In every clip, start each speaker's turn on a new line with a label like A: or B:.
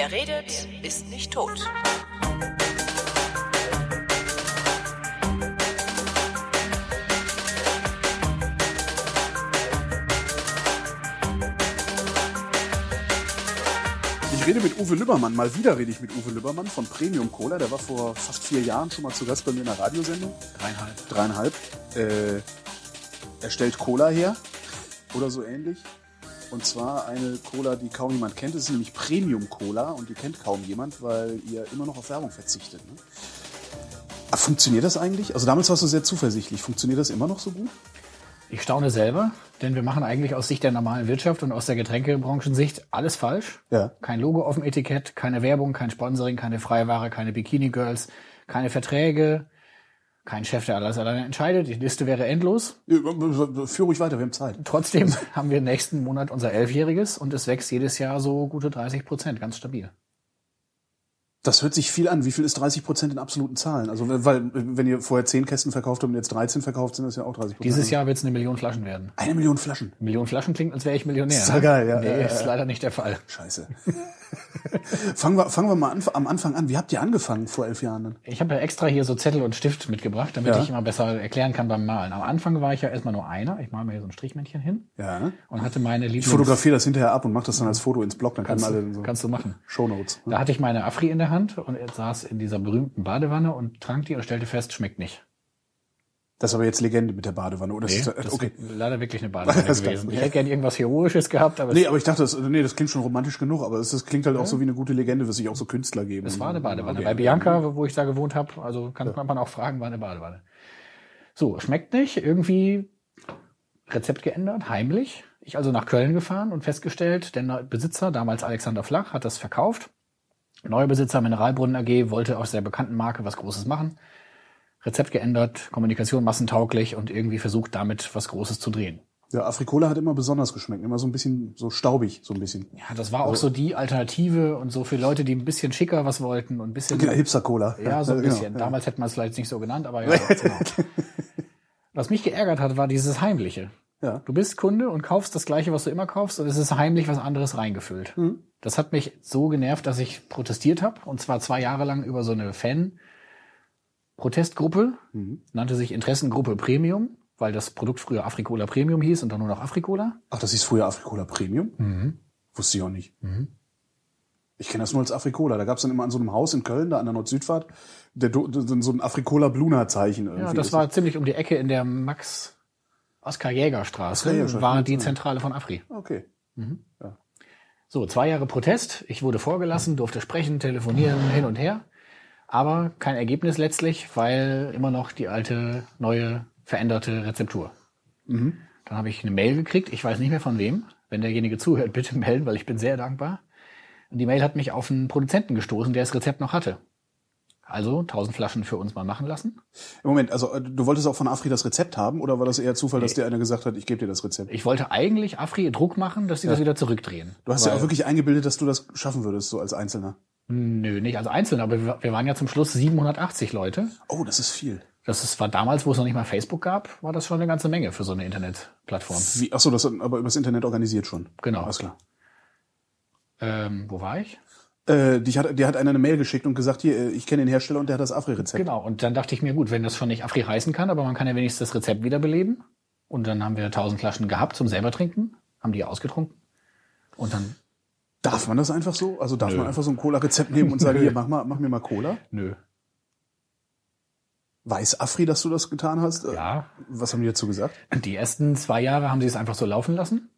A: Wer redet, ist nicht tot.
B: Ich rede mit Uwe Lübbermann. Mal wieder rede ich mit Uwe Lübbermann von Premium Cola. Der war vor fast vier Jahren schon mal zu Gast bei mir in der Radiosendung.
C: Dreieinhalb.
B: Dreieinhalb. Äh, er stellt Cola her oder so ähnlich. Und zwar eine Cola, die kaum jemand kennt. Das ist nämlich Premium Cola und die kennt kaum jemand, weil ihr immer noch auf Werbung verzichtet. Ne? Aber funktioniert das eigentlich? Also damals warst du sehr zuversichtlich. Funktioniert das immer noch so gut?
C: Ich staune selber, denn wir machen eigentlich aus Sicht der normalen Wirtschaft und aus der Getränkebranchen-Sicht alles falsch.
B: Ja.
C: Kein Logo auf dem Etikett, keine Werbung, kein Sponsoring, keine Freiware, keine Bikini-Girls, keine Verträge, kein Chef, der alles alleine entscheidet. Die Liste wäre endlos.
B: Führ ruhig weiter, wir haben Zeit.
C: Trotzdem haben wir nächsten Monat unser Elfjähriges und es wächst jedes Jahr so gute 30 Prozent, ganz stabil.
B: Das hört sich viel an. Wie viel ist 30 Prozent in absoluten Zahlen? Also, weil, wenn ihr vorher 10 Kästen verkauft habt und jetzt 13 verkauft, sind das ja auch 30 Prozent.
C: Dieses Jahr wird es eine Million Flaschen werden.
B: Eine Million Flaschen.
C: Eine Million Flaschen klingt, als wäre ich Millionär.
B: Ist ja geil, ja.
C: Nee,
B: Ja, ja,
C: ist leider nicht der Fall.
B: Scheiße. fangen, wir, fangen wir mal an, am Anfang an. Wie habt ihr angefangen vor elf Jahren?
C: Ich habe ja extra hier so Zettel und Stift mitgebracht, damit
B: Ja.
C: ich immer besser erklären kann beim Malen. Am Anfang war ich ja erstmal nur einer. Ich male mir hier so ein Strichmännchen hin
B: Ja.
C: und hatte meine
B: Ich
C: Lieblings...
B: fotografiere das hinterher ab und mache das dann als Foto ins Blog. Dann
C: kannst,
B: können alle so
C: kannst du machen.
B: Shownotes.
C: Da hatte ich meine Afri in der Hand und er saß in dieser berühmten Badewanne und trank die und stellte fest, schmeckt nicht.
B: Das ist aber jetzt Legende mit der Badewanne, oder?
C: Nee,
B: ist,
C: das
B: okay.
C: ist leider wirklich eine Badewanne gewesen. Ich hätte gern irgendwas Heroisches gehabt, aber
B: Nee, aber ich dachte, das, nee, das klingt schon romantisch genug, aber es, das klingt halt auch so wie eine gute Legende, was sich auch so Künstler geben.
C: es war eine Badewanne.
B: Okay.
C: Bei Bianca, wo ich da gewohnt habe, also kann man auch fragen, war eine Badewanne. So, schmeckt nicht. Irgendwie Rezept geändert, heimlich. Ich also nach Köln gefahren und festgestellt, der Besitzer, damals Alexander Flach, hat das verkauft. Neuer Besitzer Mineralbrunnen AG wollte aus der bekannten Marke was Großes machen. Rezept geändert, Kommunikation massentauglich und irgendwie versucht damit was Großes zu drehen.
B: Ja, Afrikola hat immer besonders geschmeckt. Immer so ein bisschen so staubig, so ein bisschen.
C: Ja, das war auch so die Alternative und so für Leute, die ein bisschen schicker was wollten und ein bisschen
B: Genau, Hipster-Cola.
C: Ja, so ein
B: genau,
C: bisschen.
B: ja.
C: Damals hätte man es vielleicht nicht so genannt, aber ja. genau. Was mich geärgert hat, war dieses Heimliche.
B: Ja.
C: Du bist Kunde und kaufst das Gleiche, was du immer kaufst, und es ist heimlich was anderes reingefüllt.
B: Mhm.
C: Das hat mich so genervt, dass ich protestiert habe, und zwar zwei Jahre lang über so eine Fan-Protestgruppe,
B: Mhm.
C: nannte sich Interessengruppe Premium, weil das Produkt früher Afrikola Premium hieß und dann nur noch Afrikola.
B: Ach, das hieß früher Afrikola Premium?
C: Mhm.
B: Wusste ich auch nicht. Ich kenne das nur als Afrikola. Da gab es dann immer an so einem Haus in Köln, da an der Nord-Südfahrt, so ein Afrikola-Bluna-Zeichen irgendwie.
C: Ja, das war ziemlich um die Ecke in der Max Oskar Jägerstraße,
B: Jägerstraße,
C: war
B: ja.
C: die Zentrale von Afri.
B: Okay.
C: So, zwei Jahre Protest. Ich wurde vorgelassen, durfte sprechen, telefonieren, hin und her. Aber kein Ergebnis letztlich, weil immer noch die alte, neue, veränderte Rezeptur. Dann habe ich eine Mail gekriegt. Ich weiß nicht mehr von wem. Wenn derjenige zuhört, bitte melden, weil ich bin sehr dankbar. Und die Mail hat mich auf einen Produzenten gestoßen, der das Rezept noch hatte. Also 1000 Flaschen für uns mal machen lassen.
B: Im Moment, also äh, du wolltest auch von Afri das Rezept haben oder war das eher Zufall, dass dir einer gesagt hat, ich gebe dir das Rezept?
C: Ich wollte eigentlich Afri Druck machen, dass sie das wieder zurückdrehen.
B: Du hast ja auch wirklich eingebildet, dass du das schaffen würdest, so als Einzelner.
C: Nö, nicht als Einzelner, aber wir waren ja zum Schluss 780 Leute.
B: Oh, das ist viel.
C: Das ist, war damals, wo es noch nicht mal Facebook gab, war das schon eine ganze Menge für so eine Internetplattform.
B: Wie, ach so, das aber übers Internet organisiert schon.
C: Genau.
B: Alles klar.
C: Ähm, wo war ich?
B: Äh, die hat, dir hat einer eine Mail geschickt und gesagt, hier, äh, ich kenne den Hersteller und der hat das Afri-Rezept.
C: Genau. Und dann dachte ich mir, gut, wenn das schon nicht Afri heißen kann, aber man kann ja wenigstens das Rezept wiederbeleben. Und dann haben wir 1000 Flaschen gehabt zum selber trinken, haben die ausgetrunken. Und dann,
B: Darf man das einfach so? Also darf
C: Nö.
B: man einfach so ein Cola-Rezept nehmen und sagen, hier, mach mal, mach mir mal Cola?
C: nö.
B: Weiß Afri, dass du das getan hast?
C: Ja,
B: Was haben die dazu gesagt?
C: Die ersten zwei Jahre haben sie es einfach so laufen lassen.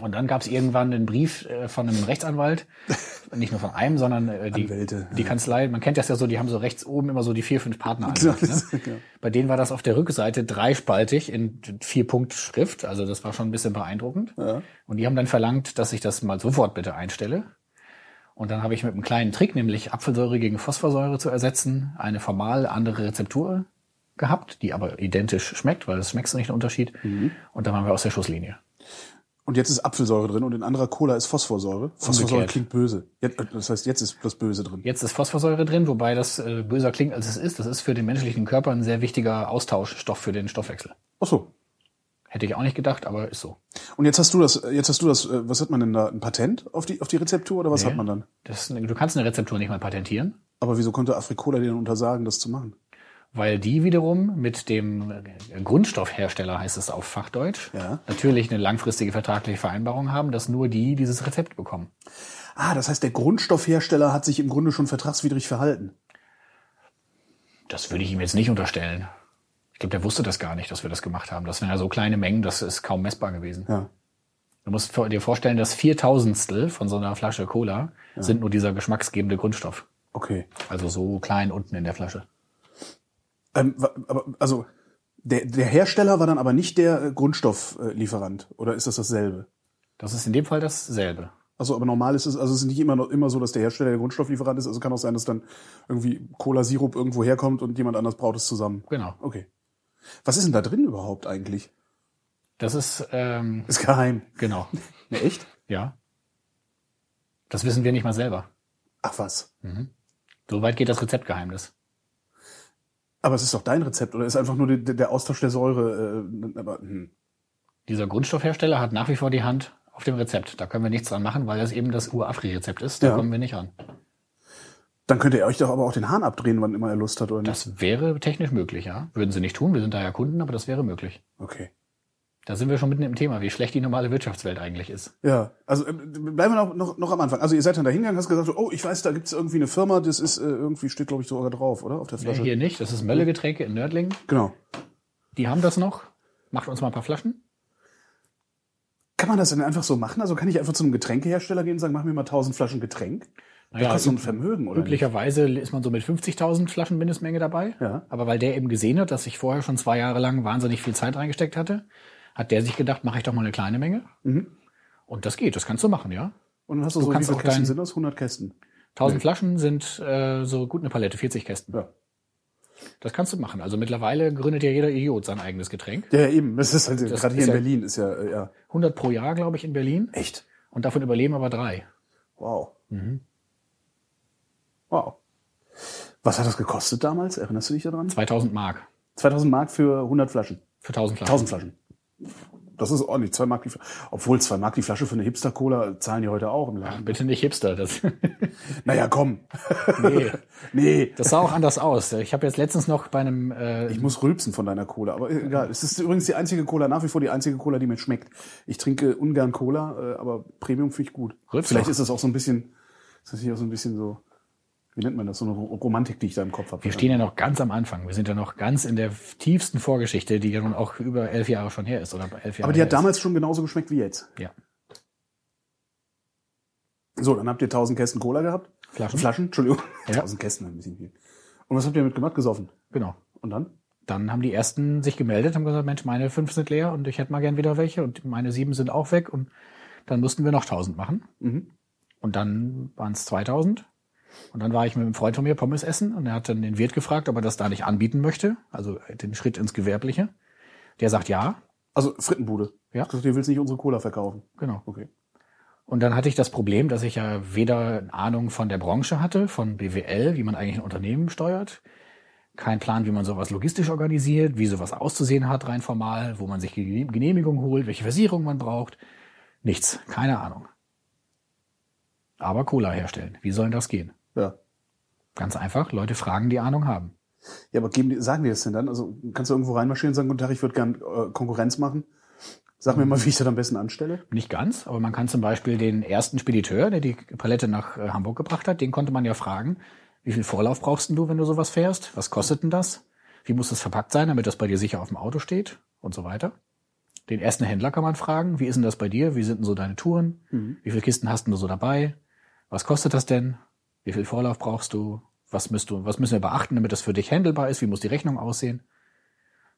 C: Und dann gab es irgendwann einen Brief äh, von einem Rechtsanwalt, nicht nur von einem, sondern äh, die,
B: Anwälte,
C: die Kanzlei. Man kennt das ja so, die haben so rechts oben immer so die vier, fünf Partner.
B: Klar,
C: Ne?
B: ja.
C: Bei denen war das auf der Rückseite dreispaltig in vier Punkt Schrift. Also das war schon ein bisschen beeindruckend.
B: Ja.
C: Und die haben dann verlangt, dass ich das mal sofort bitte einstelle. Und dann habe ich mit einem kleinen Trick, nämlich Apfelsäure gegen Phosphorsäure zu ersetzen, eine formal andere Rezeptur gehabt, die aber identisch schmeckt, weil das schmeckt nicht einen Unterschied.
B: Mhm.
C: Und dann waren wir aus der Schusslinie.
B: Und jetzt ist Apfelsäure drin und in anderer Cola ist Phosphorsäure. Phosphorsäure
C: Umgekehrt.
B: klingt böse. Jetzt, äh, das heißt, jetzt ist das Böse drin.
C: Jetzt ist Phosphorsäure drin, wobei das äh, böser klingt, als es ist. Das ist für den menschlichen Körper ein sehr wichtiger Austauschstoff für den Stoffwechsel.
B: Ach so.
C: Hätte ich auch nicht gedacht, aber ist so.
B: Und jetzt hast du das, jetzt hast du das, äh, was hat man denn da? Ein Patent auf die, auf die Rezeptur oder was
C: Nee.
B: hat man dann?
C: Das, du kannst eine Rezeptur nicht mal patentieren,
B: Aber wieso konnte Afrikola dir denn untersagen, das zu machen?
C: Weil die wiederum mit dem Grundstoffhersteller, heißt es auf Fachdeutsch,
B: Ja.
C: natürlich eine langfristige vertragliche Vereinbarung haben, dass nur die dieses Rezept bekommen.
B: Ah, das heißt, der Grundstoffhersteller hat sich im Grunde schon vertragswidrig verhalten.
C: Das würde ich ihm jetzt nicht unterstellen. Ich glaube, der wusste das gar nicht, dass wir das gemacht haben. Das wären ja so kleine Mengen, das ist kaum messbar gewesen.
B: Ja.
C: Du musst dir vorstellen, dass Viertausendstel von so einer Flasche Cola sind nur dieser geschmacksgebende Grundstoff.
B: Okay.
C: Also so klein unten in der Flasche.
B: Ähm, also, der, der Hersteller war dann aber nicht der äh, Grundstofflieferant. Oder ist das dasselbe?
C: Das ist in dem Fall dasselbe.
B: Also, aber normal ist es, also es ist nicht immer, immer so, dass der Hersteller der Grundstofflieferant ist. Also kann auch sein, dass dann irgendwie Cola-Sirup irgendwo herkommt und jemand anders braut es zusammen.
C: Genau.
B: Okay. Was ist denn da drin überhaupt eigentlich?
C: Das ist, ähm,
B: Ist geheim.
C: genau.
B: Ne, echt?
C: Ja. Das wissen wir nicht mal selber.
B: Ach was.
C: So weit geht das Rezeptgeheimnis.
B: Aber es ist doch dein Rezept, oder ist einfach nur die, der Austausch der Säure? Äh, aber, hm.
C: Dieser Grundstoffhersteller hat nach wie vor die Hand auf dem Rezept. Da können wir nichts dran machen, weil das eben das Ur-Afri-Rezept ist. Da
B: Ja.
C: kommen wir nicht ran.
B: Dann könnt ihr euch doch aber auch den Hahn abdrehen, wann immer er Lust hat, oder nicht?
C: Das wäre technisch möglich, ja. Würden sie nicht tun, wir sind da ja Kunden, aber das wäre möglich.
B: Okay.
C: Da sind wir schon mitten im Thema, wie schlecht die normale Wirtschaftswelt eigentlich ist.
B: Ja, also äh, bleiben wir noch, noch, noch am Anfang. Also ihr seid dann da hingegangen, hast gesagt, oh, ich weiß, da gibt's irgendwie eine Firma, das ist äh, irgendwie, steht glaube ich sogar drauf, oder? Auf der
C: Nee,
B: Flasche.
C: hier nicht, das ist Mölle-Getränke in Nördlingen.
B: Genau.
C: Die haben das noch. Macht uns mal ein paar Flaschen.
B: Kann man das denn einfach so machen? Also kann ich einfach zu einem Getränkehersteller gehen und sagen, mach mir mal 1000 Flaschen Getränk? Das
C: Naja,
B: kostet so ein Vermögen, oder? nicht?
C: Üblicherweise ist man so mit 50.000 Flaschen Mindestmenge dabei.
B: Ja.
C: Aber weil der eben gesehen hat, dass ich vorher schon zwei Jahre lang wahnsinnig viel Zeit reingesteckt hatte, hat der sich gedacht, mache ich doch mal eine kleine Menge.
B: Mhm.
C: Und das geht, das kannst du machen, ja.
B: Und dann hast du,
C: Du
B: so, wie
C: kannst
B: viele
C: auch
B: Kästen
C: dein-
B: sind das? 100 Kästen.
C: 1000 Flaschen sind äh, so gut eine Palette, 40 Kästen.
B: Ja.
C: Das kannst du machen. Also mittlerweile gründet ja jeder Idiot sein eigenes Getränk.
B: Ja, ja, eben. Das ist halt,
C: Das
B: gerade hier
C: ist
B: in
C: ja-
B: Berlin ist ja, äh, ja.
C: 100 pro Jahr, glaube ich, in Berlin.
B: Echt?
C: Und davon überleben aber drei.
B: Wow.
C: Mhm.
B: Wow. Was hat das gekostet damals? Erinnerst du dich daran?
C: 2000 Mark
B: 2000 Mark für 100 Flaschen.
C: für 1000 Flaschen.
B: 1000 Flaschen. Das ist ordentlich. Zwei Mark die Flasche. Obwohl, zwei Mark die Flasche für eine Hipster-Cola zahlen die heute auch im Laden.
C: Bitte nicht Hipster. Das,
B: Naja, komm.
C: nee,
B: Nee.
C: das sah auch anders aus. Ich habe jetzt letztens noch bei einem äh,
B: Ich muss rülpsen von deiner Cola, aber egal. Es ist übrigens die einzige Cola, nach wie vor die einzige Cola, die mir schmeckt. Ich trinke ungern Cola, äh, aber Premium finde ich gut.
C: Rülps
B: Vielleicht ist das auch so ein bisschen, ist das hier auch so ein bisschen so, wie nennt man das, so eine Romantik, die ich da im Kopf habe.
C: Wir stehen ja noch ganz am Anfang. Wir sind ja noch ganz in der tiefsten Vorgeschichte, die ja nun auch über elf Jahre schon her ist. Oder elf Jahre
B: aber die hat damals schon genauso geschmeckt wie jetzt.
C: Ist. Ja.
B: So, dann habt ihr 1000 Kästen Cola gehabt.
C: Flaschen.
B: Flaschen, Entschuldigung.
C: Ja.
B: 1000 Kästen, ein bisschen viel. Und was habt ihr damit gemacht? Gesoffen.
C: Genau.
B: Und dann?
C: Dann haben die ersten sich gemeldet, haben gesagt, Mensch, meine fünf sind leer und ich hätte mal gern wieder welche und meine sieben sind auch weg und dann mussten wir noch 1000 machen.
B: Mhm.
C: Und dann waren es 2000. Und dann war ich mit einem Freund von mir Pommes essen und er hat dann den Wirt gefragt, ob er das da nicht anbieten möchte, also den Schritt ins Gewerbliche. Der sagt ja,
B: Also Frittenbude.
C: Ja.
B: Du willst nicht unsere Cola verkaufen.
C: genau.
B: Okay.
C: Und dann hatte ich das Problem, dass ich ja weder eine Ahnung von der Branche hatte, von BWL, wie man eigentlich ein Unternehmen steuert, kein Plan, wie man sowas logistisch organisiert, wie sowas auszusehen hat, rein formal, wo man sich Genehmigung holt, welche Versicherung man braucht. Nichts, keine Ahnung. Aber Cola herstellen, wie soll das gehen?
B: Ja.
C: Ganz einfach, Leute fragen, die Ahnung haben.
B: Ja, aber geben die, sagen die das denn dann? Also kannst du irgendwo reinmarschieren und sagen, guten Tag, ich würde gern äh, Konkurrenz machen. Sag mir mal, wie ich das am besten anstelle.
C: Nicht ganz, aber man kann zum Beispiel den ersten Spediteur, der die Palette nach äh, Hamburg gebracht hat, den konnte man ja fragen, wie viel Vorlauf brauchst denn du, wenn du sowas fährst? Was kostet denn das? Wie muss das verpackt sein, damit das bei dir sicher auf dem Auto steht? Und so weiter. Den ersten Händler kann man fragen, wie ist denn das bei dir? Wie sind denn so deine Touren? Wie viele Kisten hast denn du so dabei? Was kostet das denn? Wie viel Vorlauf brauchst du? Was müsst du, was müssen wir beachten, damit das für dich handelbar ist? Wie muss die Rechnung aussehen?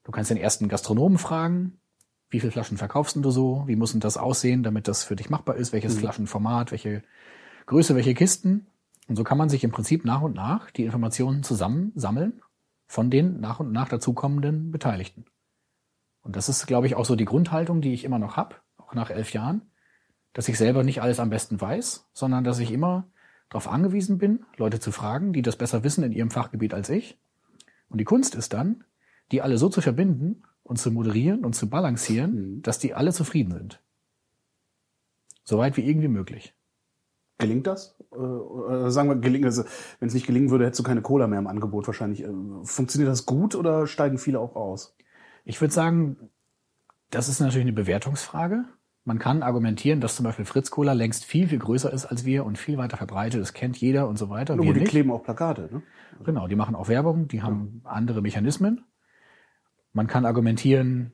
C: Du kannst den ersten Gastronomen fragen, wie viele Flaschen verkaufst du so? Wie muss denn das aussehen, damit das für dich machbar ist? Welches Flaschenformat, welche Größe, welche Kisten? Und so kann man sich im Prinzip nach und nach die Informationen zusammensammeln von den nach und nach dazukommenden Beteiligten. Und das ist, glaube ich, auch so die Grundhaltung, die ich immer noch habe, auch nach elf Jahren, dass ich selber nicht alles am besten weiß, sondern dass ich immer darauf angewiesen bin, Leute zu fragen, die das besser wissen in ihrem Fachgebiet als ich. Und die Kunst ist dann, die alle so zu verbinden und zu moderieren und zu balancieren,
B: Mhm.
C: dass die alle zufrieden sind. Soweit wie irgendwie möglich.
B: Gelingt das? Äh, Oder sagen wir, gelingt also, wenn es nicht gelingen würde, hättest du keine Cola mehr im Angebot wahrscheinlich. Äh, Funktioniert das gut oder steigen viele auch aus?
C: Ich würde sagen, das ist natürlich eine Bewertungsfrage. Man kann argumentieren, dass zum Beispiel Fritz Cola längst viel, viel größer ist als wir und viel weiter verbreitet. Das kennt jeder und so weiter.
B: Nur
C: Wir
B: die
C: nicht.
B: kleben auch Plakate, ne?
C: Genau, die machen auch Werbung, die haben andere Mechanismen. Man kann argumentieren,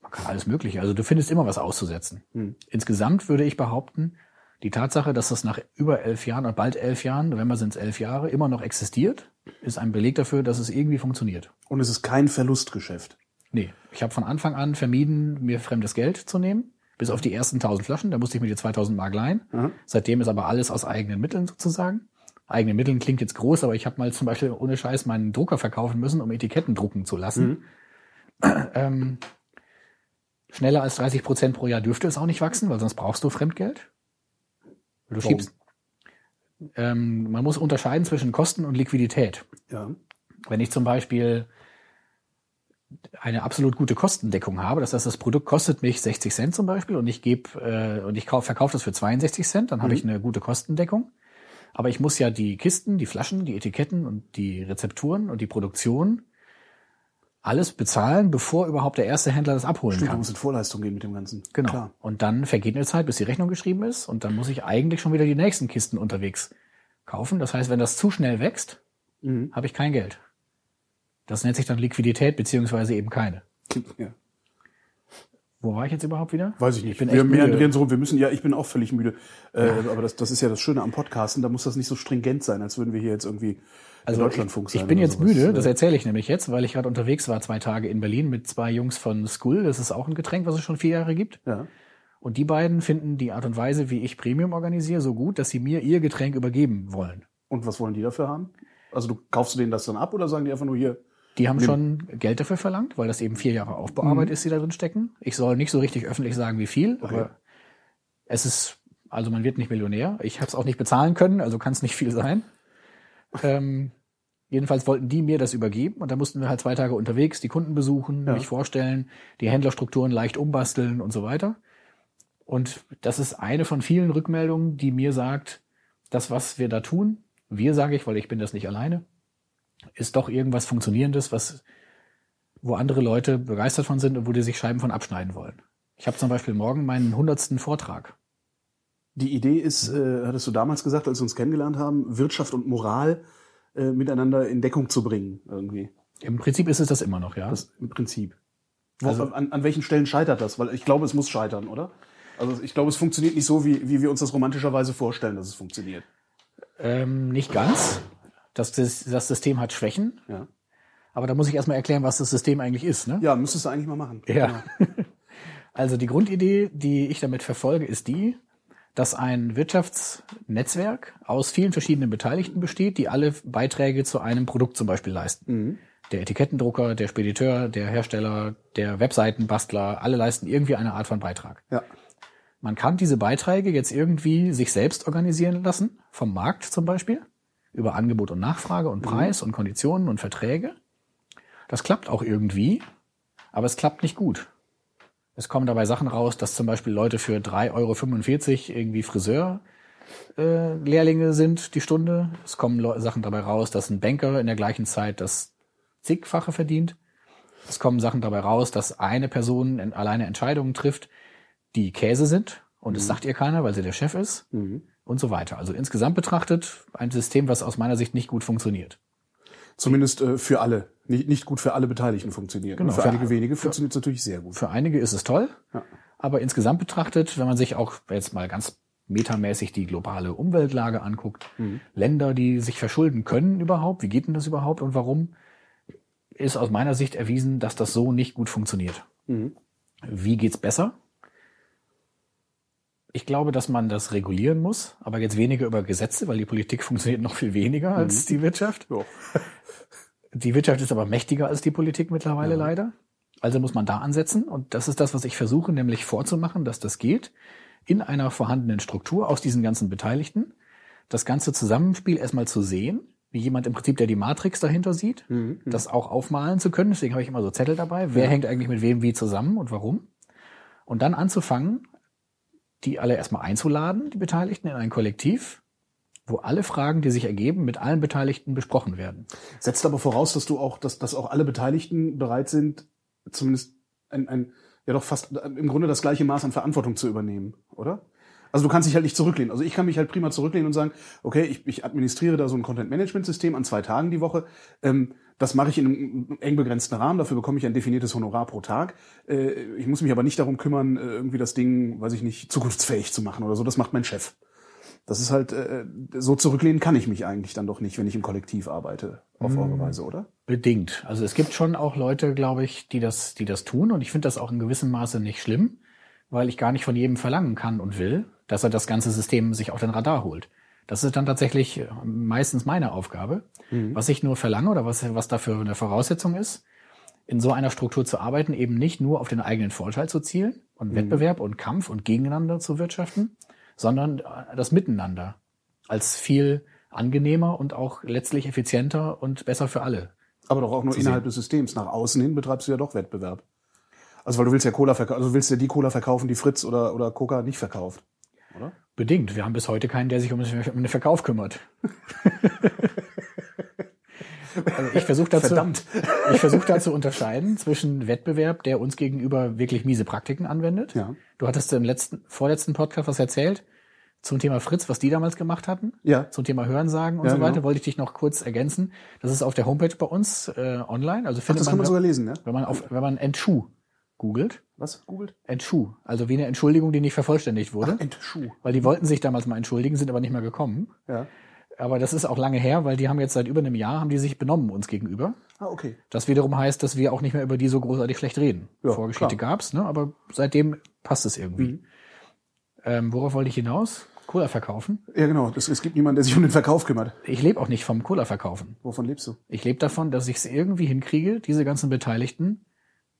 C: man kann alles Mögliche. Also du findest immer was auszusetzen.
B: Hm.
C: Insgesamt würde ich behaupten, die Tatsache, dass das nach über elf Jahren oder bald elf Jahren, November sind es elf Jahre, immer noch existiert, ist ein Beleg dafür, dass es irgendwie funktioniert.
B: Und es ist kein Verlustgeschäft.
C: Nee, ich habe von Anfang an vermieden, mir fremdes Geld zu nehmen. Bis auf die ersten 1000 Flaschen, da musste ich mir die 2000 Mark leihen.
B: Aha.
C: Seitdem ist aber alles aus eigenen Mitteln sozusagen. Eigene Mitteln klingt jetzt groß, aber ich habe mal zum Beispiel ohne Scheiß meinen Drucker verkaufen müssen, um Etiketten drucken zu lassen. Ähm, schneller als 30 Prozent pro Jahr dürfte es auch nicht wachsen, weil sonst brauchst du Fremdgeld. Du
B: Warum?
C: schiebst. Ähm, man muss unterscheiden zwischen Kosten und Liquidität.
B: Ja.
C: Wenn ich zum Beispiel eine absolut gute Kostendeckung habe, das heißt, das Produkt kostet mich 60 Cent zum Beispiel und ich gebe äh, und ich kauf, verkaufe das für 62 Cent, dann habe ich eine gute Kostendeckung. Aber ich muss ja die Kisten, die Flaschen, die Etiketten und die Rezepturen und die Produktion alles bezahlen, bevor überhaupt der erste Händler das abholen
B: Stimmt, du
C: kann.
B: musst in Vorleistung gehen mit dem Ganzen.
C: Genau.
B: Klar.
C: Und dann vergeht eine Zeit, bis die Rechnung geschrieben ist und dann muss ich eigentlich schon wieder die nächsten Kisten unterwegs kaufen. Das heißt, wenn das zu schnell wächst,
B: Mhm.
C: habe ich kein Geld. Das nennt sich dann Liquidität beziehungsweise eben keine.
B: Ja.
C: Wo war ich jetzt überhaupt wieder?
B: Weiß ich nicht.
C: Ich bin
B: wir
C: echt müde.
B: meandrieren so rum. Wir müssen, ja, ich bin auch völlig müde. Äh, aber das, das ist ja das Schöne am Podcasten. Da muss das nicht so stringent sein, als würden wir hier jetzt irgendwie
C: Also
B: in Deutschlandfunk sein.
C: ich bin jetzt
B: sowas.
C: müde, das
B: Äh,
C: erzähle ich nämlich jetzt, weil ich gerade unterwegs war, zwei Tage in Berlin mit zwei Jungs von Skull. Das ist auch ein Getränk, was es schon vier Jahre gibt.
B: Ja.
C: Und die beiden finden die Art und Weise, wie ich Premium organisiere, so gut, dass sie mir ihr Getränk übergeben wollen.
B: Und was wollen die dafür haben? Also du kaufst du denen das dann ab oder sagen die einfach nur hier?
C: Die haben schon Geld dafür verlangt, weil das eben vier Jahre Aufbauarbeit
B: Mhm.
C: ist, die da drin stecken. Ich soll nicht so richtig öffentlich sagen, wie viel, aber es ist, also man wird nicht Millionär. Ich habe es auch nicht bezahlen können, also kann es nicht viel sein. Ähm, jedenfalls wollten die mir das übergeben und da mussten wir halt zwei Tage unterwegs die Kunden besuchen,
B: Ja.
C: mich vorstellen, die Händlerstrukturen leicht umbasteln und so weiter. Und das ist eine von vielen Rückmeldungen, die mir sagt, das, was wir da tun, wir sage ich, weil ich bin das nicht alleine, ist doch irgendwas Funktionierendes, was, wo andere Leute begeistert von sind und wo die sich Scheiben von abschneiden wollen. Ich habe zum Beispiel morgen meinen hundertsten Vortrag.
B: Die Idee ist, äh, hattest du damals gesagt, als wir uns kennengelernt haben, Wirtschaft und Moral äh, miteinander in Deckung zu bringen, irgendwie.
C: Im Prinzip ist es das immer noch, ja.
B: Das im Prinzip.
C: Also-
B: an, an welchen Stellen scheitert das? Weil ich glaube, es muss scheitern, oder? Also ich glaube, es funktioniert nicht so, wie, wie wir uns das romantischerweise vorstellen, dass es funktioniert.
C: ähm, nicht ganz. Das, das, das System hat Schwächen,
B: Ja,
C: aber da muss ich erstmal erklären, was das System eigentlich ist. Ne?
B: ja müsstest du eigentlich mal machen.
C: Ja. Also die Grundidee, die ich damit verfolge, ist die, dass ein Wirtschaftsnetzwerk aus vielen verschiedenen Beteiligten besteht, die alle Beiträge zu einem Produkt zum Beispiel leisten. Der Etikettendrucker, der Spediteur, der Hersteller, der Webseitenbastler, alle leisten irgendwie eine Art von Beitrag.
B: Ja.
C: Man kann diese Beiträge jetzt irgendwie sich selbst organisieren lassen, vom Markt zum Beispiel, über Angebot und Nachfrage und Preis und Konditionen und Verträge. Das klappt auch irgendwie, aber es klappt nicht gut. Es kommen dabei Sachen raus, dass zum Beispiel Leute für 3,45 Euro irgendwie Friseur äh, Lehrlinge sind die Stunde. Es kommen Sachen dabei raus, dass ein Banker in der gleichen Zeit das zigfache verdient. Es kommen Sachen dabei raus, dass eine Person alleine Entscheidungen trifft, die Käse sind und es sagt ihr keiner, weil sie der Chef ist
B: Mhm.
C: Und so weiter. Also insgesamt betrachtet ein System, was aus meiner Sicht nicht gut funktioniert.
B: Zumindest äh, für alle. Nicht, nicht gut für alle Beteiligten funktioniert.
C: Genau,
B: für,
C: für-
B: einige wenige funktioniert es natürlich sehr gut.
C: Für einige ist es toll,
B: Ja.
C: aber insgesamt betrachtet, wenn man sich auch jetzt mal ganz metamäßig die globale Umweltlage anguckt, Länder, die sich verschulden können überhaupt, wie geht denn das überhaupt und warum, ist aus meiner Sicht erwiesen, dass das so nicht gut funktioniert.
B: Mhm.
C: Wie geht's besser? Ich glaube, dass man das regulieren muss, aber jetzt weniger über Gesetze, weil die Politik funktioniert noch viel weniger als die Wirtschaft.
B: Ja.
C: Die Wirtschaft ist aber mächtiger als die Politik mittlerweile leider. Also muss man da ansetzen. Und das ist das, was ich versuche, nämlich vorzumachen, dass das geht. In einer vorhandenen Struktur aus diesen ganzen Beteiligten. Das ganze Zusammenspiel erstmal zu sehen. wie jemand im Prinzip, der die Matrix dahinter sieht, das auch aufmalen zu können. Deswegen habe ich immer so Zettel dabei. Wer hängt eigentlich mit wem wie zusammen und warum? Und dann anzufangen, die alle erstmal einzuladen, die Beteiligten, in ein Kollektiv, wo alle Fragen, die sich ergeben, mit allen Beteiligten besprochen werden.
B: Setzt aber voraus, dass du auch, dass, dass auch alle Beteiligten bereit sind, zumindest ein, ein, ja doch fast im Grunde das gleiche Maß an Verantwortung zu übernehmen, oder? Also du kannst dich halt nicht zurücklehnen. Also ich kann mich halt prima zurücklehnen und sagen, okay, ich, ich administriere da so ein Content-Management-System an zwei Tagen die Woche. Ähm, das mache ich in einem eng begrenzten Rahmen, dafür bekomme ich ein definiertes Honorar pro Tag. Äh, ich muss mich aber nicht darum kümmern, äh, irgendwie das Ding, weiß ich nicht, zukunftsfähig zu machen oder so. Das macht mein Chef. Das ist halt, äh, so zurücklehnen kann ich mich eigentlich dann doch nicht, wenn ich im Kollektiv arbeite, auf eure Weise, oder?
C: Bedingt. Also es gibt schon auch Leute, glaube ich, die das, die das tun. Und ich finde das auch in gewissem Maße nicht schlimm, weil ich gar nicht von jedem verlangen kann und will, dass er das ganze System sich auf den Radar holt. Das ist dann tatsächlich äh, meistens meine Aufgabe. Was ich nur verlange oder was, was dafür eine Voraussetzung ist, in so einer Struktur zu arbeiten, eben nicht nur auf den eigenen Vorteil zu zielen und Wettbewerb und Kampf und gegeneinander zu wirtschaften, sondern äh, das Miteinander als viel angenehmer und auch letztlich effizienter und besser für alle.
B: Aber doch auch nur innerhalb des Systems. Nach außen hin betreibst du ja doch Wettbewerb. Also weil du willst ja Cola verkaufen, also du willst ja die Cola verkaufen, die Fritz oder, oder Coca nicht verkauft. Oder?
C: Bedingt. Wir haben bis heute keinen, der sich um den Verkauf kümmert. also ich versuche dazu,
B: Verdammt.
C: ich versuche da zu unterscheiden zwischen Wettbewerb, der uns gegenüber wirklich miese Praktiken anwendet.
B: Ja.
C: Du hattest im letzten, vorletzten Podcast was erzählt zum Thema Fritz, was die damals gemacht hatten.
B: Ja.
C: Zum Thema Hörensagen und
B: Ja,
C: so weiter.
B: genau.
C: Wollte ich dich noch kurz ergänzen. Das ist auf der Homepage bei uns äh, online. Also
B: Ach,
C: findet
B: das kann man
C: man,
B: sogar lesen, ne?
C: wenn man auf, wenn man Entschuh googelt.
B: Was? Googelt?
C: Entschuh. Also wie eine Entschuldigung, die nicht vervollständigt wurde.
B: Entschuh.
C: weil die wollten sich damals mal entschuldigen, sind aber nicht mehr gekommen.
B: Ja.
C: Aber das ist auch lange her, weil die haben jetzt seit über einem Jahr haben die sich benommen uns gegenüber.
B: Ah, okay.
C: Das wiederum heißt, dass wir auch nicht mehr über die so großartig schlecht reden.
B: Ja,
C: Vorgeschichte
B: klar.
C: gab's, ne? aber seitdem passt es irgendwie. Ähm, worauf wollte ich hinaus? Cola verkaufen.
B: Ja, genau. Es, es gibt niemanden, der sich um den Verkauf kümmert.
C: Ich lebe auch nicht vom Cola verkaufen.
B: Wovon lebst du?
C: Ich lebe davon, dass ich es irgendwie hinkriege, diese ganzen Beteiligten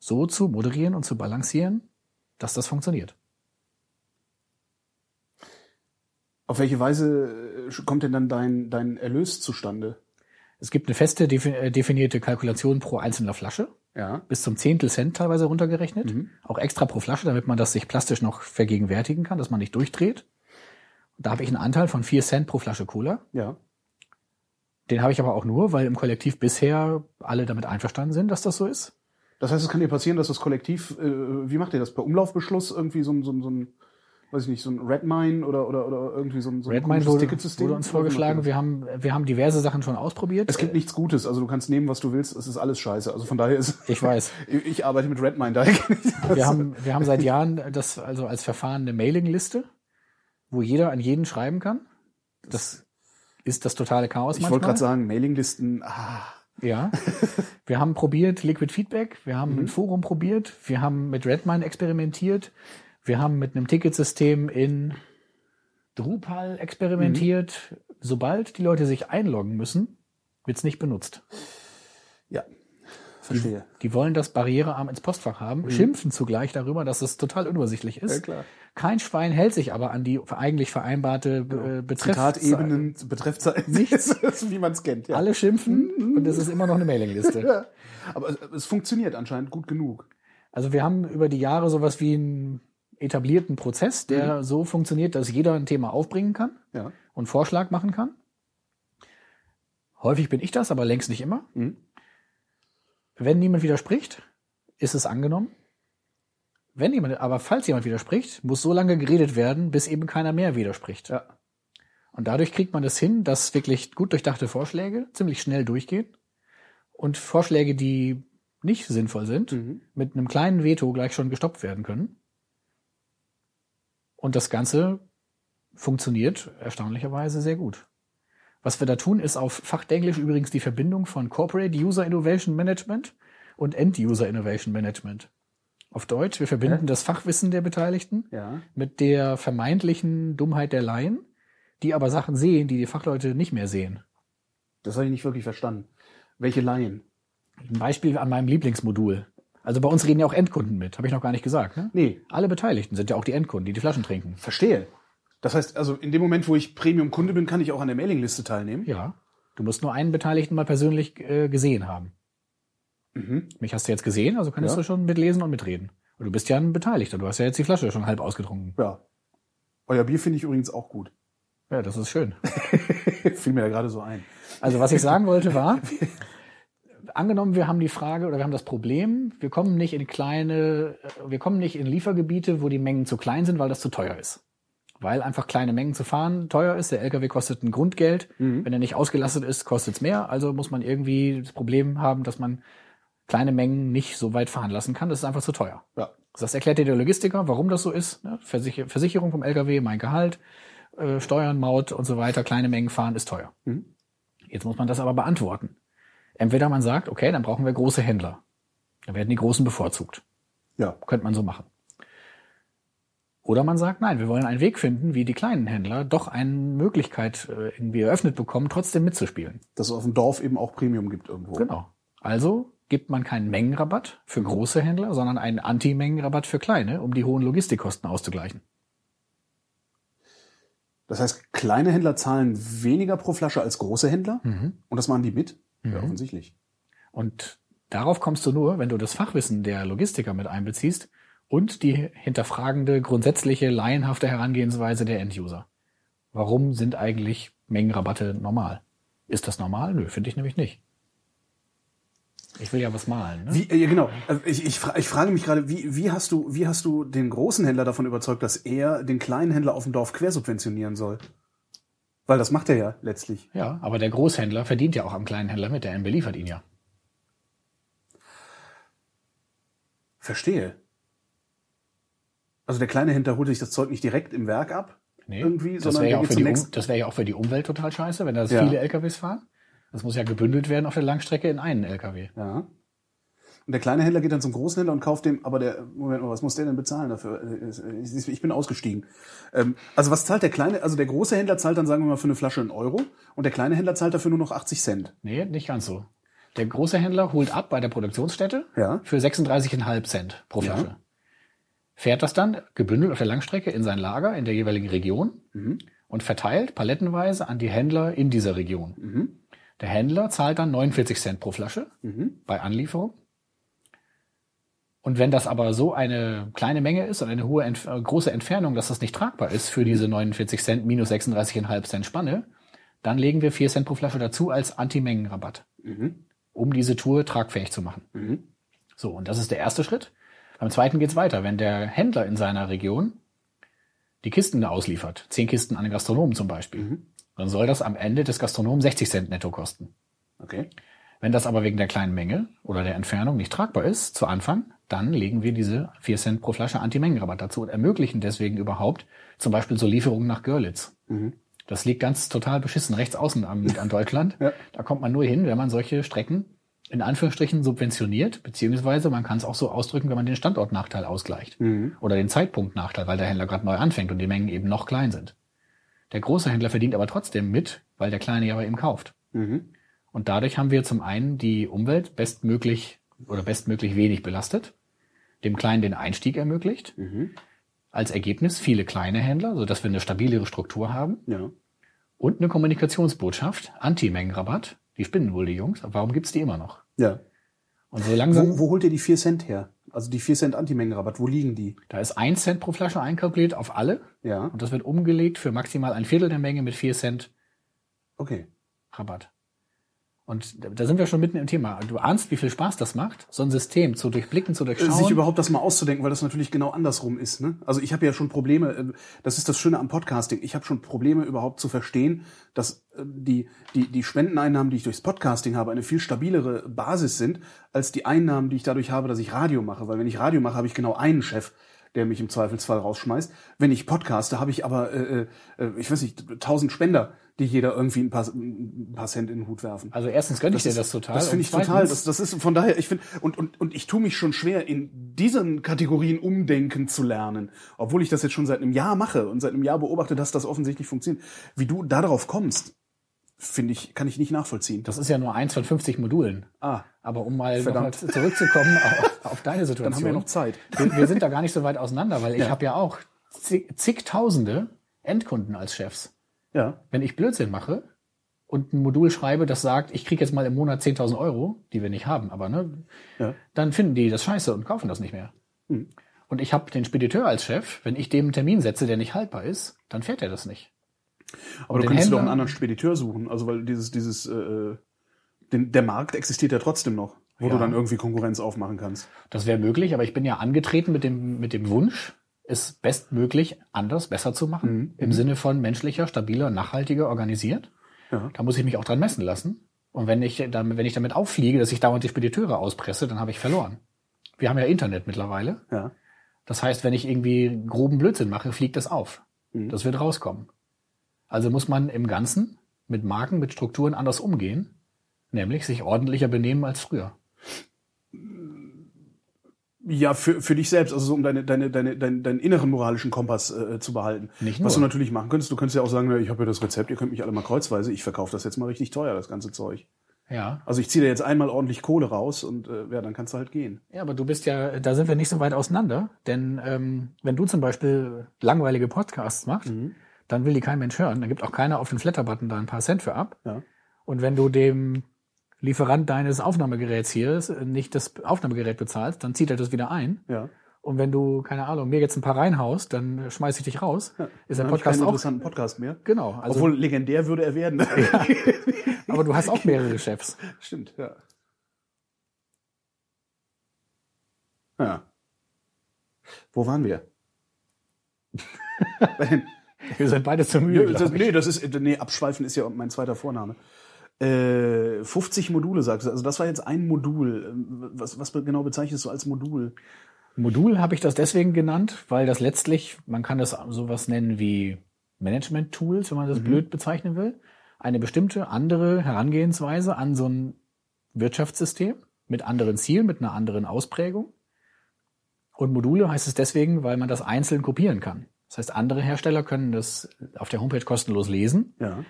C: so zu moderieren und zu balancieren, dass das funktioniert.
B: Auf welche Weise äh, kommt denn dann dein, dein Erlös zustande?
C: Es gibt eine feste äh, definierte Kalkulation pro einzelner Flasche.
B: Ja.
C: bis zum Zehntel Cent teilweise runtergerechnet. Auch extra pro Flasche, damit man das sich plastisch noch vergegenwärtigen kann, dass man nicht durchdreht. Da habe ich einen Anteil von 4 Cent pro Flasche Cola.
B: Ja.
C: Den habe ich aber auch nur, weil im Kollektiv bisher alle damit einverstanden sind, dass das so ist.
B: Das heißt, es kann dir passieren, dass das Kollektiv, äh, wie macht ihr das? Per Umlaufbeschluss irgendwie so ein, so ein, so ein weiß ich nicht, so ein Redmine oder, oder, oder irgendwie so ein, so ein
C: Redmine wurde,
B: Ticketsystem?
C: wurde uns vorgeschlagen. Wir haben, wir haben diverse Sachen schon ausprobiert.
B: Es gibt nichts Gutes, also du kannst nehmen, was du willst, es ist alles scheiße. Also von daher ist,
C: ich weiß.
B: ich arbeite mit Redmine, daher ich.
C: Wir haben, wir haben seit Jahren das also als Verfahren eine Mailingliste, wo jeder an jeden schreiben kann. Das ist das totale Chaos
B: ich wollte gerade sagen, Mailinglisten, ah,
C: Ja. Wir haben probiert Liquid Feedback, wir haben
B: Mhm.
C: ein Forum probiert, wir haben mit Redmine experimentiert, wir haben mit einem Ticketsystem in Drupal experimentiert.
B: Mhm.
C: Sobald die Leute sich einloggen müssen, wird's nicht benutzt.
B: ja, verstehe.
C: Die wollen das barrierearm ins Postfach haben, schimpfen zugleich darüber, dass es total unübersichtlich ist.
B: Mhm. Ja, klar.
C: Kein Schwein hält sich aber an die eigentlich vereinbarte äh, Betreff
B: Zitatebenen, Betreffzeichen,
C: Nichts.
B: wie man es kennt. Ja.
C: Alle schimpfen und es ist immer noch eine Mailingliste.
B: Ja. Aber es, es funktioniert anscheinend gut genug.
C: Also wir haben über die Jahre sowas wie einen etablierten Prozess, der so funktioniert, dass jeder ein Thema aufbringen kann
B: Ja.
C: und Vorschlag machen kann. Häufig bin ich das, aber längst nicht immer.
B: Mhm.
C: Wenn niemand widerspricht, ist es angenommen. Wenn jemand, aber falls jemand widerspricht, muss so lange geredet werden, bis eben keiner mehr widerspricht.
B: Ja.
C: Und dadurch kriegt man es hin, dass wirklich gut durchdachte Vorschläge ziemlich schnell durchgehen und Vorschläge, die nicht sinnvoll sind,
B: Mhm.
C: mit einem kleinen Veto gleich schon gestoppt werden können. Und das Ganze funktioniert erstaunlicherweise sehr gut. Was wir da tun, ist auf Fachenglisch übrigens die Verbindung von Corporate User Innovation Management und End User Innovation Management. Auf Deutsch, wir verbinden das Fachwissen der Beteiligten
B: Ja.
C: mit der vermeintlichen Dummheit der Laien, die aber Sachen sehen, die die Fachleute nicht mehr sehen.
B: Das habe ich nicht wirklich verstanden. Welche Laien?
C: Ein Beispiel an meinem Lieblingsmodul. Also bei uns reden ja auch Endkunden mit, habe ich noch gar nicht gesagt. Ne?
B: Nee,
C: Alle Beteiligten sind ja auch die Endkunden, die die Flaschen trinken.
B: verstehe. Das heißt, also in dem Moment, wo ich Premium-Kunde bin, kann ich auch an der Mailingliste teilnehmen.
C: Ja. Du musst nur einen Beteiligten mal persönlich äh, gesehen haben. Mich hast du jetzt gesehen, also könntest
B: Ja.
C: du schon mitlesen und mitreden. Und du bist ja ein Beteiligter. Du hast ja jetzt die Flasche schon halb ausgetrunken.
B: Ja. Euer Bier finde ich übrigens auch gut.
C: Ja, das ist schön.
B: Fiel mir ja gerade so ein.
C: Also was ich sagen wollte war, angenommen, wir haben die Frage oder wir haben das Problem, wir kommen nicht in kleine, äh, wir kommen nicht in Liefergebiete, wo die Mengen zu klein sind, weil das zu teuer ist. Weil einfach kleine Mengen zu fahren teuer ist. Der LKW kostet ein Grundgeld. Wenn er nicht ausgelastet ist, kostet es mehr. Also muss man irgendwie das Problem haben, dass man kleine Mengen nicht so weit fahren lassen kann. Das ist einfach zu teuer.
B: Ja.
C: Das erklärt dir der Logistiker, warum das so ist. ne? Versicher Versicherung vom LKW, mein Gehalt, äh, Steuern, Maut und so weiter. Kleine Mengen fahren ist teuer. Jetzt muss man das aber beantworten. Entweder man sagt, okay, dann brauchen wir große Händler. Dann werden die Großen bevorzugt.
B: Ja.
C: Könnte man so machen. Oder man sagt, nein, wir wollen einen Weg finden, wie die kleinen Händler doch eine Möglichkeit äh, irgendwie eröffnet bekommen, trotzdem mitzuspielen.
B: Dass es auf dem Dorf eben auch Premium gibt irgendwo.
C: Genau. Also gibt man keinen Mengenrabatt für große Händler, sondern einen Anti-Mengenrabatt für kleine, um die hohen Logistikkosten auszugleichen.
B: Das heißt, kleine Händler zahlen weniger pro Flasche als große Händler.
C: Mhm.
B: Und das machen die mit? Ja, offensichtlich.
C: Und darauf kommst du nur, wenn du das Fachwissen der Logistiker mit einbeziehst und die hinterfragende, grundsätzliche, laienhafte Herangehensweise der Enduser. Warum sind eigentlich Mengenrabatte normal? Ist das normal? Nö, finde ich nämlich nicht. Ich will ja was malen. Ne?
B: Wie, äh, genau. Also Ich, ich, ich frage mich gerade, wie, wie, hast du, wie hast du den großen Händler davon überzeugt, dass er den kleinen Händler auf dem Dorf quersubventionieren soll? Weil das macht er ja letztlich.
C: Ja, aber der Großhändler verdient ja auch am kleinen Händler mit, der beliefert ihn ja.
B: Verstehe. Also der kleine Händler holt sich das Zeug nicht direkt im Werk ab.
C: Nee,
B: irgendwie,
C: das
B: sondern
C: wäre ja, um, das wär ja auch für die Umwelt total scheiße, wenn da
B: Ja.
C: viele LKWs fahren. Das muss ja gebündelt werden auf der Langstrecke in einen LKW.
B: Ja. Und der kleine Händler geht dann zum großen Händler und kauft dem, aber der, Moment mal, was muss der denn bezahlen dafür? Ich bin ausgestiegen. Ähm, Also was zahlt der kleine, also der große Händler zahlt dann, sagen wir mal, für eine Flasche einen Euro und der kleine Händler zahlt dafür nur noch 80 Cent.
C: Nee, nicht ganz so. Der große Händler holt ab bei der Produktionsstätte
B: Ja.
C: für 36,5 Cent pro
B: Ja.
C: Fährt das dann gebündelt auf der Langstrecke in sein Lager in der jeweiligen Region
B: Mhm.
C: und verteilt palettenweise an die Händler in dieser Region. Der Händler zahlt dann 49 Cent pro Flasche
B: Mhm.
C: bei Anlieferung. Und wenn das aber so eine kleine Menge ist und eine hohe Entf äh, große Entfernung, dass das nicht tragbar ist für diese 49 Cent minus 36,5 Cent Spanne, dann legen wir 4 Cent pro Flasche dazu als Anti-Mengenrabatt, um diese Tour tragfähig zu machen. So, und das ist der erste Schritt. Beim zweiten geht's weiter. Wenn der Händler in seiner Region die Kisten ausliefert, 10 Kisten an den Gastronomen zum Beispiel, dann soll das am Ende des Gastronomen 60 Cent netto kosten.
B: Okay.
C: Wenn das aber wegen der kleinen Menge oder der Entfernung nicht tragbar ist zu Anfang, dann legen wir diese 4 Cent pro Flasche Anti-Mengenrabatt dazu und ermöglichen deswegen überhaupt zum Beispiel so Lieferungen nach Görlitz. Das liegt ganz total beschissen rechts außen an, an Deutschland.
B: Ja.
C: Da kommt man nur hin, wenn man solche Strecken in Anführungsstrichen subventioniert, beziehungsweise man kann es auch so ausdrücken, wenn man den Standortnachteil ausgleicht. Oder den Zeitpunktnachteil, weil der Händler gerade neu anfängt und die Mengen eben noch klein sind. Der große Händler verdient aber trotzdem mit, weil der kleine ja bei ihm kauft. Und dadurch haben wir zum einen die Umwelt bestmöglich oder bestmöglich wenig belastet, dem Kleinen den Einstieg ermöglicht, als Ergebnis viele kleine Händler, sodass wir eine stabilere Struktur haben.
B: Ja.
C: und eine Kommunikationsbotschaft, Anti-Mengenrabatt, die spinnen wohl die Jungs, aber warum gibt's die immer noch?
B: Ja.
C: Und so langsam,
B: Wo, wo holt ihr die 4 Cent her? Also die 4 Cent Antimengenrabatt, wo liegen die?
C: da ist ein Cent pro Flasche einkalkuliert auf alle
B: Ja.
C: und das wird umgelegt für maximal ein Viertel der Menge mit vier Cent
B: Okay.
C: Rabatt. Und da sind wir schon mitten im Thema. Du ahnst, wie viel Spaß das macht, so ein System zu durchblicken, zu durchschauen.
B: Sich überhaupt das mal auszudenken, weil das natürlich genau andersrum ist. Ne? Also ich habe ja schon Probleme, äh, das ist das Schöne am Podcasting, ich habe schon Probleme überhaupt zu verstehen, dass äh, die, die, die Spendeneinnahmen, die ich durchs Podcasting habe, eine viel stabilere Basis sind, als die Einnahmen, die ich dadurch habe, dass ich Radio mache. Weil wenn ich Radio mache, habe ich genau einen Chef, der mich im Zweifelsfall rausschmeißt. Wenn ich podcaste, habe ich aber, äh, äh, ich weiß nicht, tausend Spender, die jeder irgendwie ein paar, ein paar Cent in den Hut werfen.
C: also erstens gönne ich dir das total.
B: Das finde ich total. Das, das ist von daher, ich finde, und, und, und ich tue mich schon schwer, in diesen Kategorien umdenken zu lernen. Obwohl ich das jetzt schon seit einem Jahr mache und seit einem Jahr beobachte, dass das offensichtlich funktioniert. Wie du darauf kommst, finde ich, kann ich nicht nachvollziehen.
C: Das ist ja nur eins von 50 Modulen.
B: ah,
C: Aber um mal, mal zurückzukommen auf, auf deine Situation.
B: dann haben wir noch Zeit.
C: Wir, wir sind da gar nicht so weit auseinander, weil ich habe ja auch zig, zigtausende Endkunden als Chefs.
B: Ja.
C: Wenn ich Blödsinn mache und ein Modul schreibe, das sagt, ich kriege jetzt mal im Monat 10.000 Euro, die wir nicht haben, aber ne,
B: Ja.
C: dann finden die das scheiße und kaufen das nicht mehr.
B: Hm.
C: Und ich habe den Spediteur als Chef, wenn ich dem einen Termin setze, der nicht haltbar ist, dann fährt er das nicht.
B: Aber
C: Und
B: du könntest doch
C: Händler-
B: einen anderen Spediteur suchen. Also weil dieses, dieses, äh, den, der Markt existiert ja trotzdem noch, wo
C: Ja.
B: du dann irgendwie Konkurrenz aufmachen kannst.
C: Das wäre möglich, aber ich bin ja angetreten mit dem, mit dem Wunsch, es bestmöglich anders, besser zu machen.
B: Mhm.
C: Im Sinne von menschlicher, stabiler, nachhaltiger organisiert.
B: Ja.
C: Da muss ich mich auch dran messen lassen. Und wenn ich, damit, wenn ich damit auffliege, dass ich dauernd die Spediteure auspresse, dann habe ich verloren. Wir haben ja Internet mittlerweile.
B: Ja.
C: Das heißt, wenn ich irgendwie groben Blödsinn mache, fliegt das auf.
B: Mhm.
C: Das wird rauskommen. Also muss man im Ganzen mit Marken, mit Strukturen anders umgehen, nämlich sich ordentlicher benehmen als früher.
B: Ja, für, für dich selbst, also so um deine, deine, deine, deinen, deinen inneren moralischen Kompass äh, zu behalten.
C: Nicht
B: Was du
C: nur.
B: natürlich machen könntest, du könntest ja auch sagen, na, ich habe ja das Rezept, ihr könnt mich alle mal kreuzweise, ich verkaufe das jetzt mal richtig teuer, das ganze Zeug.
C: Ja.
B: Also ich ziehe dir jetzt einmal ordentlich Kohle raus und äh, ja, dann kannst du halt gehen.
C: Ja, aber du bist ja, da sind wir nicht so weit auseinander, denn ähm, wenn du zum Beispiel langweilige Podcasts machst, dann will die kein Mensch hören. Dann gibt auch keiner auf den Flatter-Button da ein paar Cent für ab.
B: Ja.
C: Und wenn du dem Lieferant deines Aufnahmegeräts hier nicht das Aufnahmegerät bezahlst, dann zieht er das wieder ein.
B: Ja.
C: Und wenn du, keine Ahnung, mir jetzt ein paar reinhaust, dann schmeiß ich dich raus. Ist der
B: Dann hab ich
C: Podcast auch.
B: interessanten Podcast mehr.
C: Genau. Also,
B: Obwohl legendär würde er werden.
C: aber du hast auch mehrere Chefs.
B: Stimmt, ja. Ja. Wo waren wir?
C: Wir sind beide zu müde. Glaub
B: das, nee, das ist, nee, abschweifen ist ja mein zweiter Vorname. Äh, 50 Module sagst du. Also das war jetzt ein Modul. Ähm, Was, was genau bezeichnest du als Modul?
C: Modul habe ich das deswegen genannt, weil das letztlich, man kann das sowas nennen wie Management-Tools, wenn man das blöd bezeichnen will, eine bestimmte andere Herangehensweise an so ein Wirtschaftssystem mit anderen Zielen, mit einer anderen Ausprägung. Und Module heißt es deswegen, weil man das einzeln kopieren kann. Das heißt, andere Hersteller können das auf der Homepage kostenlos lesen
B: Ja.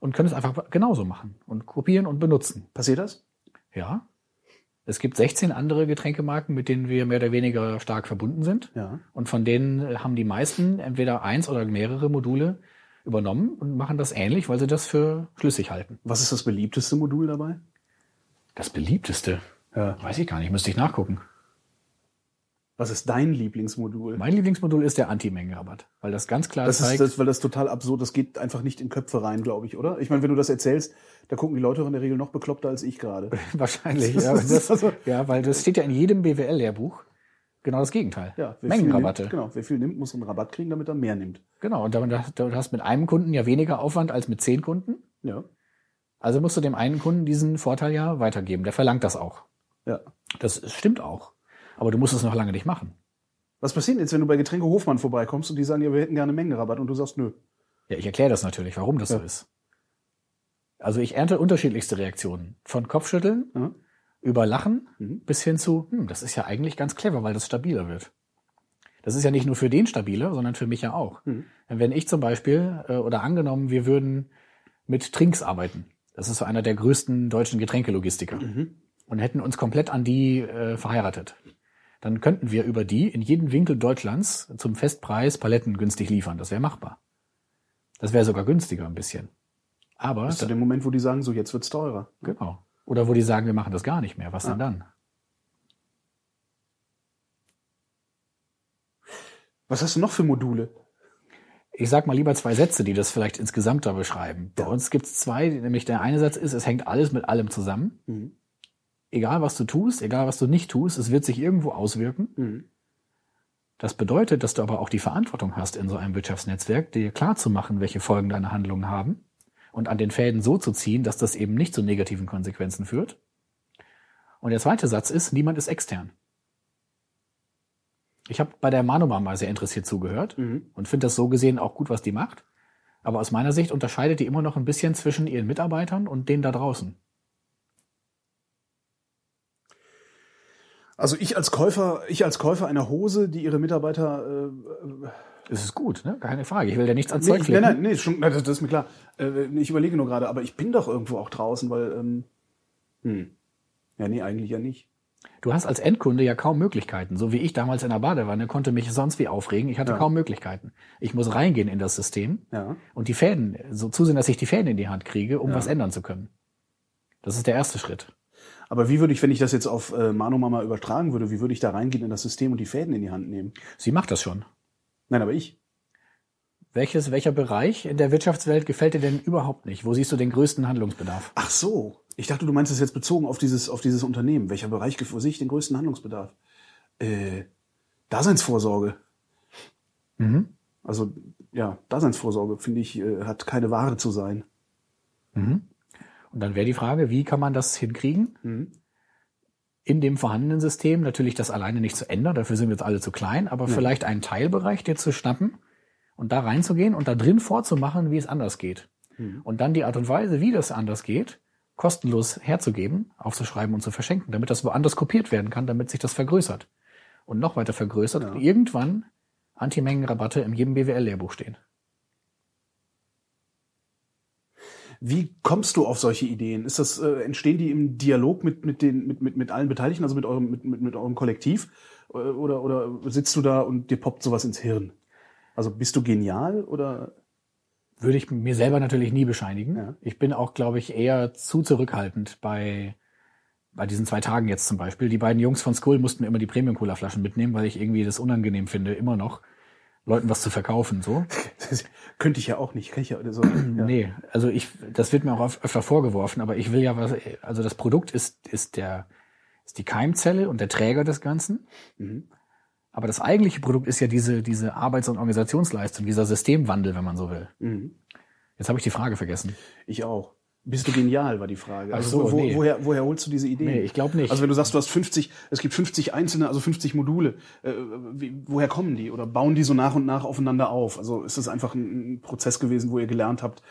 C: und können es einfach genauso machen und kopieren und benutzen.
B: Passiert das?
C: Ja. Es gibt 16 andere Getränkemarken, mit denen wir mehr oder weniger stark verbunden sind.
B: Ja.
C: Und von denen äh, haben die meisten entweder eins oder mehrere Module übernommen und machen das ähnlich, weil sie das für schlüssig halten.
B: Was ist das beliebteste Modul dabei?
C: Das beliebteste?
B: Ja.
C: Weiß ich gar nicht, müsste ich nachgucken.
B: Was ist dein Lieblingsmodul?
C: Mein Lieblingsmodul ist der Anti-Mengenrabatt, weil das ganz klar
B: Das ist
C: zeigt,
B: das, weil das total absurd, das geht einfach nicht in Köpfe rein, glaube ich, oder? Ich meine, wenn du das erzählst, da gucken die Leute in der Regel noch bekloppter als ich gerade.
C: wahrscheinlich, ja,
B: ist
C: das,
B: also-
C: ja, weil das steht ja in jedem BWL-Lehrbuch genau das Gegenteil.
B: Ja,
C: Mengenrabatte.
B: Nimmt, genau, wer viel nimmt, muss einen Rabatt kriegen, damit er mehr nimmt.
C: Genau, und damit- du hast mit einem Kunden ja weniger Aufwand als mit zehn Kunden.
B: Ja.
C: Also musst du dem einen Kunden diesen Vorteil ja weitergeben. Der verlangt das auch.
B: Ja.
C: Das stimmt auch. Aber du musst es noch lange nicht machen.
B: Was passiert jetzt, wenn du bei Getränke Hofmann vorbeikommst und die sagen, ja, wir hätten gerne Mengenrabatt und du sagst, nö.
C: Ja, ich erkläre das natürlich, warum das so
B: Ja.
C: ist. Also ich ernte unterschiedlichste Reaktionen. Von Kopfschütteln
B: Ja.
C: über Lachen
B: Mhm.
C: bis hin zu, hm, das ist ja eigentlich ganz clever, weil das stabiler wird. Das ist ja nicht nur für den stabiler, sondern für mich ja auch.
B: Mhm.
C: Wenn ich zum Beispiel, äh, oder angenommen, wir würden mit Trinks arbeiten. Das ist so einer der größten deutschen Getränkelogistiker. Und hätten uns komplett an die äh, verheiratet. Dann könnten wir über die in jeden Winkel Deutschlands zum Festpreis Paletten günstig liefern. Das wäre machbar. Das wäre sogar günstiger ein bisschen. Aber,
B: Bis zu dem Moment, wo die sagen, so, jetzt wird's teurer.
C: genau. Oder wo die sagen, wir machen das gar nicht mehr. Was denn dann?
B: Was hast du noch für Module?
C: Ich sag mal lieber zwei Sätze, die das vielleicht insgesamt da beschreiben. Bei uns gibt es zwei, nämlich der eine Satz ist, es hängt alles mit allem zusammen.
B: Mhm.
C: Egal was du tust, egal was du nicht tust, es wird sich irgendwo auswirken.
B: Mhm.
C: Das bedeutet, dass du aber auch die Verantwortung hast, in so einem Wirtschaftsnetzwerk, dir klar zu machen, welche Folgen deine Handlungen haben und an den Fäden so zu ziehen, dass das eben nicht zu negativen Konsequenzen führt. Und der zweite Satz ist, niemand ist extern. Ich habe bei der Manoma mal sehr interessiert zugehört
B: Mhm.
C: und finde das so gesehen auch gut, was die macht. Aber aus meiner Sicht unterscheidet die immer noch ein bisschen zwischen ihren Mitarbeitern und denen da draußen.
B: Also ich als Käufer, ich als Käufer einer Hose, die ihre Mitarbeiter äh,
C: Es ist gut, ne? Keine Frage. Ich will dir nichts ans
B: Nee,
C: Zeug
B: ich, nein,
C: flicken.
B: nein, nee, schon, das, ist mir klar. Äh, ich überlege nur gerade, aber ich bin doch irgendwo auch draußen, weil, ähm, hm, ja, nee, eigentlich ja nicht.
C: Du hast als Endkunde ja kaum Möglichkeiten. So wie ich damals in der Badewanne konnte mich sonst wie aufregen. Ich hatte
B: Ja.
C: kaum Möglichkeiten. Ich muss reingehen in das System
B: Ja.
C: und die Fäden, so zusehen, dass ich die Fäden in die Hand kriege, um
B: Ja.
C: was ändern zu können. Das ist der erste Schritt.
B: Aber wie würde ich, wenn ich das jetzt auf äh, Manu Mama übertragen würde, wie würde ich da reingehen in das System und die Fäden in die Hand nehmen?
C: Sie macht das schon.
B: Nein, aber ich.
C: Welches, welcher Bereich in der Wirtschaftswelt gefällt dir denn überhaupt nicht? Wo siehst du den größten Handlungsbedarf?
B: Ach so. Ich dachte, du meinst es jetzt bezogen auf dieses, auf dieses Unternehmen. Welcher Bereich, wo sehe ich den größten Handlungsbedarf? Äh, Daseinsvorsorge.
C: Mhm.
B: Also, ja, Daseinsvorsorge, finde ich, äh, hat keine Ware zu sein.
C: Mhm. Und dann wäre die Frage, wie kann man das hinkriegen?
B: Mhm.
C: In dem vorhandenen System natürlich das alleine nicht zu ändern, dafür sind wir jetzt alle zu klein, aber vielleicht einen Teilbereich dir zu schnappen und da reinzugehen und da drin vorzumachen, wie es anders geht.
B: Mhm.
C: Und dann die Art und Weise, wie das anders geht, kostenlos herzugeben, aufzuschreiben und zu verschenken, damit das woanders kopiert werden kann, damit sich das vergrößert. Und noch weiter vergrößert
B: Ja.
C: und irgendwann Antimengenrabatte in jedem BWL-Lehrbuch stehen.
B: Wie kommst du auf solche Ideen? Ist das, äh, entstehen die im Dialog mit, mit, den, mit, mit, mit allen Beteiligten, also mit eurem, mit, mit, mit eurem Kollektiv? Äh, Oder, oder sitzt du da und dir poppt sowas ins Hirn? Also bist du genial oder?
C: Würde ich mir selber natürlich nie bescheinigen.
B: Ja.
C: Ich bin auch, glaube ich, eher zu zurückhaltend bei, bei diesen zwei Tagen jetzt zum Beispiel. Die beiden Jungs von Skull mussten mir immer die Premium-Cola-Flaschen mitnehmen, weil ich irgendwie das unangenehm finde, immer noch Leuten was zu verkaufen. So.
B: Könnte ich ja auch nicht. Kann ich ja, so, ja.
C: Nee, also ich, das wird mir auch öf- öfter vorgeworfen, aber ich will ja was, also das Produkt ist, ist der, ist die Keimzelle und der Träger des Ganzen.
B: Mhm.
C: Aber das eigentliche Produkt ist ja diese, diese Arbeits- und Organisationsleistung, dieser Systemwandel, wenn man so will.
B: Mhm.
C: Jetzt habe ich die Frage vergessen.
B: Ich auch. Bist du genial, war die Frage. Also
C: so,
B: wo,
C: nee.
B: woher, woher holst du diese Ideen?
C: Nee, ich glaube nicht.
B: Also wenn du sagst, du hast 50, es gibt 50 einzelne, also 50 Module, äh, wie, woher kommen die? Oder bauen die so nach und nach aufeinander auf? Also ist das einfach ein, ein Prozess gewesen, wo ihr gelernt habt?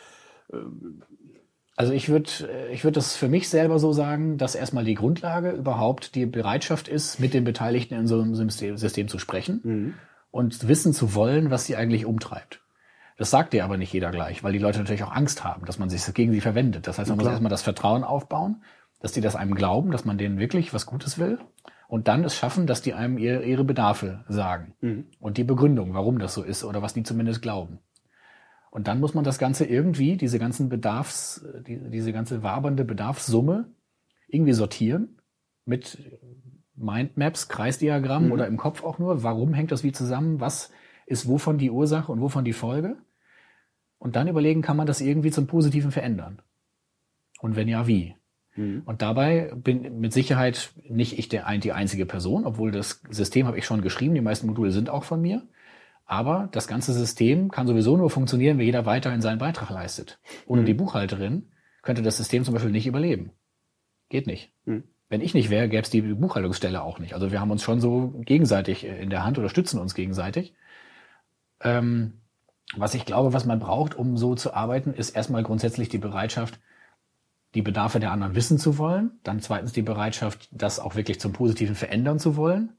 C: Also ich würde ich würd das für mich selber so sagen, dass erstmal die Grundlage überhaupt die Bereitschaft ist, mit den Beteiligten in so einem System, System zu sprechen und wissen zu wollen, was sie eigentlich umtreibt. Das sagt dir aber nicht jeder gleich, weil die Leute natürlich auch Angst haben, dass man sich gegen sie verwendet. Das heißt, man muss
B: klar.
C: erstmal das Vertrauen aufbauen, dass die das einem glauben, dass man denen wirklich was Gutes will und dann es schaffen, dass die einem ihr, ihre Bedarfe sagen und die Begründung, warum das so ist oder was die zumindest glauben. Und dann muss man das Ganze irgendwie, diese ganzen Bedarfs, die, diese ganze wabernde Bedarfssumme irgendwie sortieren mit Mindmaps, Kreisdiagrammen oder im Kopf auch nur. Warum hängt das wie zusammen? Was ist wovon die Ursache und wovon die Folge? Und dann überlegen, kann man das irgendwie zum Positiven verändern? Und wenn ja, wie? Und dabei bin mit Sicherheit nicht ich der, die einzige Person, obwohl das System habe ich schon geschrieben, die meisten Module sind auch von mir. Aber das ganze System kann sowieso nur funktionieren, wenn jeder weiterhin seinen Beitrag leistet. Ohne die Buchhalterin könnte das System zum Beispiel nicht überleben. Geht nicht.
B: Mhm.
C: Wenn ich nicht wäre, gäbe es die Buchhaltungsstelle auch nicht. Also wir haben uns schon so gegenseitig in der Hand oder stützen uns gegenseitig. Ähm, was ich glaube, was man braucht, um so zu arbeiten, ist erstmal grundsätzlich die Bereitschaft, die Bedarfe der anderen wissen zu wollen. Dann zweitens die Bereitschaft, das auch wirklich zum Positiven verändern zu wollen.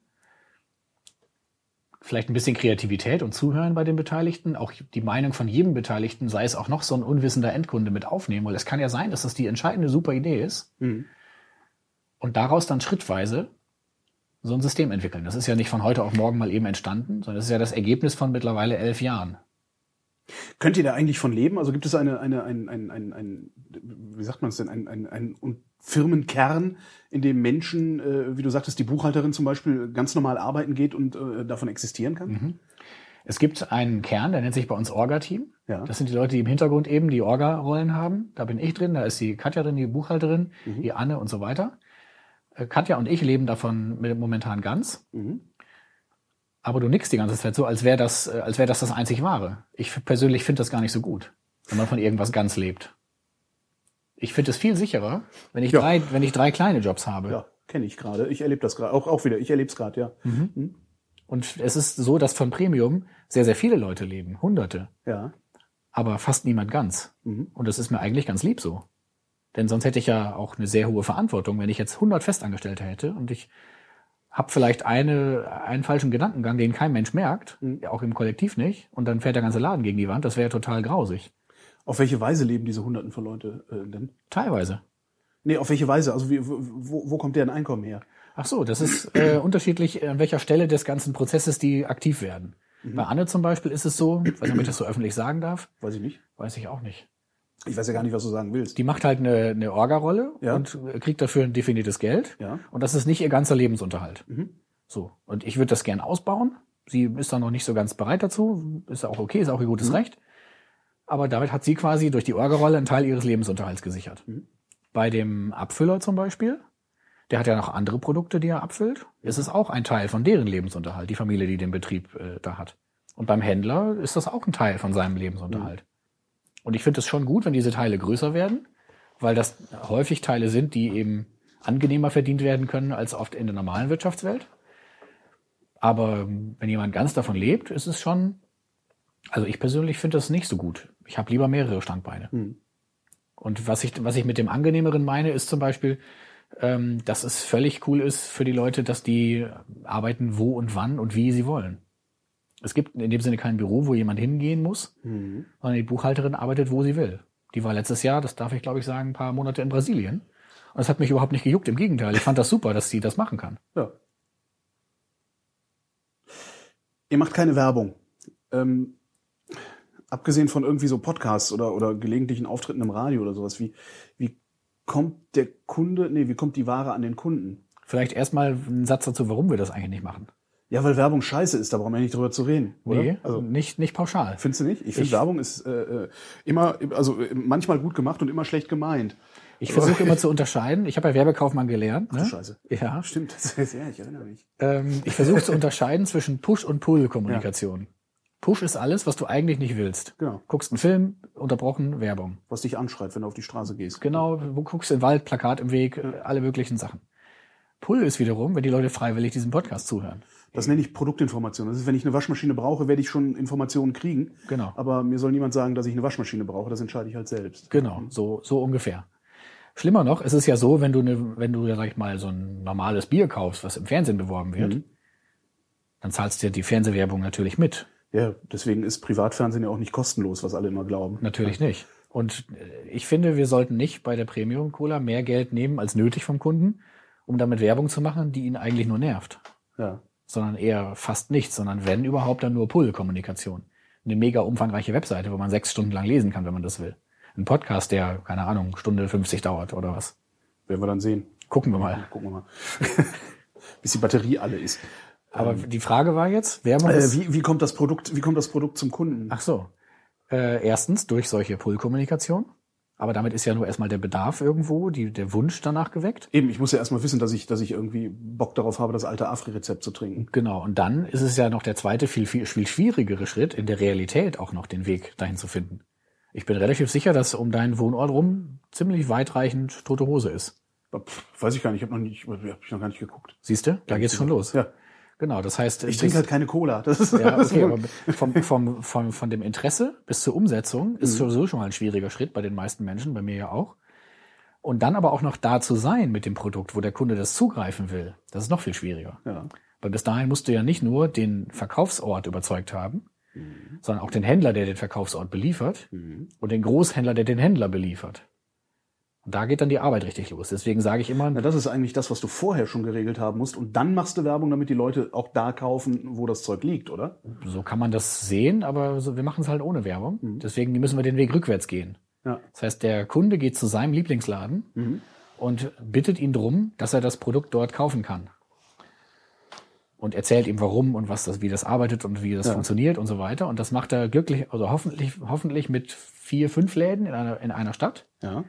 C: Vielleicht ein bisschen Kreativität und Zuhören bei den Beteiligten. Auch die Meinung von jedem Beteiligten, sei es auch noch so ein unwissender Endkunde mit aufnehmen, weil es kann ja sein, dass das die entscheidende super Idee ist.
B: Mhm.
C: Und daraus dann schrittweise so ein System entwickeln. Das ist ja nicht von heute auf morgen mal eben entstanden, sondern das ist ja das Ergebnis von mittlerweile elf Jahren.
B: Könnt ihr da eigentlich von leben? Also gibt es eine, eine, ein, ein, ein, ein wie sagt man es denn, ein, ein, ein Firmenkern, in dem Menschen, äh, wie du sagtest, die Buchhalterin zum Beispiel ganz normal arbeiten geht und äh, davon existieren kann?
C: Es gibt einen Kern, der nennt sich bei uns Orga-Team.
B: Ja.
C: Das sind die Leute, die im Hintergrund eben die Orga-Rollen haben. Da bin ich drin, da ist die Katja drin, die Buchhalterin, die Anne und so weiter. Äh, Katja und ich leben davon momentan ganz.
B: Mhm.
C: Aber du nickst die ganze Zeit so, als wäre das, äh, als wäre das das einzig Wahre. Ich persönlich finde das gar nicht so gut, wenn man von irgendwas ganz lebt. Ich finde es viel sicherer, wenn ich
B: Ja.
C: drei, wenn ich drei kleine Jobs habe.
B: Ja, kenne ich gerade. Ich erlebe das gerade. Auch, auch wieder. Ich erlebe es gerade, ja.
C: Und es ist so, dass von Premium sehr, sehr viele Leute leben, Hunderte,
B: Ja.
C: aber fast niemand ganz.
B: Mhm.
C: Und das ist mir eigentlich ganz lieb so. Denn sonst hätte ich ja auch eine sehr hohe Verantwortung, wenn ich jetzt 100 Festangestellte hätte und ich habe vielleicht eine, einen falschen Gedankengang, den kein Mensch merkt, ja, auch im Kollektiv nicht, und dann fährt der ganze Laden gegen die Wand. Das wäre total grausig.
B: Auf welche Weise leben diese Hunderten von Leute äh, denn?
C: Teilweise.
B: Nee, auf welche Weise? Also wie, wo, wo kommt deren Einkommen her?
C: Ach so, das ist äh, unterschiedlich, an welcher Stelle des ganzen Prozesses die aktiv werden. Bei Anne zum Beispiel ist es so, ich weiß nicht, ob ich das so öffentlich sagen darf,
B: Weiß ich nicht.
C: weiß ich auch nicht.
B: Ich weiß ja gar nicht, was du sagen willst.
C: Die macht halt eine, eine Orga-Rolle
B: Ja.
C: und kriegt dafür ein definiertes Geld.
B: Ja.
C: Und das ist nicht ihr ganzer Lebensunterhalt.
B: Mhm.
C: So. Und ich würde das gern ausbauen. Sie ist da noch nicht so ganz bereit dazu. Ist auch okay, ist auch ihr gutes
B: Mhm.
C: Recht. Aber damit hat sie quasi durch die Orga-Rolle einen Teil ihres Lebensunterhalts gesichert.
B: Mhm.
C: Bei dem Abfüller zum Beispiel, der hat ja noch andere Produkte, die er abfüllt, ist es auch ein Teil von deren Lebensunterhalt, die Familie, die den Betrieb äh, da hat. Und beim Händler ist das auch ein Teil von seinem Lebensunterhalt. Und ich finde es schon gut, wenn diese Teile größer werden, weil das häufig Teile sind, die eben angenehmer verdient werden können als oft in der normalen Wirtschaftswelt. Aber ähm, wenn jemand ganz davon lebt, ist es schon, also ich persönlich finde das nicht so gut. Ich habe lieber mehrere Standbeine.
B: Hm.
C: Und was ich, was ich mit dem angenehmeren meine, ist zum Beispiel, ähm, dass es völlig cool ist für die Leute, dass die arbeiten, wo und wann und wie sie wollen. Es gibt in dem Sinne kein Büro, wo jemand hingehen muss,
B: Mhm.
C: sondern die Buchhalterin arbeitet, wo sie will. Die war letztes Jahr, das darf ich glaube ich sagen, ein paar Monate in Brasilien. Und das hat mich überhaupt nicht gejuckt. Im Gegenteil, ich fand das super, dass sie das machen kann.
B: Ja. Ihr macht keine Werbung. Ähm, abgesehen von irgendwie so Podcasts oder, oder gelegentlichen Auftritten im Radio oder sowas, wie, wie kommt der Kunde, nee, wie kommt die Ware an den Kunden?
C: Vielleicht erstmal ein Satz dazu, warum wir das eigentlich nicht machen.
B: Ja, weil Werbung scheiße ist, da brauchen wir nicht drüber zu reden, oder?
C: Nee,
B: Also,
C: nicht, nicht pauschal.
B: findest du nicht? Ich finde Werbung ist äh, äh, immer, also manchmal gut gemacht und immer schlecht gemeint.
C: Ich versuche immer zu unterscheiden. Ich habe ja Werbekaufmann gelernt. Ne?
B: du Scheiße.
C: Ja.
B: Stimmt, das ist, ja, ich erinnere mich.
C: Ähm, ich versuche zu unterscheiden zwischen Push- und Pull-Kommunikation. Push ist alles, was du eigentlich nicht willst.
B: Genau.
C: Guckst einen Film, unterbrochen, Werbung.
B: Was dich anschreit, wenn du auf die Straße gehst.
C: Genau, guckst in den Wald, Plakat im Weg, äh, alle möglichen Sachen. Pull ist wiederum, wenn die Leute freiwillig diesem Podcast zuhören.
B: Das nenne ich Produktinformation. Das ist, wenn ich eine Waschmaschine brauche, werde ich schon Informationen kriegen.
C: Genau.
B: Aber mir soll niemand sagen, dass ich eine Waschmaschine brauche. Das entscheide ich halt selbst.
C: Genau, so, so ungefähr. Schlimmer noch, es ist ja so, wenn du, eine, wenn du, ja, sag ich mal, so ein normales Bier kaufst, was im Fernsehen beworben wird,
B: Mhm.
C: dann zahlst du dir die Fernsehwerbung natürlich mit.
B: Ja, deswegen ist Privatfernsehen ja auch nicht kostenlos, was alle immer glauben.
C: Natürlich nicht. Und äh, ich finde, wir sollten nicht bei der Premium Cola mehr Geld nehmen als nötig vom Kunden, um damit Werbung zu machen, die ihn eigentlich nur nervt.
B: Ja.
C: Sondern eher fast nichts, sondern wenn überhaupt dann nur Pull-Kommunikation. Eine mega umfangreiche Webseite, wo man sechs Stunden lang lesen kann, wenn man das will. Ein Podcast, der, keine Ahnung, Stunde 50 dauert oder was.
B: Werden wir dann sehen.
C: Gucken wir mal.
B: Gucken wir mal. Bis die Batterie alle ist.
C: Aber die Frage war jetzt, Werbung
B: Äh, wie, wie kommt das Produkt, wie kommt das Produkt zum Kunden?
C: ach so, äh, erstens durch solche Pull-Kommunikation. Aber damit ist ja nur erstmal der Bedarf irgendwo, die, der Wunsch danach geweckt.
B: Eben, ich muss ja erstmal wissen, dass ich, dass ich irgendwie Bock darauf habe, das alte Afri-Rezept zu trinken.
C: Genau, und dann ist es ja noch der zweite, viel, viel, viel schwierigere Schritt, in der Realität auch noch den Weg dahin zu finden. Ich bin relativ sicher, dass um deinen Wohnort rum ziemlich weitreichend tote Hose ist.
B: Pff, weiß ich gar nicht, ich habe noch nicht, hab ich noch gar nicht geguckt.
C: Siehst du? Da geht's schon los.
B: Ja.
C: Genau, das heißt,
B: Ich trinke halt keine Cola. Das ist,
C: ja,
B: ist
C: okay, aber vom, vom, vom, von dem Interesse bis zur Umsetzung ist sowieso schon mal ein schwieriger Schritt bei den meisten Menschen, bei mir ja auch. Und dann aber auch noch da zu sein mit dem Produkt, wo der Kunde das zugreifen will, das ist noch viel schwieriger.
B: ja.
C: Weil bis dahin musst du ja nicht nur den Verkaufsort überzeugt haben, sondern auch den Händler, der den Verkaufsort beliefert und den Großhändler, der den Händler beliefert. Und da geht dann die Arbeit richtig los. Deswegen sage ich immer,
B: Na, das ist eigentlich das, was du vorher schon geregelt haben musst. Und dann machst du Werbung, damit die Leute auch da kaufen, wo das Zeug liegt, oder?
C: so kann man das sehen, aber so, wir machen es halt ohne Werbung. Deswegen müssen wir den Weg rückwärts gehen.
B: Ja.
C: Das heißt, der Kunde geht zu seinem Lieblingsladen und bittet ihn drum, dass er das Produkt dort kaufen kann. Und erzählt ihm, warum und was das, wie das arbeitet und wie das
B: Ja.
C: funktioniert und so weiter. Und das macht er glücklich, also hoffentlich, hoffentlich mit vier, fünf Läden in einer, in einer Stadt.
B: Ja.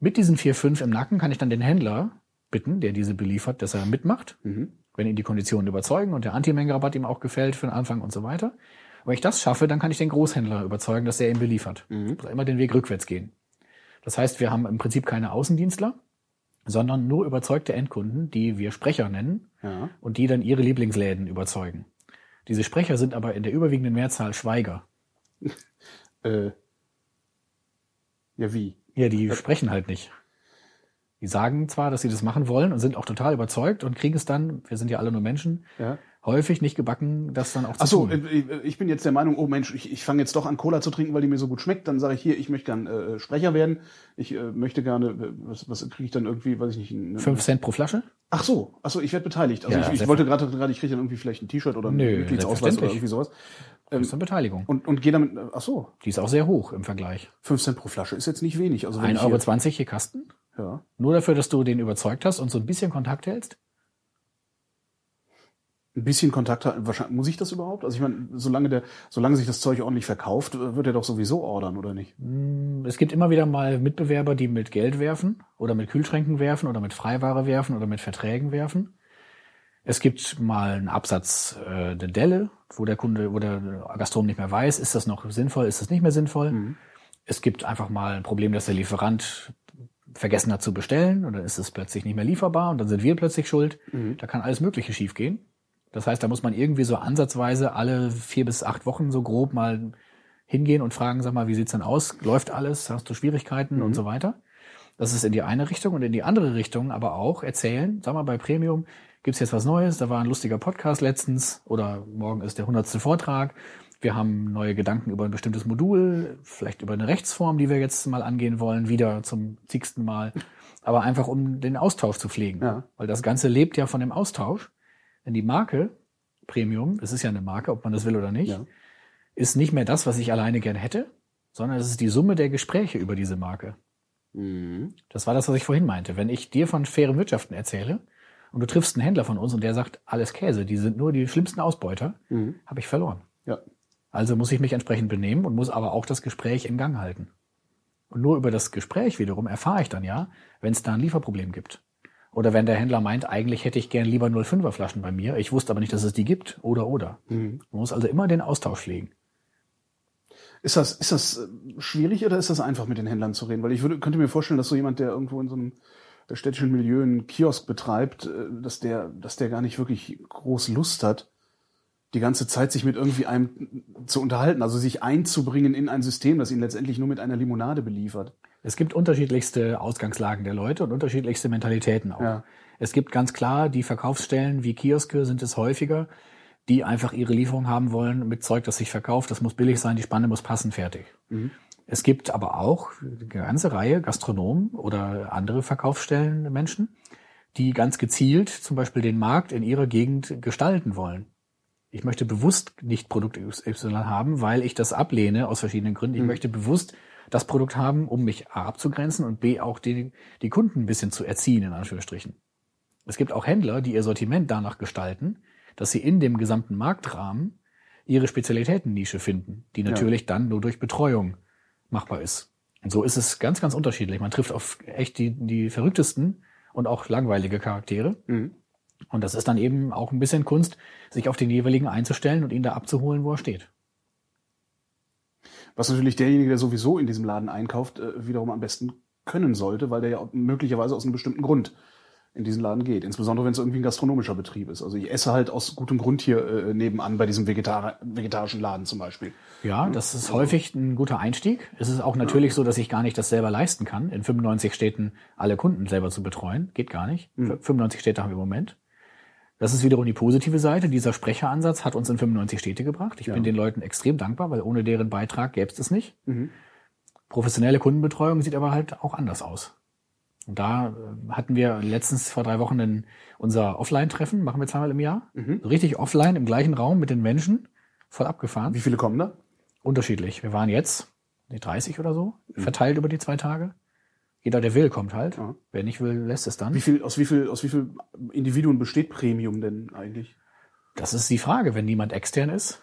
C: Mit diesen vier, fünf im Nacken kann ich dann den Händler bitten, der diese beliefert, dass er mitmacht, wenn ihn die Konditionen überzeugen und der Antimengenrabatt ihm auch gefällt für den Anfang und so weiter. Und wenn ich das schaffe, dann kann ich den Großhändler überzeugen, dass er ihn beliefert. Muss immer den Weg rückwärts gehen. Das heißt, wir haben im Prinzip keine Außendienstler, sondern nur überzeugte Endkunden, die wir Sprecher nennen
B: Ja.
C: und die dann ihre Lieblingsläden überzeugen. Diese Sprecher sind aber in der überwiegenden Mehrzahl Schweiger.
B: Äh, ja, wie?
C: Ja, die sprechen halt nicht. Die sagen zwar, dass sie das machen wollen und sind auch total überzeugt und kriegen es dann, wir sind ja alle nur Menschen,
B: Ja.
C: häufig nicht gebacken, das dann auch zu
B: Ach so,
C: tun.
B: äh, ich bin jetzt der Meinung, oh Mensch, ich, ich fange jetzt doch an Cola zu trinken, weil die mir so gut schmeckt. Dann sage ich hier, ich möchte gern äh, Sprecher werden. Ich äh, möchte gerne, äh, was, was kriege ich dann irgendwie, weiß ich nicht.
C: Fünf Cent pro Flasche?
B: Ach so, ach so, ich werde beteiligt. Also
C: Ja,
B: ich, ich wollte gerade gerade, ich kriege dann irgendwie vielleicht ein T-Shirt oder einen
C: Nö,
B: Mitgliedsausweis oder irgendwie sowas.
C: Eine Beteiligung.
B: Und, und gehe damit, ach so,
C: Die ist auch sehr hoch im Vergleich.
B: 5 Cent pro Flasche ist jetzt nicht wenig. Also wenn
C: 1,20
B: ich
C: Euro
B: hier,
C: 20 je Kasten?
B: ja.
C: Nur dafür, dass du den überzeugt hast und so ein bisschen Kontakt hältst?
B: ein bisschen Kontakt hat, wahrscheinlich, muss ich das überhaupt? Also ich meine, solange der, solange sich das Zeug ordentlich verkauft, wird er doch sowieso ordern, oder nicht?
C: Es gibt immer wieder mal Mitbewerber, die mit Geld werfen oder mit Kühlschränken werfen oder mit Freiware werfen oder mit Verträgen werfen. Es gibt mal einen Absatz äh, der Delle, wo der Kunde, wo der Gastronom nicht mehr weiß, ist das noch sinnvoll, ist das nicht mehr sinnvoll. Es gibt einfach mal ein Problem, dass der Lieferant vergessen hat zu bestellen und dann ist es plötzlich nicht mehr lieferbar und dann sind wir plötzlich schuld. Da kann alles Mögliche schiefgehen. Das heißt, da muss man irgendwie so ansatzweise alle vier bis acht Wochen so grob mal hingehen und fragen, sag mal, wie sieht's denn aus? Läuft alles? Hast du Schwierigkeiten und so weiter? Das ist in die eine Richtung und in die andere Richtung aber auch erzählen. Sag mal, bei Premium gibt's jetzt was Neues. Da war ein lustiger Podcast letztens oder morgen ist der hundertste Vortrag. Wir haben neue Gedanken über ein bestimmtes Modul, vielleicht über eine Rechtsform, die wir jetzt mal angehen wollen, wieder zum zigsten Mal. Aber einfach um den Austausch zu pflegen.
B: Ja.
C: Weil das Ganze lebt ja von dem Austausch. Denn die Marke Premium, es ist ja eine Marke, ob man das will oder nicht,
B: Ja.
C: ist nicht mehr das, was ich alleine gerne hätte, sondern es ist die Summe der Gespräche über diese Marke. Das war das, was ich vorhin meinte. Wenn ich dir von fairen Wirtschaften erzähle und du triffst einen Händler von uns und der sagt, alles Käse, die sind nur die schlimmsten Ausbeuter, habe ich verloren.
B: Ja.
C: Also muss ich mich entsprechend benehmen und muss aber auch das Gespräch in Gang halten. Und nur über das Gespräch wiederum erfahre ich dann ja, wenn es da ein Lieferproblem gibt. Oder wenn der Händler meint, eigentlich hätte ich gern lieber 05er Flaschen bei mir, ich wusste aber nicht, dass es die gibt, oder oder. Man muss also immer den Austausch pflegen.
B: Ist das, ist das äh, schwierig oder ist das einfach mit den Händlern zu reden? Weil ich würde, könnte mir vorstellen, dass so jemand, der irgendwo in so einem äh, städtischen Milieu einen Kiosk betreibt, äh, dass der, dass der gar nicht wirklich groß Lust hat, die ganze Zeit sich mit irgendwie einem zu unterhalten, also sich einzubringen in ein System, das ihn letztendlich nur mit einer Limonade beliefert.
C: Es gibt unterschiedlichste Ausgangslagen der Leute und unterschiedlichste Mentalitäten auch.
B: Ja.
C: Es gibt ganz klar die Verkaufsstellen wie Kioske sind es häufiger, die einfach ihre Lieferung haben wollen mit Zeug, das sich verkauft. Das muss billig sein, die Spanne muss passen, fertig. Es gibt aber auch eine ganze Reihe Gastronomen oder andere Verkaufsstellen Menschen, die ganz gezielt zum Beispiel den Markt in ihrer Gegend gestalten wollen. Ich möchte bewusst nicht Produkt XY haben, weil ich das ablehne aus verschiedenen Gründen. Ich möchte bewusst das Produkt haben, um mich A abzugrenzen und B auch die, die Kunden ein bisschen zu erziehen, in Anführungsstrichen. Es gibt auch Händler, die ihr Sortiment danach gestalten, dass sie in dem gesamten Marktrahmen ihre Spezialitätennische finden, die natürlich dann nur durch Betreuung machbar ist. Und so ist es ganz, ganz unterschiedlich. Man trifft auf echt die, die verrücktesten und auch langweilige Charaktere. Und das ist dann eben auch ein bisschen Kunst, sich auf den jeweiligen einzustellen und ihn da abzuholen, wo er steht.
B: Was natürlich derjenige, der sowieso in diesem Laden einkauft, äh, wiederum am besten können sollte, weil der ja möglicherweise aus einem bestimmten Grund in diesen Laden geht. Insbesondere wenn es irgendwie ein gastronomischer Betrieb ist. Also ich esse halt aus gutem Grund hier äh, nebenan bei diesem Vegetar vegetarischen Laden zum Beispiel.
C: Ja, das ist häufig ein guter Einstieg. Es ist auch natürlich so, dass ich gar nicht das selber leisten kann, in 95 Städten alle Kunden selber zu betreuen. Geht gar nicht. 95 Städte haben wir im Moment. Das ist wiederum die positive Seite. Dieser Sprecheransatz hat uns in 95 Städte gebracht. Ich bin den Leuten extrem dankbar, weil ohne deren Beitrag gäbe es das nicht. Professionelle Kundenbetreuung sieht aber halt auch anders aus. Und da äh, hatten wir letztens vor drei Wochen ein, unser Offline-Treffen, machen wir zweimal im Jahr. So richtig offline im gleichen Raum mit den Menschen, voll abgefahren.
B: Wie viele kommen da?
C: Unterschiedlich. Wir waren jetzt, die 30 oder so, verteilt über die zwei Tage. Jeder, der will, kommt halt.
B: Ja.
C: Wer nicht will, lässt es dann.
B: Wie viel, aus wie viel, aus wie viel Individuen besteht Premium denn eigentlich?
C: Das ist die Frage, wenn niemand extern ist.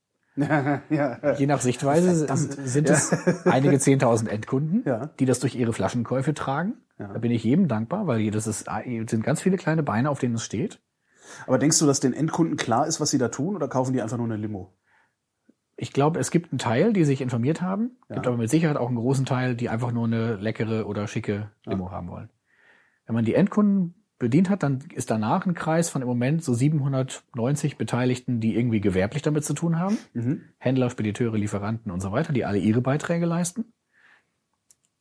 B: ja,
C: Je nach Sichtweise
B: Verdammt.
C: sind es einige zehntausend Endkunden,
B: Ja.
C: die das durch ihre Flaschenkäufe tragen.
B: Ja.
C: Da bin ich jedem dankbar, weil jedes ist, sind ganz viele kleine Beine, auf denen es steht.
B: Aber denkst du, dass den Endkunden klar ist, was sie da tun, oder kaufen die einfach nur eine Limo?
C: Ich glaube, es gibt einen Teil, die sich informiert haben, gibt aber mit Sicherheit auch einen großen Teil, die einfach nur eine leckere oder schicke Limo haben wollen. Wenn man die Endkunden bedient hat, dann ist danach ein Kreis von im Moment so 790 Beteiligten, die irgendwie gewerblich damit zu tun haben. Händler, Spediteure, Lieferanten und so weiter, die alle ihre Beiträge leisten.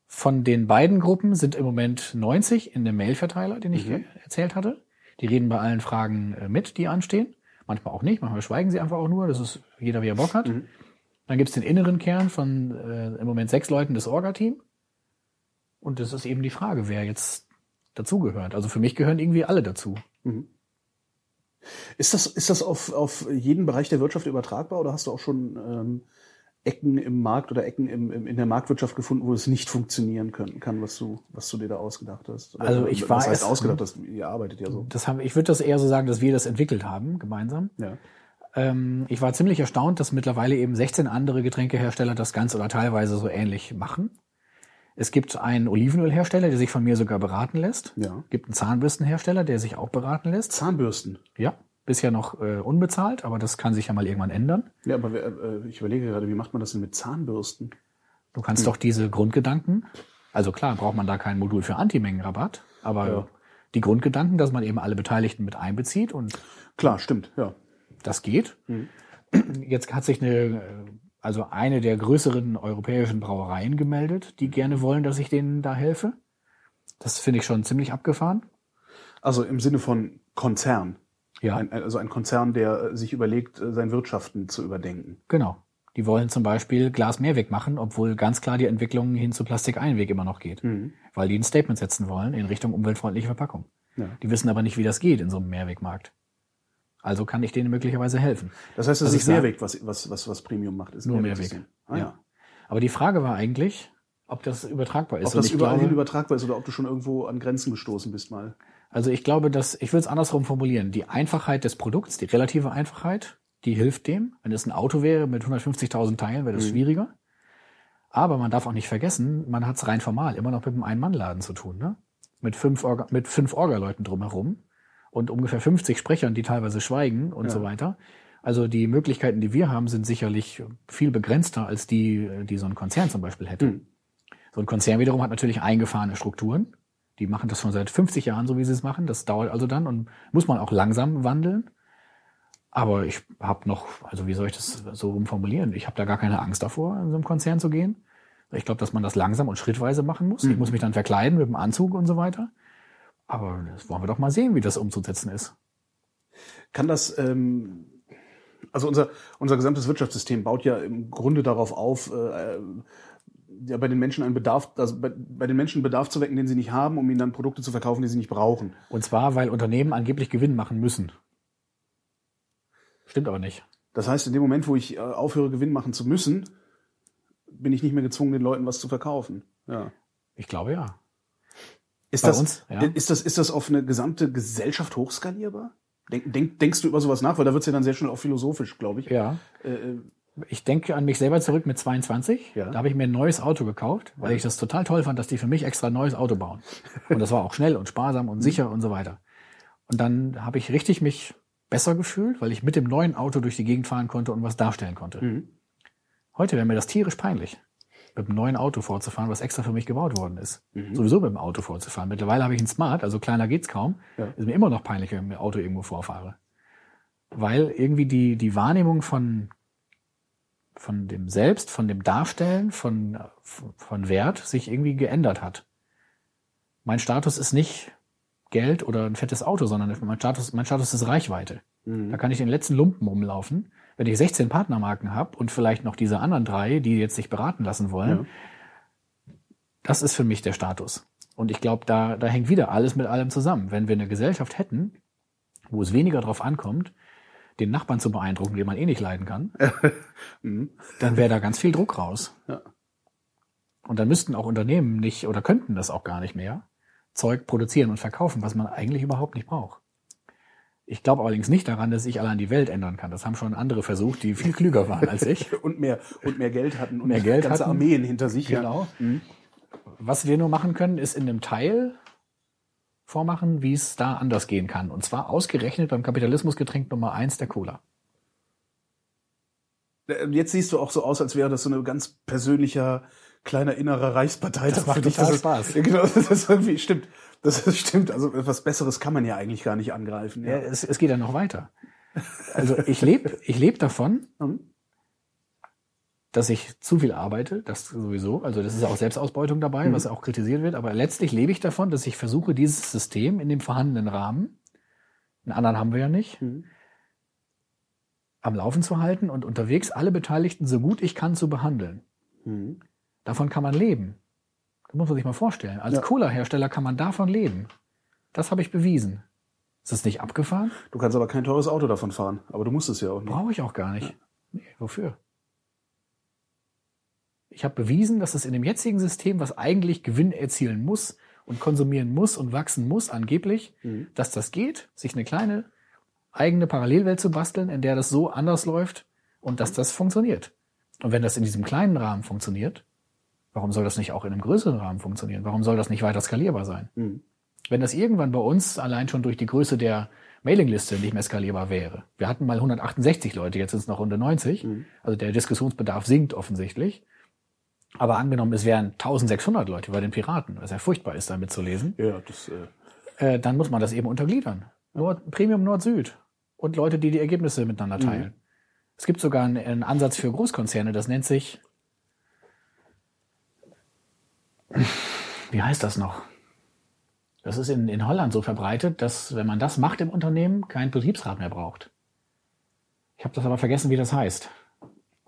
C: Von den beiden Gruppen sind im Moment 90 in dem Mailverteiler, den ich äh, erzählt hatte. Die reden bei allen Fragen äh, mit, die anstehen. Manchmal auch nicht, manchmal schweigen sie einfach auch nur. Das ist jeder, wie er Bock hat. Dann gibt's den inneren Kern von äh, im Moment sechs Leuten des Orga-Team. Und das ist eben die Frage, wer jetzt dazugehört. Also für mich gehören irgendwie alle dazu.
B: Ist das, ist das auf, auf jeden Bereich der Wirtschaft übertragbar oder hast du auch schon ähm, Ecken im Markt oder Ecken im, im, in der Marktwirtschaft gefunden, wo es nicht funktionieren können, kann, was du, was du dir da ausgedacht hast? Oder
C: Also ich
B: was heißt ausgedacht, dass ihr arbeitet ja so.
C: Das haben, ich würde das eher so sagen, dass wir das entwickelt haben, gemeinsam.
B: Ja.
C: Ähm, ich war ziemlich erstaunt, dass mittlerweile eben 16 andere Getränkehersteller das ganz oder teilweise so ähnlich machen. Es gibt einen Olivenölhersteller, der sich von mir sogar beraten lässt.
B: Ja.
C: Gibt einen Zahnbürstenhersteller, der sich auch beraten lässt.
B: Zahnbürsten.
C: Ja. Bisher noch äh, unbezahlt, aber das kann sich ja mal irgendwann ändern.
B: Ja, aber äh, ich überlege gerade, wie macht man das denn mit Zahnbürsten?
C: Du kannst doch diese Grundgedanken, also klar, braucht man da kein Modul für Antimengenrabatt, aber
B: Ja.
C: die Grundgedanken, dass man eben alle Beteiligten mit einbezieht und
B: Klar, stimmt, ja.
C: das geht. Jetzt hat sich eine, äh, also eine der größeren europäischen Brauereien gemeldet, die gerne wollen, dass ich denen da helfe. Das finde ich schon ziemlich abgefahren.
B: Also im Sinne von Konzern.
C: Ja,
B: Ein, also ein Konzern, der äh, sich überlegt, äh, sein Wirtschaften zu überdenken.
C: genau. Die wollen zum Beispiel Glas Mehrweg machen, obwohl ganz klar die Entwicklung hin zu Plastikeinweg immer noch geht. Weil die ein Statement setzen wollen in Richtung umweltfreundliche Verpackung.
B: Ja.
C: Die wissen aber nicht, wie das geht in so einem Mehrwegmarkt. Also kann ich denen möglicherweise helfen.
B: Das heißt, es ist Mehrweg, was, was, was, was Premium macht. Ist
C: Nur
B: Mehrwegsystem.
C: Mehrweg.
B: Ah, ja.
C: Ja. Aber die Frage war eigentlich, ob das übertragbar ist.
B: Ob das überall
C: glaube-
B: hin übertragbar ist oder ob du schon irgendwo an Grenzen gestoßen bist mal.
C: Also ich glaube, dass, ich will es andersrum formulieren. Die Einfachheit des Produkts, die relative Einfachheit, die hilft dem. Wenn es ein Auto wäre mit 150.000 Teilen, wäre das schwieriger. Aber man darf auch nicht vergessen, man hat es rein formal immer noch mit einem Ein-Mann-Laden zu tun. Ne? Mit fünf, Orga, mit fünf Orga-Leuten drumherum und ungefähr 50 Sprechern, die teilweise schweigen und
B: Ja.
C: so weiter. Also die Möglichkeiten, die wir haben, sind sicherlich viel begrenzter als die, die so ein Konzern zum Beispiel hätte.
B: Hm.
C: So ein Konzern wiederum hat natürlich eingefahrene Strukturen. Die machen das schon seit 50 Jahren, so wie sie es machen. Das dauert also dann und muss man auch langsam wandeln. Aber ich habe noch, also wie soll ich das so rumformulieren? Ich habe da gar keine Angst davor, in so einem Konzern zu gehen. Ich glaube, dass man das langsam und schrittweise machen muss. Ich muss mich dann verkleiden mit dem Anzug und so weiter. Aber das wollen wir doch mal sehen, wie das umzusetzen ist.
B: Kann das, ähm, also unser, unser gesamtes Wirtschaftssystem baut ja im Grunde darauf auf, äh, ja, bei den Menschen einen Bedarf, also bei, bei den Menschen Bedarf zu wecken, den sie nicht haben, um ihnen dann Produkte zu verkaufen, die sie nicht brauchen.
C: Und zwar, weil Unternehmen angeblich Gewinn machen müssen. Stimmt aber nicht.
B: Das heißt, in dem Moment, wo ich äh, aufhöre, Gewinn machen zu müssen, bin ich nicht mehr gezwungen, den Leuten was zu verkaufen. Ja.
C: Ich glaube ja.
B: Ist
C: Bei
B: das,
C: uns, ja.
B: ist das, ist das auf eine gesamte Gesellschaft hochskalierbar? Denk, denk, denkst du über sowas nach? Weil da wird's ja dann sehr schnell auch philosophisch, glaube ich.
C: Ja.
B: Äh, äh,
C: Ich denke an mich selber zurück mit 22.
B: Ja.
C: Da habe ich mir ein neues Auto gekauft, weil ich das total toll fand, dass die für mich extra ein neues Auto bauen. Und das war auch schnell und sparsam und sicher und so weiter. Und dann habe ich richtig mich besser gefühlt, weil ich mit dem neuen Auto durch die Gegend fahren konnte und was darstellen konnte.
B: Mhm.
C: Heute wäre mir das tierisch peinlich, mit einem neuen Auto vorzufahren, was extra für mich gebaut worden ist.
B: Mhm.
C: Sowieso mit dem Auto vorzufahren. Mittlerweile habe ich einen Smart, also kleiner geht's kaum.
B: Ja.
C: Ist mir immer noch peinlich, wenn ich mit dem Auto irgendwo vorfahre. Weil irgendwie die, die Wahrnehmung von, von dem Selbst, von dem Darstellen, von, von Wert sich irgendwie geändert hat. Mein Status ist nicht Geld oder ein fettes Auto, sondern mein Status, mein Status ist Reichweite.
B: Mhm.
C: Da kann ich den letzten Lumpen umlaufen. Wenn ich 16 Partnermarken habe und vielleicht noch diese anderen drei, die jetzt sich beraten lassen wollen, das ist für mich der Status. Und ich glaube, da, da hängt wieder alles mit allem zusammen. Wenn wir eine Gesellschaft hätten, wo es weniger drauf ankommt, den Nachbarn zu beeindrucken, den man eh nicht leiden kann,
B: Mhm.
C: dann wäre da ganz viel Druck raus.
B: Ja.
C: Und dann müssten auch Unternehmen nicht oder könnten das auch gar nicht mehr Zeug produzieren und verkaufen, was man eigentlich überhaupt nicht braucht. Ich glaube allerdings nicht daran, dass ich allein die Welt ändern kann. Das haben schon andere versucht, die viel klüger waren als ich.
B: Und mehr, und mehr Geld hatten und
C: Mehr Geld
B: ganze
C: hatten.
B: Armeen hinter sich.
C: Genau.
B: Ja. Mhm.
C: Was wir nur machen können, ist in einem Teil vormachen, wie es da anders gehen kann. Und zwar ausgerechnet beim Kapitalismusgetränk Nummer eins der Cola.
B: Äh, Jetzt siehst du auch so aus, als wäre das so ein ganz persönlicher, kleiner innerer Reichsparteitag
C: Das macht
B: für dich.
C: total
B: ist-
C: Spaß.
B: Genau, das ist irgendwie, stimmt. Das ist, stimmt. Also etwas Besseres kann man ja eigentlich gar nicht angreifen.
C: Ja,
B: Ja.
C: es, es geht ja noch weiter. Also ich lebe ich leb davon,
B: Mhm.
C: Dass ich zu viel arbeite, das sowieso. Also das ist auch Selbstausbeutung dabei, was auch kritisiert wird. Aber letztlich lebe ich davon, dass ich versuche, dieses System in dem vorhandenen Rahmen, einen anderen haben wir ja nicht,
B: Mhm.
C: am Laufen zu halten und unterwegs alle Beteiligten so gut ich kann zu behandeln.
B: Mhm.
C: Davon kann man leben. Das muss man sich mal vorstellen. Als
B: Ja.
C: Cola-Hersteller kann man davon leben. Das habe ich bewiesen. Ist das nicht abgefahren?
B: Du kannst aber kein teures Auto davon fahren. Aber du musst es ja auch nicht.
C: Brauche ich auch gar nicht. Nee, wofür? Ich habe bewiesen, dass es in dem jetzigen System, was eigentlich Gewinn erzielen muss und konsumieren muss und wachsen muss, angeblich,
B: Mhm.
C: dass das geht, sich eine kleine eigene Parallelwelt zu basteln, in der das so anders läuft und dass das funktioniert. Und wenn das in diesem kleinen Rahmen funktioniert, warum soll das nicht auch in einem größeren Rahmen funktionieren? Warum soll das nicht weiter skalierbar sein?
B: Mhm.
C: Wenn das irgendwann bei uns allein schon durch die Größe der Mailingliste nicht mehr skalierbar wäre. Wir hatten mal 168 Leute, jetzt sind es noch unter 90.
B: Mhm.
C: Also der Diskussionsbedarf sinkt offensichtlich. Aber angenommen, es wären 1600 Leute bei den Piraten, was ja furchtbar ist, damit zu lesen,
B: Ja, das, äh,
C: äh, dann muss man das eben untergliedern. Nord, Premium Nord-Süd und Leute, die die Ergebnisse miteinander teilen. Es gibt sogar einen, einen Ansatz für Großkonzerne, das nennt sich, wie heißt das noch? Das ist in, in Holland so verbreitet, dass wenn man das macht im Unternehmen, kein Betriebsrat mehr braucht. Ich habe das aber vergessen, wie das heißt.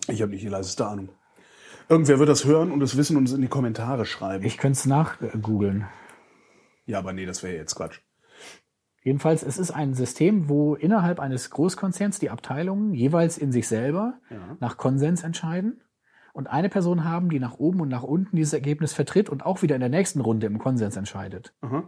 B: ich habe nicht die leiseste Ahnung. Irgendwer wird das hören und es wissen und es in die Kommentare schreiben.
C: Ich könnte es nachgoogeln.
B: ja, aber nee, das wäre jetzt Quatsch.
C: Jedenfalls, es ist ein System, wo innerhalb eines Großkonzerns die Abteilungen jeweils in sich selber
B: Ja.
C: nach Konsens entscheiden und eine Person haben, die nach oben und nach unten dieses Ergebnis vertritt und auch wieder in der nächsten Runde im Konsens entscheidet.
B: Aha.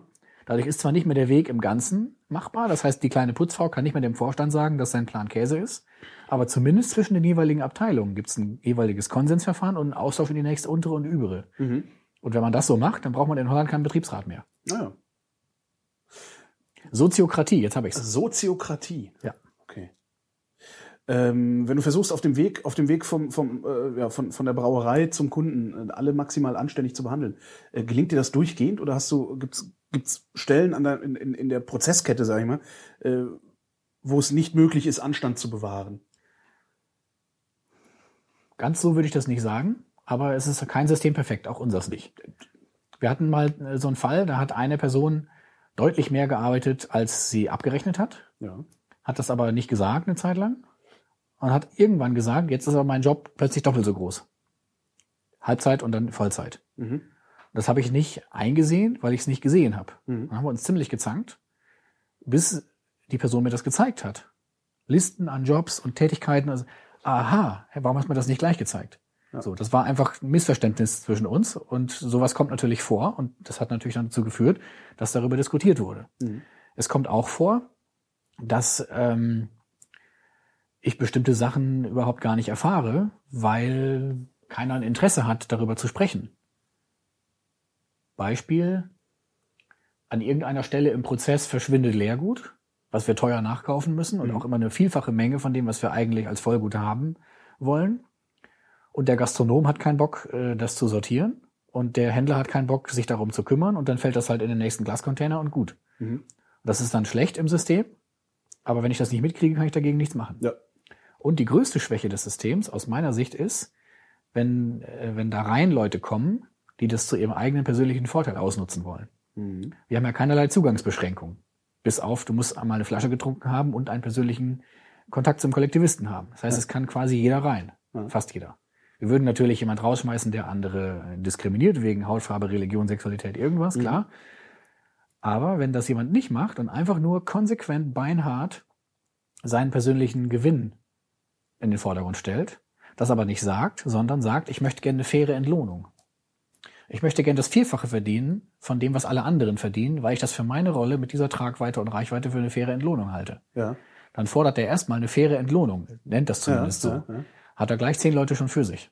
C: Dadurch ist zwar nicht mehr der Weg im Ganzen machbar, das heißt, die kleine Putzfrau kann nicht mehr dem Vorstand sagen, dass sein Plan Käse ist, aber zumindest zwischen den jeweiligen Abteilungen gibt es ein jeweiliges Konsensverfahren und einen Austausch in die nächste untere und übere.
B: Mhm.
C: Und wenn man das so macht, dann braucht man in Holland keinen Betriebsrat mehr.
B: Naja.
C: Soziokratie, jetzt habe ich's.
B: Soziokratie.
C: Ja.
B: Okay. Ähm, wenn du versuchst, auf dem Weg, auf dem Weg vom, vom, äh, ja, von, von der Brauerei zum Kunden äh, alle maximal anständig zu behandeln, äh, gelingt dir das durchgehend oder hast du, gibt's, gibt's Stellen an der, in, in, in der Prozesskette, sag ich mal, äh, wo es nicht möglich ist, Anstand zu bewahren?
C: Ganz so würde ich das nicht sagen, aber es ist kein System perfekt, auch unseres nicht. Wir hatten mal äh, so einen Fall, da hat eine Person deutlich mehr gearbeitet, als sie abgerechnet hat,
B: Ja.
C: hat das aber nicht gesagt eine Zeit lang und hat irgendwann gesagt, jetzt ist aber mein Job plötzlich doppelt so groß. Halbzeit und dann Vollzeit.
B: Mhm.
C: Das habe ich nicht eingesehen, weil ich es nicht gesehen habe.
B: Mhm.
C: Dann haben wir uns ziemlich gezankt, bis die Person mir das gezeigt hat. Listen an Jobs und Tätigkeiten. Also, aha, warum hast du mir das nicht gleich gezeigt?
B: Ja.
C: So, das war einfach ein Missverständnis zwischen uns und sowas kommt natürlich vor und das hat natürlich dann dazu geführt, dass darüber diskutiert wurde.
B: Mhm.
C: Es kommt auch vor, dass ähm, ich bestimmte Sachen überhaupt gar nicht erfahre, weil keiner ein Interesse hat, darüber zu sprechen. Beispiel, an irgendeiner Stelle im Prozess verschwindet Leergut, was wir teuer nachkaufen müssen und
B: Mhm.
C: auch immer eine vielfache Menge von dem, was wir eigentlich als Vollgut haben wollen. Und der Gastronom hat keinen Bock, äh, das zu sortieren. Und der Händler hat keinen Bock, sich darum zu kümmern. Und dann fällt das halt in den nächsten Glascontainer und gut.
B: Mhm.
C: Das ist dann schlecht im System. Aber wenn ich das nicht mitkriege, kann ich dagegen nichts machen.
B: Ja.
C: Und die größte Schwäche des Systems aus meiner Sicht ist, wenn, äh, wenn da rein Leute kommen, die das zu ihrem eigenen persönlichen Vorteil ausnutzen wollen.
B: Mhm.
C: Wir haben ja keinerlei Zugangsbeschränkungen. Bis auf, du musst einmal eine Flasche getrunken haben und einen persönlichen Kontakt zum Kollektivisten haben. Das heißt, es kann quasi jeder rein.
B: Ja.
C: Fast jeder. Wir würden natürlich jemand rausschmeißen, der andere diskriminiert wegen Hautfarbe, Religion, Sexualität, irgendwas,
B: Mhm.
C: klar. Aber wenn das jemand nicht macht und einfach nur konsequent beinhart seinen persönlichen Gewinn in den Vordergrund stellt, das aber nicht sagt, sondern sagt, ich möchte gerne eine faire Entlohnung. Ich möchte gerne das Vierfache verdienen von dem, was alle anderen verdienen, weil ich das für meine Rolle mit dieser Tragweite und Reichweite für eine faire Entlohnung halte.
B: Ja.
C: Dann fordert er erstmal eine faire Entlohnung, nennt das zumindest
B: ja,
C: so.
B: ja.
C: Hat er gleich zehn Leute schon für sich.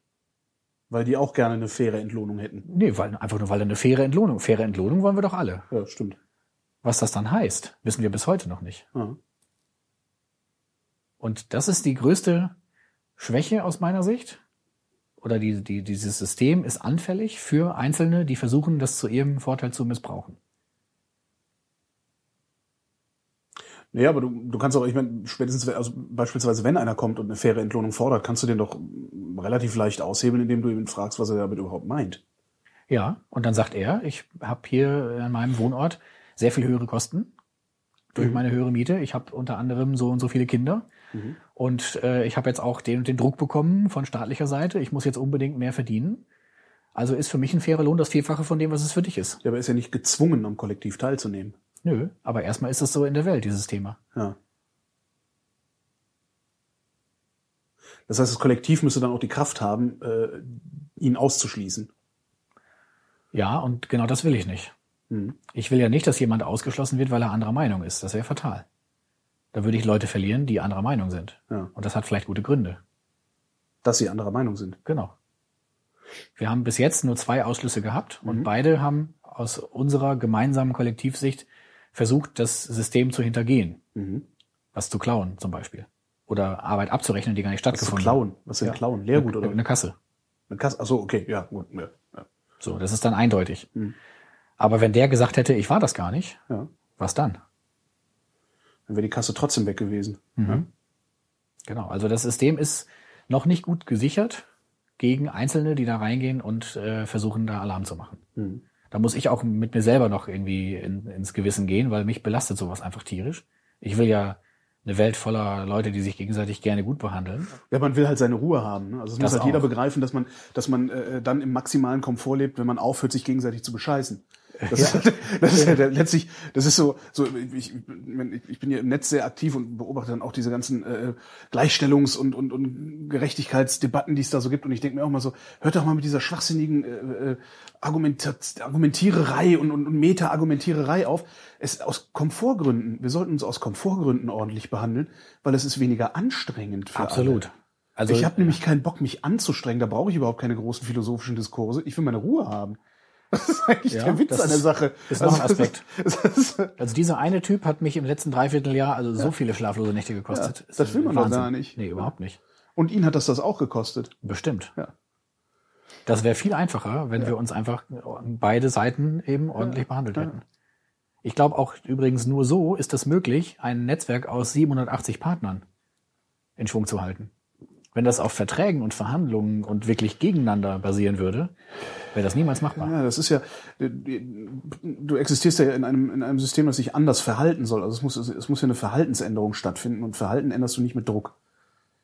B: Weil die auch gerne eine faire Entlohnung hätten.
C: Nee, weil, einfach nur weil er eine faire Entlohnung. Faire Entlohnung wollen wir doch alle.
B: Ja, stimmt.
C: Was das dann heißt, wissen wir bis heute noch nicht.
B: Ja.
C: Und das ist die größte Schwäche aus meiner Sicht. Oder die, die, dieses System ist anfällig für Einzelne, die versuchen, das zu ihrem Vorteil zu missbrauchen.
B: Nee, aber du, du kannst auch, ich meine, spätestens, also beispielsweise, wenn einer kommt und eine faire Entlohnung fordert, kannst du den doch relativ leicht aushebeln, indem du ihn fragst, was er damit überhaupt meint.
C: Ja, und dann sagt er, ich habe hier an meinem Wohnort sehr viel höhere Kosten durch meine höhere Miete. Ich habe unter anderem so und so viele Kinder. Und äh, ich habe jetzt auch den und den Druck bekommen von staatlicher Seite. Ich muss jetzt unbedingt mehr verdienen. Also ist für mich ein fairer Lohn das Vielfache von dem, was es für dich ist.
B: Ja, aber er ist ja nicht gezwungen, am Kollektiv teilzunehmen.
C: Nö, aber erstmal ist es so in der Welt, dieses Thema.
B: Ja. Das heißt, das Kollektiv müsste dann auch die Kraft haben, äh, ihn auszuschließen.
C: Ja, und genau das will ich nicht.
B: Mhm.
C: Ich will ja nicht, dass jemand ausgeschlossen wird, weil er anderer Meinung ist. Das wäre fatal. Da würde ich Leute verlieren, die anderer Meinung sind.
B: Ja.
C: Und das hat vielleicht gute Gründe.
B: Dass sie anderer Meinung sind.
C: Genau. Wir haben bis jetzt nur zwei Ausschlüsse gehabt und beide haben aus unserer gemeinsamen Kollektivsicht versucht, das System zu hintergehen.
B: Mhm.
C: Was zu klauen zum Beispiel. Oder Arbeit abzurechnen, die gar nicht
B: Was zu
C: stattgefunden
B: klauen? Was denn
C: Ja.
B: klauen? Leergut oder
C: Eine Kasse.
B: eine Kasse? Ach so, okay, ja, gut. Ja, ja.
C: So, das ist dann eindeutig.
B: Mhm.
C: Aber wenn der gesagt hätte, ich war das gar nicht,
B: ja.
C: was dann?
B: Dann wäre die Kasse trotzdem weg gewesen.
C: Mhm. Genau, also das System ist noch nicht gut gesichert gegen Einzelne, die da reingehen und äh, versuchen, da Alarm zu machen.
B: Mhm.
C: Da muss ich auch mit mir selber noch irgendwie in, ins Gewissen gehen, weil mich belastet sowas einfach tierisch. Ich will ja eine Welt voller Leute, die sich gegenseitig gerne gut behandeln.
B: Ja, man will halt seine Ruhe haben. Ne? Also es muss halt jeder
C: auch.
B: begreifen, dass man, dass man äh, dann im maximalen Komfort lebt, wenn man aufhört, sich gegenseitig zu bescheißen. Das, ist, das ist ja der, letztlich, das ist so, so ich, ich, ich bin ja im Netz sehr aktiv und beobachte dann auch diese ganzen äh, Gleichstellungs- und, und, und Gerechtigkeitsdebatten, die es da so gibt. Und ich denke mir auch mal so, hört doch mal mit dieser schwachsinnigen äh, äh, Argumentat Argumentiererei und, und, und Meta-Argumentiererei auf. Es aus Komfortgründen, wir sollten uns aus Komfortgründen ordentlich behandeln, weil es ist weniger anstrengend für
C: Absolut.
B: Alle.
C: Also
B: ich habe nämlich keinen Bock, mich anzustrengen. Da brauche ich überhaupt keine großen philosophischen Diskurse. Ich will meine Ruhe haben. Das ist eigentlich
C: Ja,
B: der Witz
C: das
B: an der Sache.
C: ist noch ein
B: Also,
C: Aspekt.
B: Das
C: Also dieser eine Typ hat mich im letzten Dreivierteljahr also so viele schlaflose Nächte gekostet.
B: Ja,
C: Ist
B: das will man doch gar nicht.
C: Nee, überhaupt nicht.
B: und ihn hat das das auch gekostet.
C: Bestimmt.
B: Ja.
C: Das wäre viel einfacher, wenn wir uns einfach beide Seiten eben ordentlich behandelt
B: ja.
C: hätten. Ich glaube auch übrigens nur so ist es möglich, ein Netzwerk aus 780 Partnern in Schwung zu halten. Wenn das auf Verträgen und Verhandlungen und wirklich gegeneinander basieren würde, wäre das niemals machbar.
B: Ja, das ist ja, du existierst ja in einem, in einem System, das sich anders verhalten soll. Also es muss, es muss ja eine Verhaltensänderung stattfinden und Verhalten änderst du nicht mit Druck.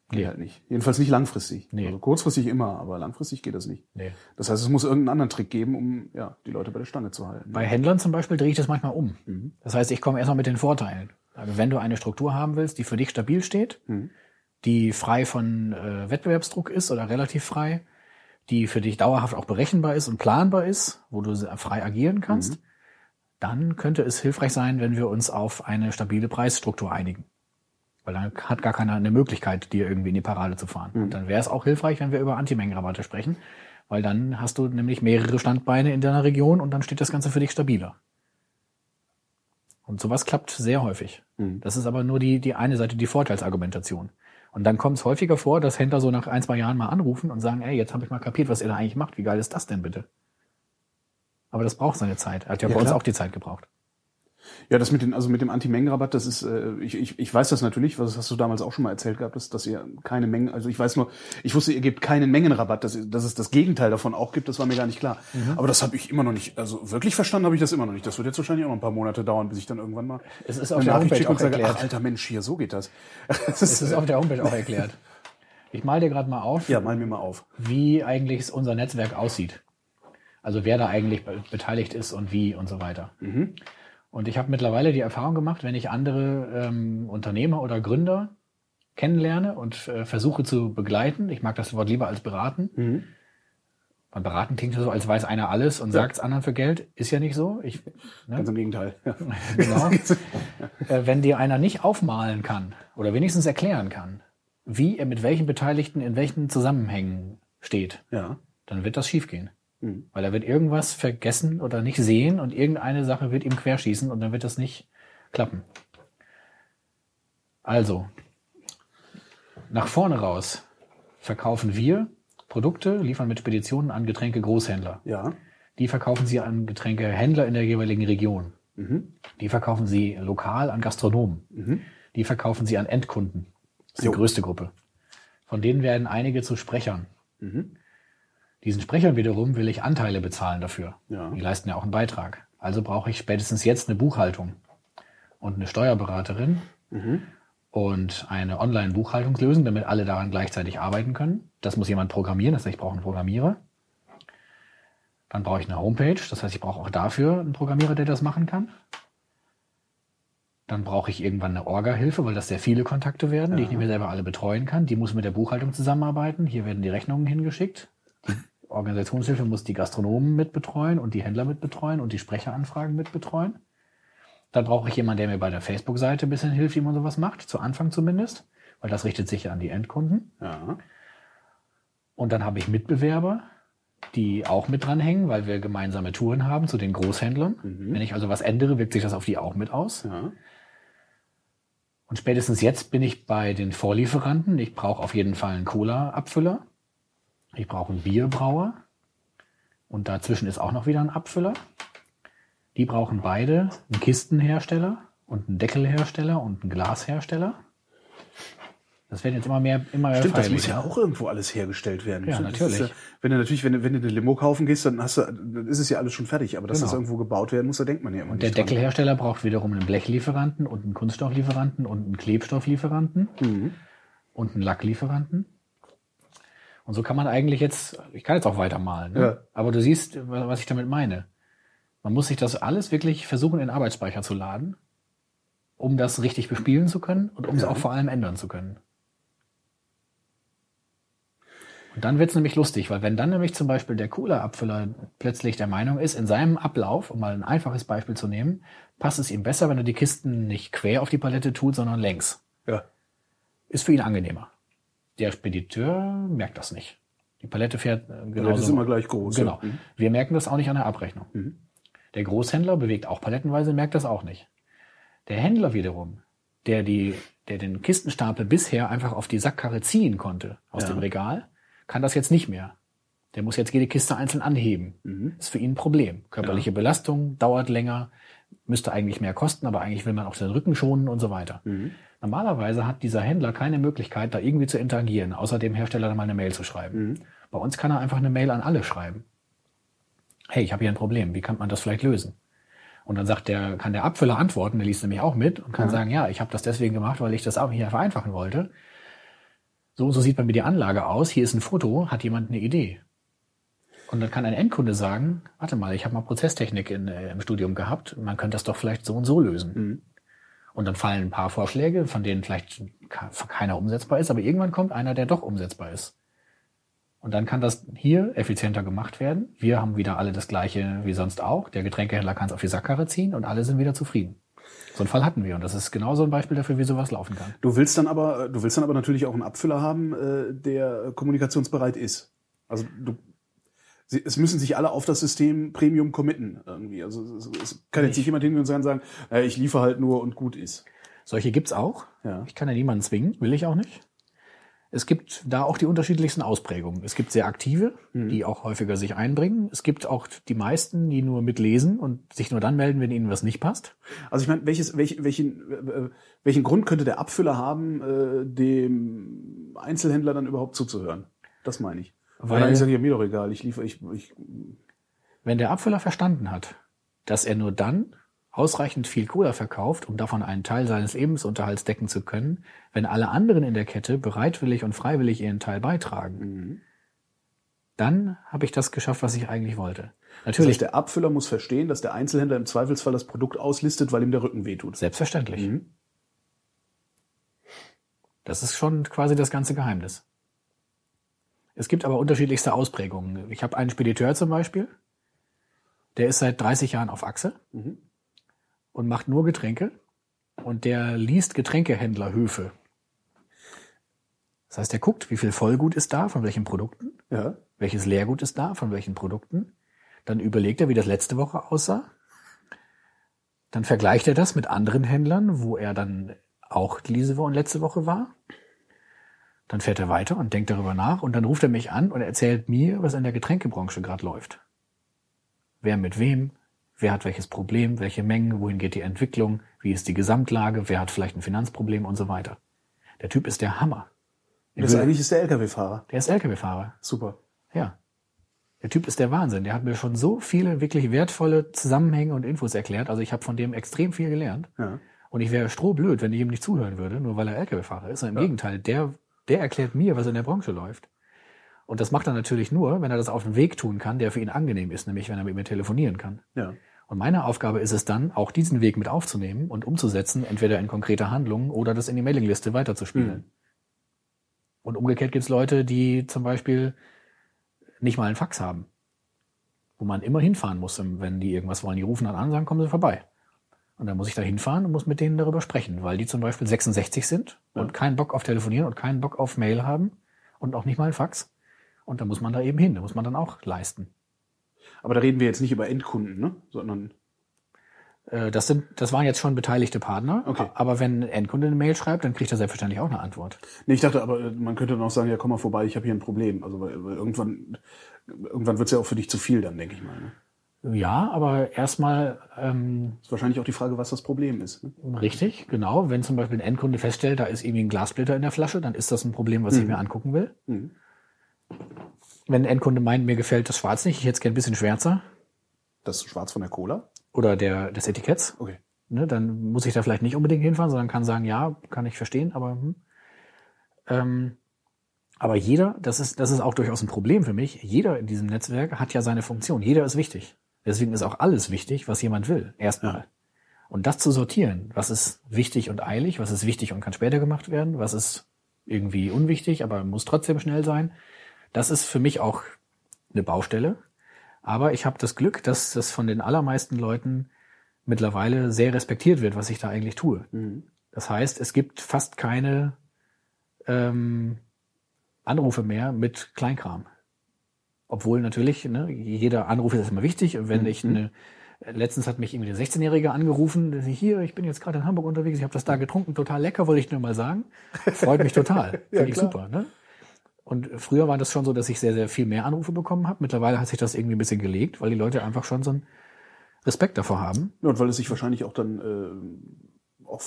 B: Geht
C: Nee.
B: halt nicht. Jedenfalls nicht langfristig.
C: Nee.
B: Also kurzfristig immer, aber langfristig geht das nicht.
C: Nee.
B: Das heißt, es muss irgendeinen anderen Trick geben, um ja, die Leute bei der Stange zu halten.
C: Bei Händlern zum Beispiel drehe ich das manchmal um.
B: Mhm.
C: Das heißt, ich komme erstmal mit den Vorteilen. Also wenn du eine Struktur haben willst, die für dich stabil steht,
B: Mhm.
C: Die frei von äh, Wettbewerbsdruck ist oder relativ frei, die für dich dauerhaft auch berechenbar ist und planbar ist, wo du frei agieren kannst,
B: Mhm.
C: dann könnte es hilfreich sein, wenn wir uns auf eine stabile Preisstruktur einigen. Weil dann hat gar keiner eine Möglichkeit, dir irgendwie in die Parade zu fahren.
B: Mhm.
C: Und dann wäre es auch hilfreich, wenn wir über Antimengenrabatte sprechen, weil dann hast du nämlich mehrere Standbeine in deiner Region und dann steht das Ganze für dich stabiler. Und sowas klappt sehr häufig.
B: Mhm.
C: Das ist aber nur die, die eine Seite, die Vorteilsargumentation. Und dann kommt es häufiger vor, dass Händler so nach ein, zwei Jahren mal anrufen und sagen, ey, jetzt habe ich mal kapiert, was ihr da eigentlich macht. Wie geil ist das denn bitte? Aber das braucht seine Zeit. Er hat ja,
B: Ja,
C: bei uns
B: klar.
C: auch die Zeit gebraucht.
B: Ja, das mit den, also mit dem Anti-Mengen-Rabatt, das ist, äh, ich, ich, ich weiß das natürlich, was hast du damals auch schon mal erzählt gehabt, dass, dass ihr keine Mengen, also ich weiß nur, ich wusste, ihr gebt keinen Mengenrabatt, dass, dass es das Gegenteil davon auch gibt, das war mir gar nicht klar.
C: Mhm.
B: Aber das habe ich immer noch nicht, also wirklich verstanden habe ich das immer noch nicht. Das wird jetzt wahrscheinlich auch noch ein paar Monate dauern, bis ich dann irgendwann mal
C: Es ist auf
B: eine
C: der
B: Nachricht
C: Homepage
B: schicke und
C: auch
B: sage,
C: erklärt.
B: ach alter Mensch, hier, so geht das. das
C: Es ist auf der Homepage auch erklärt. Ich mal dir gerade mal auf,
B: ja, mal mir mal auf.
C: wie eigentlich unser Netzwerk aussieht. Also wer da eigentlich be- beteiligt ist und wie und so weiter. Und ich habe mittlerweile die Erfahrung gemacht, wenn ich andere ähm, Unternehmer oder Gründer kennenlerne und äh, versuche zu begleiten, ich mag das Wort lieber als beraten,
B: Mhm.
C: Weil beraten klingt ja so, als weiß einer alles und sagt es anderen für Geld. Ist ja nicht so. Ich, ne?
B: Ganz im Gegenteil. Ja.
C: genau. äh, wenn dir einer nicht aufmalen kann oder wenigstens erklären kann, wie er mit welchen Beteiligten in welchen Zusammenhängen steht,
B: ja.
C: dann wird das schiefgehen.
B: Mhm.
C: Weil er wird irgendwas vergessen oder nicht sehen und irgendeine Sache wird ihm querschießen und dann wird das nicht klappen. Also, nach vorne raus verkaufen wir Produkte, liefern mit Speditionen an Getränke Großhändler.
B: Ja.
C: Die verkaufen sie an Getränkehändler in der jeweiligen Region.
B: Mhm.
C: Die verkaufen sie lokal an Gastronomen. Die verkaufen sie an Endkunden. Das ist die
B: Jo.
C: größte Gruppe. Von denen werden einige zu Sprechern.
B: Mhm.
C: Diesen Sprechern wiederum will ich Anteile bezahlen dafür.
B: Ja.
C: Die leisten ja auch einen Beitrag. Also brauche ich spätestens jetzt eine Buchhaltung. und eine Steuerberaterin und eine Online-Buchhaltungslösung, damit alle daran gleichzeitig arbeiten können. Das muss jemand programmieren, das heißt, ich brauche einen Programmierer. Dann brauche ich eine Homepage, das heißt, ich brauche auch dafür einen Programmierer, der das machen kann. Dann brauche ich irgendwann eine Orga-Hilfe, weil das sehr viele Kontakte werden, die ich nicht mehr selber alle betreuen kann. Die muss mit der Buchhaltung zusammenarbeiten. Hier werden die Rechnungen hingeschickt. Organisationshilfe muss die Gastronomen mit betreuen und die Händler mit betreuen und die Sprecheranfragen mit betreuen. Dann brauche ich jemanden, der mir bei der Facebook-Seite ein bisschen hilft, wie man sowas macht, zu Anfang zumindest, weil das richtet sich ja an die Endkunden.
B: Ja.
C: Und dann habe ich Mitbewerber, die auch mit dranhängen, weil wir gemeinsame Touren haben zu den Großhändlern. Wenn ich also was ändere, wirkt sich das auf die auch mit aus.
B: ja.
C: Und spätestens jetzt bin ich bei den Vorlieferanten. Ich brauche auf jeden Fall einen Cola-Abfüller. Ich brauche einen Bierbrauer. Und dazwischen ist auch noch wieder ein Abfüller. Die brauchen beide einen Kistenhersteller und einen Deckelhersteller und einen Glashersteller. Das werden jetzt immer mehr, immer mehr
B: Stimmt, das muss ja auch irgendwo alles hergestellt werden.
C: Ja,
B: Stimmt,
C: natürlich.
B: Ja, wenn du natürlich, wenn du, wenn du eine Limo kaufen gehst, dann hast du, dann ist es ja alles schon fertig. Aber dass
C: Genau.
B: das irgendwo gebaut werden muss, da denkt man ja immer
C: Und der
B: dran.
C: Deckelhersteller braucht wiederum einen Blechlieferanten und einen Kunststofflieferanten und einen Klebstofflieferanten und einen Lacklieferanten. Und so kann man eigentlich jetzt, ich kann jetzt auch weitermalen, ne?
B: Ja.
C: aber du siehst, was ich damit meine. Man muss sich das alles wirklich versuchen, in den Arbeitsspeicher zu laden, um das richtig bespielen zu können und um es
B: Ja.
C: auch vor allem ändern zu können. Und dann wird's nämlich lustig, weil wenn dann nämlich zum Beispiel der Cola-Abfüller plötzlich der Meinung ist, in seinem Ablauf, um mal ein einfaches Beispiel zu nehmen, passt es ihm besser, wenn er die Kisten nicht quer auf die Palette tut, sondern längs.
B: Ja.
C: Ist für ihn angenehmer. Der Spediteur merkt das nicht. Die Palette fährt äh, genau.
B: Das ist immer gleich groß.
C: Genau.
B: Ja. Mhm.
C: Wir merken das auch nicht an der Abrechnung. Der Großhändler bewegt auch palettenweise, merkt das auch nicht. Der Händler wiederum, der die, der den Kistenstapel bisher einfach auf die Sackkarre ziehen konnte aus
B: Ja.
C: dem Regal, kann das jetzt nicht mehr. Der muss jetzt jede Kiste einzeln anheben.
B: Mhm.
C: Ist für ihn ein Problem. Körperliche Belastung dauert länger, müsste eigentlich mehr kosten, aber eigentlich will man auch den Rücken schonen und so weiter.
B: Mhm.
C: Normalerweise hat dieser Händler keine Möglichkeit, da irgendwie zu interagieren, außer dem Hersteller dann mal eine Mail zu schreiben.
B: Mhm.
C: Bei uns kann er einfach eine Mail an alle schreiben. Hey, ich habe hier ein Problem, wie kann man das vielleicht lösen? Und dann sagt der, kann der Abfüller antworten, der liest nämlich auch mit und kann sagen, ja, ich habe das deswegen gemacht, weil ich das auch hier vereinfachen wollte. So und so sieht bei mir die Anlage aus, hier ist ein Foto, hat jemand eine Idee? Und dann kann ein Endkunde sagen, warte mal, ich habe mal Prozesstechnik in, äh, im Studium gehabt, man könnte das doch vielleicht so und so lösen. Und dann fallen ein paar Vorschläge, von denen vielleicht ke- keiner umsetzbar ist, aber irgendwann kommt einer, der doch umsetzbar ist. Und dann kann das hier effizienter gemacht werden. Wir haben wieder alle das gleiche wie sonst auch. Der Getränkehändler kann es auf die Sackkarre ziehen und alle sind wieder zufrieden. So einen Fall hatten wir und das ist genau so ein Beispiel dafür, wie sowas laufen kann.
B: Du willst dann aber, du willst dann aber natürlich auch einen Abfüller haben, äh, der kommunikationsbereit ist. Also du, sie, es müssen sich alle auf das System Premium committen irgendwie. Also es, es kann jetzt nicht jemand hingehen und sagen, äh, ich liefere halt nur und gut ist.
C: Solche gibt's auch.
B: Ja.
C: Ich kann ja niemanden zwingen, will ich auch nicht. Es gibt da auch die unterschiedlichsten Ausprägungen. Es gibt sehr aktive, die auch häufiger sich einbringen. Es gibt auch die meisten, die nur mitlesen und sich nur dann melden, wenn ihnen was nicht passt.
B: Also ich meine, welches, welch, welchen, äh, welchen Grund könnte der Abfüller haben, äh, dem Einzelhändler dann überhaupt zuzuhören? Das meine ich. Weil,
C: Weil-
B: dann ist ja mir doch egal. Ich liefere, ich, ich
C: Wenn der Abfüller verstanden hat, dass er nur dann ausreichend viel Cola verkauft, um davon einen Teil seines Lebensunterhalts decken zu können, wenn alle anderen in der Kette bereitwillig und freiwillig ihren Teil beitragen, dann habe ich das geschafft, was ich eigentlich wollte.
B: Das
C: Natürlich,
B: heißt, der Abfüller muss verstehen, dass der Einzelhändler im Zweifelsfall das Produkt auslistet, weil ihm der Rücken wehtut.
C: selbstverständlich.
B: Mhm.
C: Das ist schon quasi das ganze Geheimnis. Es gibt aber unterschiedlichste Ausprägungen. Ich habe einen Spediteur zum Beispiel, der ist seit 30 Jahren auf Achse
B: Mhm.
C: und macht nur Getränke und der liest Getränkehändlerhöfe. Das heißt, er guckt, wie viel Vollgut ist da, von welchen Produkten,
B: Ja.
C: welches Leergut ist da, von welchen Produkten. Dann überlegt er, wie das letzte Woche aussah. Dann vergleicht er das mit anderen Händlern, wo er dann auch diese Woche und letzte Woche war. Dann fährt er weiter und denkt darüber nach und dann ruft er mich an und erzählt mir, was in der Getränkebranche gerade läuft. Wer mit wem, wer hat welches Problem, welche Mengen, wohin geht die Entwicklung, wie ist die Gesamtlage, wer hat vielleicht ein Finanzproblem und so weiter. Der Typ ist der Hammer.
B: Das eigentlich ist der LKW-Fahrer.
C: Der ist Lkw-Fahrer.
B: Super.
C: Ja. Der Typ ist der Wahnsinn. Der hat mir schon so viele wirklich wertvolle Zusammenhänge und Infos erklärt. Also ich habe von dem extrem viel gelernt.
B: Ja.
C: Und ich wäre strohblöd, wenn ich ihm nicht zuhören würde, nur weil er LKW-Fahrer ist. Und Im Gegenteil, der, der erklärt mir, was in der Branche läuft. Und das macht er natürlich nur, wenn er das auf dem Weg tun kann, der für ihn angenehm ist, nämlich wenn er mit mir telefonieren kann.
B: Ja.
C: Und meine Aufgabe ist es dann, auch diesen Weg mit aufzunehmen und umzusetzen, entweder in konkrete Handlungen oder das in die Mailingliste weiterzuspielen. Und umgekehrt gibt's Leute, die zum Beispiel nicht mal einen Fax haben, wo man immer hinfahren muss, wenn die irgendwas wollen. Die rufen dann an, sagen, kommen Sie vorbei. Und dann muss ich da hinfahren und muss mit denen darüber sprechen, weil die zum Beispiel 66 sind und keinen Bock auf Telefonieren und keinen Bock auf Mail haben und auch nicht mal ein Fax. Und da muss man da eben hin, da muss man dann auch leisten.
B: Aber da reden wir jetzt nicht über Endkunden, ne? Sondern
C: Äh, Das sind, das waren jetzt schon beteiligte Partner.
B: Okay.
C: Aber wenn ein Endkunde eine Mail schreibt, dann kriegt er selbstverständlich auch eine Antwort.
B: Nee, ich dachte, aber äh, man könnte dann auch sagen, ja, komm mal vorbei, ich habe hier ein Problem. Also weil, weil irgendwann, irgendwann wird's ja auch für dich zu viel dann, denke ich mal. Ne?
C: Ja, aber erstmal ähm,
B: Ist wahrscheinlich auch die Frage, was das Problem ist. Ne?
C: richtig, genau. Wenn zum Beispiel ein Endkunde feststellt, da ist irgendwie ein Glassplitter in der Flasche, dann ist das ein Problem, was ich mir angucken will.
B: Mhm.
C: Wenn ein Endkunde meint, mir gefällt das Schwarz nicht, ich hätte es gern ein bisschen schwärzer
B: Das Schwarz von der Cola?
C: oder der des Etiketts,
B: Okay.
C: ne, dann muss ich da vielleicht nicht unbedingt hinfahren, sondern kann sagen, ja, kann ich verstehen, aber hm. ähm, aber jeder, das ist das ist auch durchaus ein Problem für mich. Jeder in diesem Netzwerk hat ja seine Funktion. Jeder ist wichtig. Deswegen ist auch alles wichtig, was jemand will. Erstmal.
B: Ja.
C: Und das zu sortieren, was ist wichtig und eilig, was ist wichtig und kann später gemacht werden, was ist irgendwie unwichtig, aber muss trotzdem schnell sein, das ist für mich auch eine Baustelle. Aber ich habe das Glück, dass das von den allermeisten Leuten mittlerweile sehr respektiert wird, was ich da eigentlich tue. Das heißt, es gibt fast keine ähm, Anrufe mehr mit Kleinkram. Obwohl natürlich, ne, jeder Anruf ist immer wichtig. Und wenn ich eine, letztens hat mich irgendwie eine 16-Jährige angerufen, hier, ich bin jetzt gerade in Hamburg unterwegs, ich habe das da getrunken, total lecker, wollte ich nur mal sagen. Freut mich total. Finde ich super. Ne? Und früher war das schon so, dass ich sehr, sehr viel mehr Anrufe bekommen habe. Mittlerweile hat sich das irgendwie ein bisschen gelegt, weil die Leute einfach schon so einen Respekt davor haben.
B: Ja, Und weil es sich wahrscheinlich auch dann, äh, auch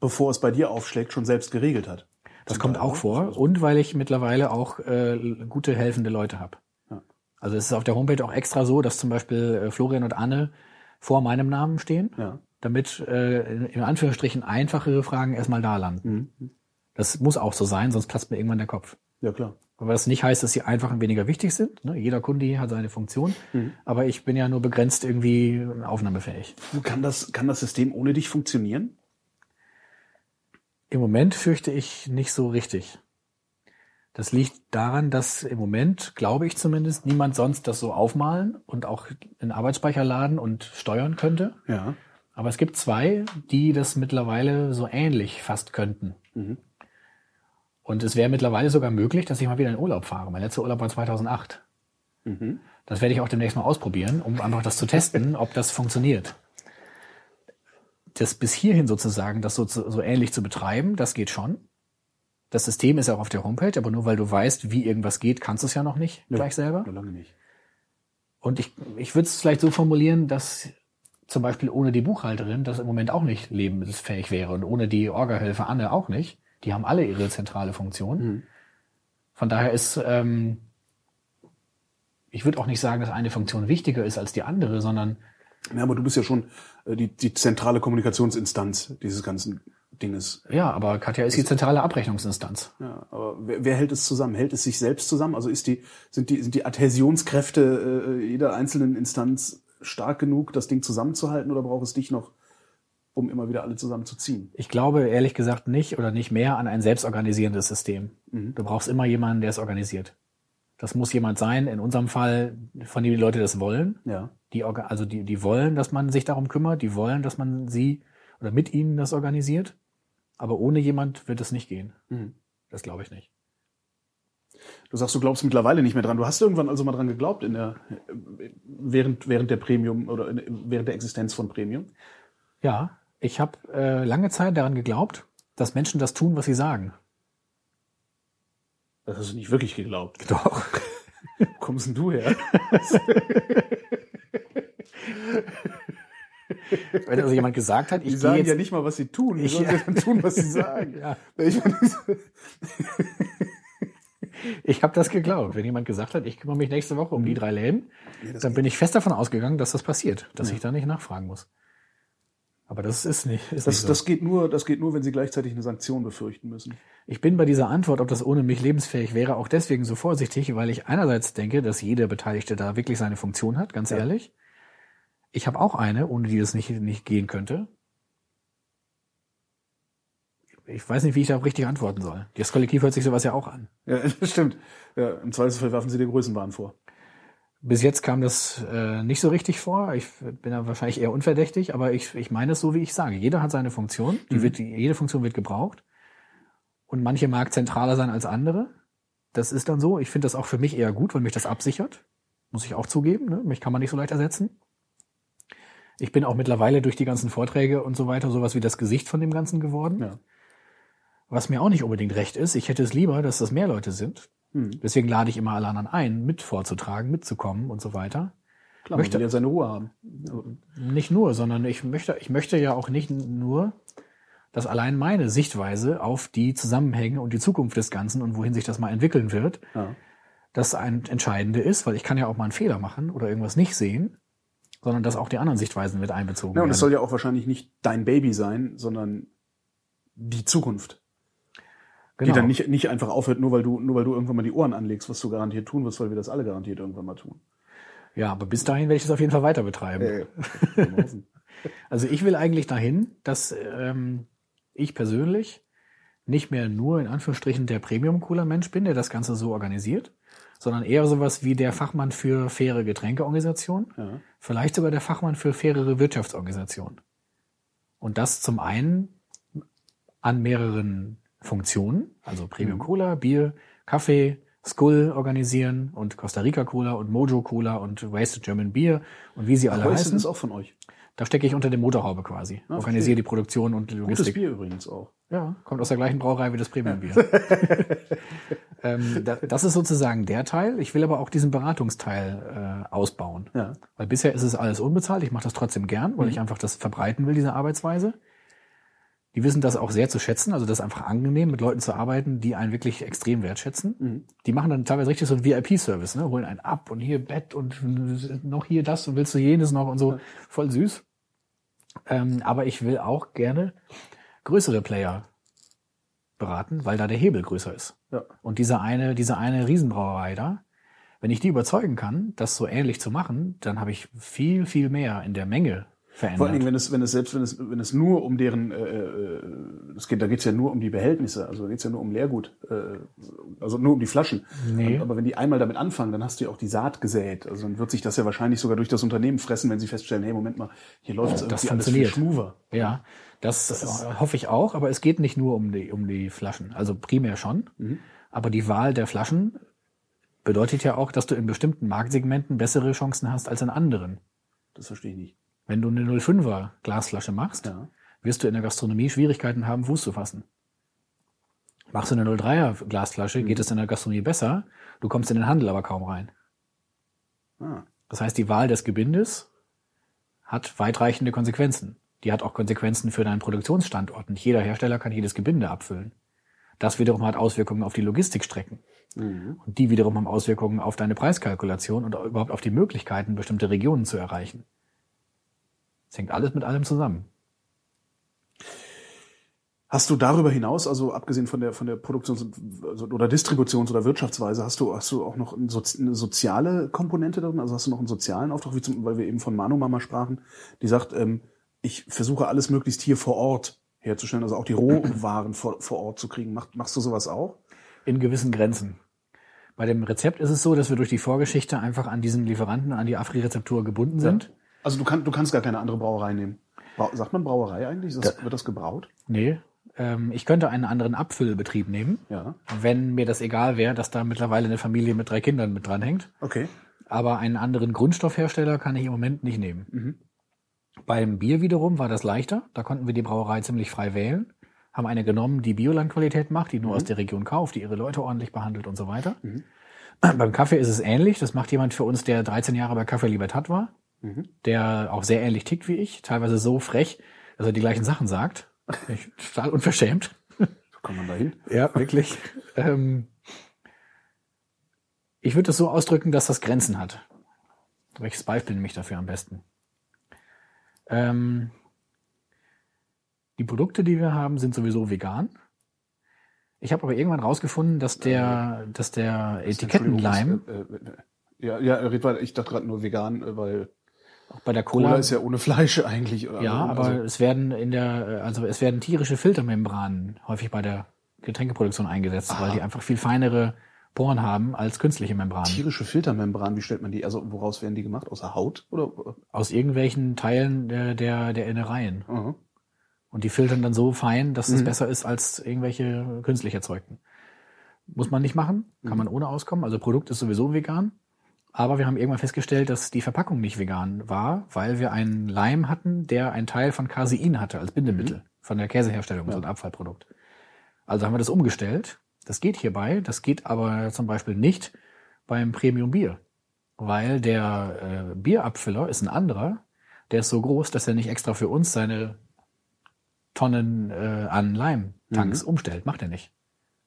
B: bevor es bei dir aufschlägt, schon selbst geregelt hat.
C: Das kommt auch vor. Und weil ich mittlerweile auch äh, gute, helfende Leute habe. Also es ist auf der Homepage auch extra so, dass zum Beispiel äh, Florian und Anne vor meinem Namen stehen,
B: Ja.
C: damit äh, in, Anführungsstrichen einfachere Fragen erstmal da landen.
B: Mhm.
C: Das muss auch so sein, sonst platzt mir irgendwann der Kopf.
B: Ja, klar.
C: Aber das nicht heißt, dass die einfachen weniger wichtig sind. Ne? Jeder Kunde hat seine Funktion. Aber ich bin ja nur begrenzt irgendwie aufnahmefähig.
B: Kann das, kann das System ohne dich funktionieren?
C: Im Moment fürchte ich nicht so richtig. Das liegt daran, dass im Moment, glaube ich zumindest, niemand sonst das so aufmalen und auch in Arbeitsspeicher laden und steuern könnte.
B: Ja.
C: Aber es gibt zwei, die das mittlerweile so ähnlich fast könnten. Und es wäre mittlerweile sogar möglich, dass ich mal wieder in Urlaub fahre. Mein letzter Urlaub war 2008. Das werde ich auch demnächst mal ausprobieren, um einfach das zu testen, ob das funktioniert. Das bis hierhin sozusagen, das so, so ähnlich zu betreiben, das geht schon. Das System ist ja auch auf der Homepage, aber nur weil du weißt, wie irgendwas geht, kannst du es ja noch nicht gleich selber.
B: Ja, lange nicht.
C: Und ich, ich würde es vielleicht so formulieren, dass zum Beispiel ohne die Buchhalterin das im Moment auch nicht lebensfähig wäre und ohne die Orga-Hilfe Anne auch nicht. Die haben alle ihre zentrale Funktion. Von daher ist, ähm, ich würde auch nicht sagen, dass eine Funktion wichtiger ist als die andere, sondern
B: Ja, aber du bist ja schon äh, die, die zentrale Kommunikationsinstanz dieses ganzen Dinges.
C: ja, aber Katja ist die zentrale Abrechnungsinstanz.
B: Ja, aber wer, wer hält es zusammen? Hält es sich selbst zusammen? Also ist die, sind die, sind die Adhäsionskräfte äh, jeder einzelnen Instanz stark genug, das Ding zusammenzuhalten oder braucht es dich noch, um immer wieder alle zusammenzuziehen?
C: Ich glaube ehrlich gesagt nicht oder nicht mehr an ein selbstorganisierendes System. Du brauchst immer jemanden, der es organisiert. Das muss jemand sein, in unserem Fall, von dem die Leute das wollen.
B: Ja.
C: Die, also die, die wollen, dass man sich darum kümmert, die wollen, dass man sie oder mit ihnen das organisiert. Aber ohne jemand wird es nicht gehen. Das glaube ich nicht.
B: Du sagst, du glaubst mittlerweile nicht mehr dran. Du hast irgendwann also mal dran geglaubt in der, während, während der Premium oder in, während der Existenz von Premium.
C: Ja, ich habe äh, lange Zeit daran geglaubt, dass Menschen das tun, was sie sagen.
B: Das hast du nicht wirklich geglaubt.
C: Doch.
B: Wo kommst denn du her?
C: Wenn also jemand gesagt hat,
B: Die
C: ich gehe
B: sagen
C: jetzt
B: ja nicht mal, was sie tun. Wie
C: Ich-
B: sollen sie dann tun, was sie sagen?
C: Ja.
B: Ich
C: Ich habe das geglaubt. Wenn jemand gesagt hat, ich kümmere mich nächste Woche um die drei Läden,
B: das
C: dann bin ich fest davon ausgegangen, dass das passiert, dass ich da nicht nachfragen muss. Aber das ist nicht. Ist
B: Das,
C: nicht so.
B: das, geht nur, das geht nur, wenn sie gleichzeitig eine Sanktion befürchten müssen.
C: Ich bin bei dieser Antwort, ob das ohne mich lebensfähig wäre, auch deswegen so vorsichtig, weil ich einerseits denke, dass jeder Beteiligte da wirklich seine Funktion hat, ganz
B: Ja.
C: ehrlich. Ich habe auch eine, ohne die das nicht, nicht gehen könnte. Ich weiß nicht, wie ich da richtig antworten soll. Das Kollektiv hört sich sowas ja auch an.
B: Ja, das stimmt. Ja, Im Zweifelsfall werfen sie dir Größenwahn vor.
C: Bis jetzt kam das äh, nicht so richtig vor. Ich bin da wahrscheinlich eher unverdächtig, aber ich, ich meine es so, wie ich sage. Jeder hat seine Funktion. Die
B: Mhm.
C: wird, jede Funktion wird gebraucht. Und manche mag zentraler sein als andere. Das ist dann so. Ich finde das auch für mich eher gut, weil mich das absichert. Muss ich auch zugeben. Ne? Mich kann man nicht so leicht ersetzen. Ich bin auch mittlerweile durch die ganzen Vorträge und so weiter sowas wie das Gesicht von dem Ganzen geworden.
B: Ja.
C: Was mir auch nicht unbedingt recht ist. Ich hätte es lieber, dass das mehr Leute sind.
B: Hm.
C: Deswegen lade ich immer alle anderen ein, mit vorzutragen, mitzukommen und so weiter.
B: Klar,
C: Möchte-
B: ja seine Ruhe haben.
C: Nicht nur, sondern ich möchte, ich möchte ja auch nicht nur, dass allein meine Sichtweise auf die Zusammenhänge und die Zukunft des Ganzen und wohin sich das mal entwickeln wird,
B: Ja.
C: das ein Entscheidende ist, weil ich kann ja auch mal einen Fehler machen oder irgendwas nicht sehen, sondern dass auch die anderen Sichtweisen mit einbezogen
B: Ja, und
C: werden.
B: es soll ja auch wahrscheinlich nicht dein Baby sein, sondern die Zukunft.
C: genau.
B: Die dann nicht, nicht einfach aufhört, nur weil du, nur weil du irgendwann mal die Ohren anlegst, was du garantiert tun wirst, weil wir das alle garantiert irgendwann mal tun.
C: ja, aber bis dahin werde ich das auf jeden Fall weiter betreiben. Also ich will eigentlich dahin, dass ähm, ich persönlich nicht mehr nur in Anführungsstrichen der Premium-Cooler-Mensch bin, der das Ganze so organisiert, sondern eher sowas wie der Fachmann für faire Getränkeorganisation,
B: ja.
C: vielleicht sogar der Fachmann für fairere Wirtschaftsorganisation. Und das zum einen an mehreren Funktionen, also Premium Cola, Bier, Kaffee, Skull organisieren und Costa Rica Cola und Mojo Cola und Wasted German Beer und wie sie alle
B: Häuschen
C: heißen.
B: ist auch von euch.
C: Da stecke ich unter der Motorhaube quasi.
B: Ah,
C: Organisiere die Produktion und die
B: Gutes
C: Logistik.
B: Bier übrigens auch.
C: Ja, kommt aus der gleichen Brauerei wie das Premiumbier. ähm, da, das ist sozusagen der Teil. Ich will aber auch diesen Beratungsteil äh, ausbauen.
B: Ja.
C: Weil bisher ist es alles unbezahlt. Ich mache das trotzdem gern, weil ich einfach das verbreiten will, diese Arbeitsweise. Die wissen das auch sehr zu schätzen. Also das ist einfach angenehm, mit Leuten zu arbeiten, die einen wirklich extrem wertschätzen.
B: Mhm.
C: Die machen dann teilweise richtig so einen VIP-Service, ne? holen einen ab und hier Bett und noch hier das und willst du jenes noch und so. Voll süß. Ähm, aber ich will auch gerne größere Player beraten, weil da der Hebel größer ist.
B: Ja.
C: Und diese eine, diese eine Riesenbrauerei da, wenn ich die überzeugen kann, das so ähnlich zu machen, dann habe ich viel, viel mehr in der Menge verändert.
B: Vor allen Dingen, wenn es, wenn es selbst, wenn es, wenn es nur um deren, äh, äh, es geht, da geht's ja nur um die Behältnisse, also da geht's ja nur um Leergut, äh, also nur um die Flaschen.
C: Nee.
B: Aber wenn die einmal damit anfangen, dann hast du ja auch die Saat gesät. Also dann wird sich das ja wahrscheinlich sogar durch das Unternehmen fressen, wenn sie feststellen, hey, Moment mal, hier läuft es
C: Das
B: irgendwie alles viel
C: funktioniert.
B: schmoother.
C: Ja, das, äh, hoffe ich auch, aber es geht nicht nur um die, um die Flaschen. Also primär schon.
B: Mhm.
C: Aber die Wahl der Flaschen bedeutet ja auch, dass du in bestimmten Marktsegmenten bessere Chancen hast als in anderen.
B: Das verstehe ich nicht.
C: Wenn du eine 05er Glasflasche machst,
B: Ja.
C: wirst du in der Gastronomie Schwierigkeiten haben, Fuß zu fassen. Machst du eine 03er Glasflasche, geht es in der Gastronomie besser, du kommst in den Handel aber kaum rein.
B: Ah.
C: Das heißt, die Wahl des Gebindes hat weitreichende Konsequenzen. Die hat auch Konsequenzen für deinen Produktionsstandort. Nicht jeder Hersteller kann jedes Gebinde abfüllen. Das wiederum hat Auswirkungen auf die Logistikstrecken.
B: Mhm.
C: Und die wiederum haben Auswirkungen auf deine Preiskalkulation und überhaupt auf die Möglichkeiten, bestimmte Regionen zu erreichen. Es hängt alles mit allem zusammen.
B: Hast du darüber hinaus, also abgesehen von der von der Produktions- also, oder Distributions- oder Wirtschaftsweise, hast du hast du auch noch eine, Sozi- eine soziale Komponente drin? Also hast du noch einen sozialen Auftrag, wie zum, weil wir eben von Manu Mama sprachen, die sagt, ähm, ich versuche alles möglichst hier vor Ort herzustellen, also auch die Rohwaren vor, vor Ort zu kriegen. Mach, machst du sowas auch?
C: In gewissen Grenzen. Bei dem Rezept ist es so, dass wir durch die Vorgeschichte einfach an diesen Lieferanten, an die Afri-Rezeptur gebunden sind.
B: Also du, kann, du kannst gar keine andere Brauerei nehmen. Brau, sagt man Brauerei eigentlich? Das, wird das gebraut?
C: Nee. Ähm, ich könnte einen anderen Abfüllbetrieb nehmen,
B: Ja.
C: wenn mir das egal wäre, dass da mittlerweile eine Familie mit drei Kindern mit dranhängt.
B: Okay.
C: Aber einen anderen Grundstoffhersteller kann ich im Moment nicht nehmen.
B: Mhm.
C: Beim Bier wiederum war das leichter. Da konnten wir die Brauerei ziemlich frei wählen. Haben eine genommen, die Biolandqualität macht, die nur aus der Region kauft, die ihre Leute ordentlich behandelt und so weiter.
B: Mhm.
C: Beim Kaffee ist es ähnlich. Das macht jemand für uns, der 13 Jahre bei Kaffee Libertat war,
B: Mhm.
C: der auch sehr ähnlich tickt wie ich, teilweise so frech, dass er die gleichen Sachen sagt. Total unverschämt.
B: So kann man da hin.
C: Ja, wirklich. ähm, ich würde es so ausdrücken, dass das Grenzen hat. Welches Beispiel nehme ich dafür am besten? Ähm, Die Produkte, die wir haben, sind sowieso vegan. Ich habe aber irgendwann rausgefunden, dass der, dass der Etikettenleim
B: Entschuldigung, äh, äh, ja, ja, red weiter. Ich dachte gerade nur vegan, äh, weil
C: auch bei der
B: Cola,
C: Cola,
B: ist ja ohne Fleisch eigentlich. oder?
C: ja, aber
B: Also,
C: es werden in der, also es werden tierische Filtermembranen häufig bei der Getränkeproduktion eingesetzt, weil
B: Aha.
C: die einfach viel feinere Poren haben als künstliche Membranen.
B: tierische Filtermembran, wie stellt man die? Also woraus werden die gemacht? Aus der Haut? Oder?
C: Aus irgendwelchen Teilen der, der, der Innereien.
B: Aha.
C: Und die filtern dann so fein, dass es
B: Mhm.
C: besser ist als irgendwelche künstlich erzeugten. Muss man nicht machen, kann
B: Mhm.
C: man ohne auskommen. Also Produkt ist sowieso vegan. Aber wir haben irgendwann festgestellt, dass die Verpackung nicht vegan war, weil wir einen Leim hatten, der einen Teil von Casein hatte als Bindemittel von der Käseherstellung, so ein Abfallprodukt. Also haben wir das umgestellt. Das geht hierbei, das geht aber zum Beispiel nicht beim Premium Bier, weil der äh, Bierabfüller ist ein anderer, der ist so groß, dass er nicht extra für uns seine Tonnen äh, an Leimtanks umstellt. Macht er nicht.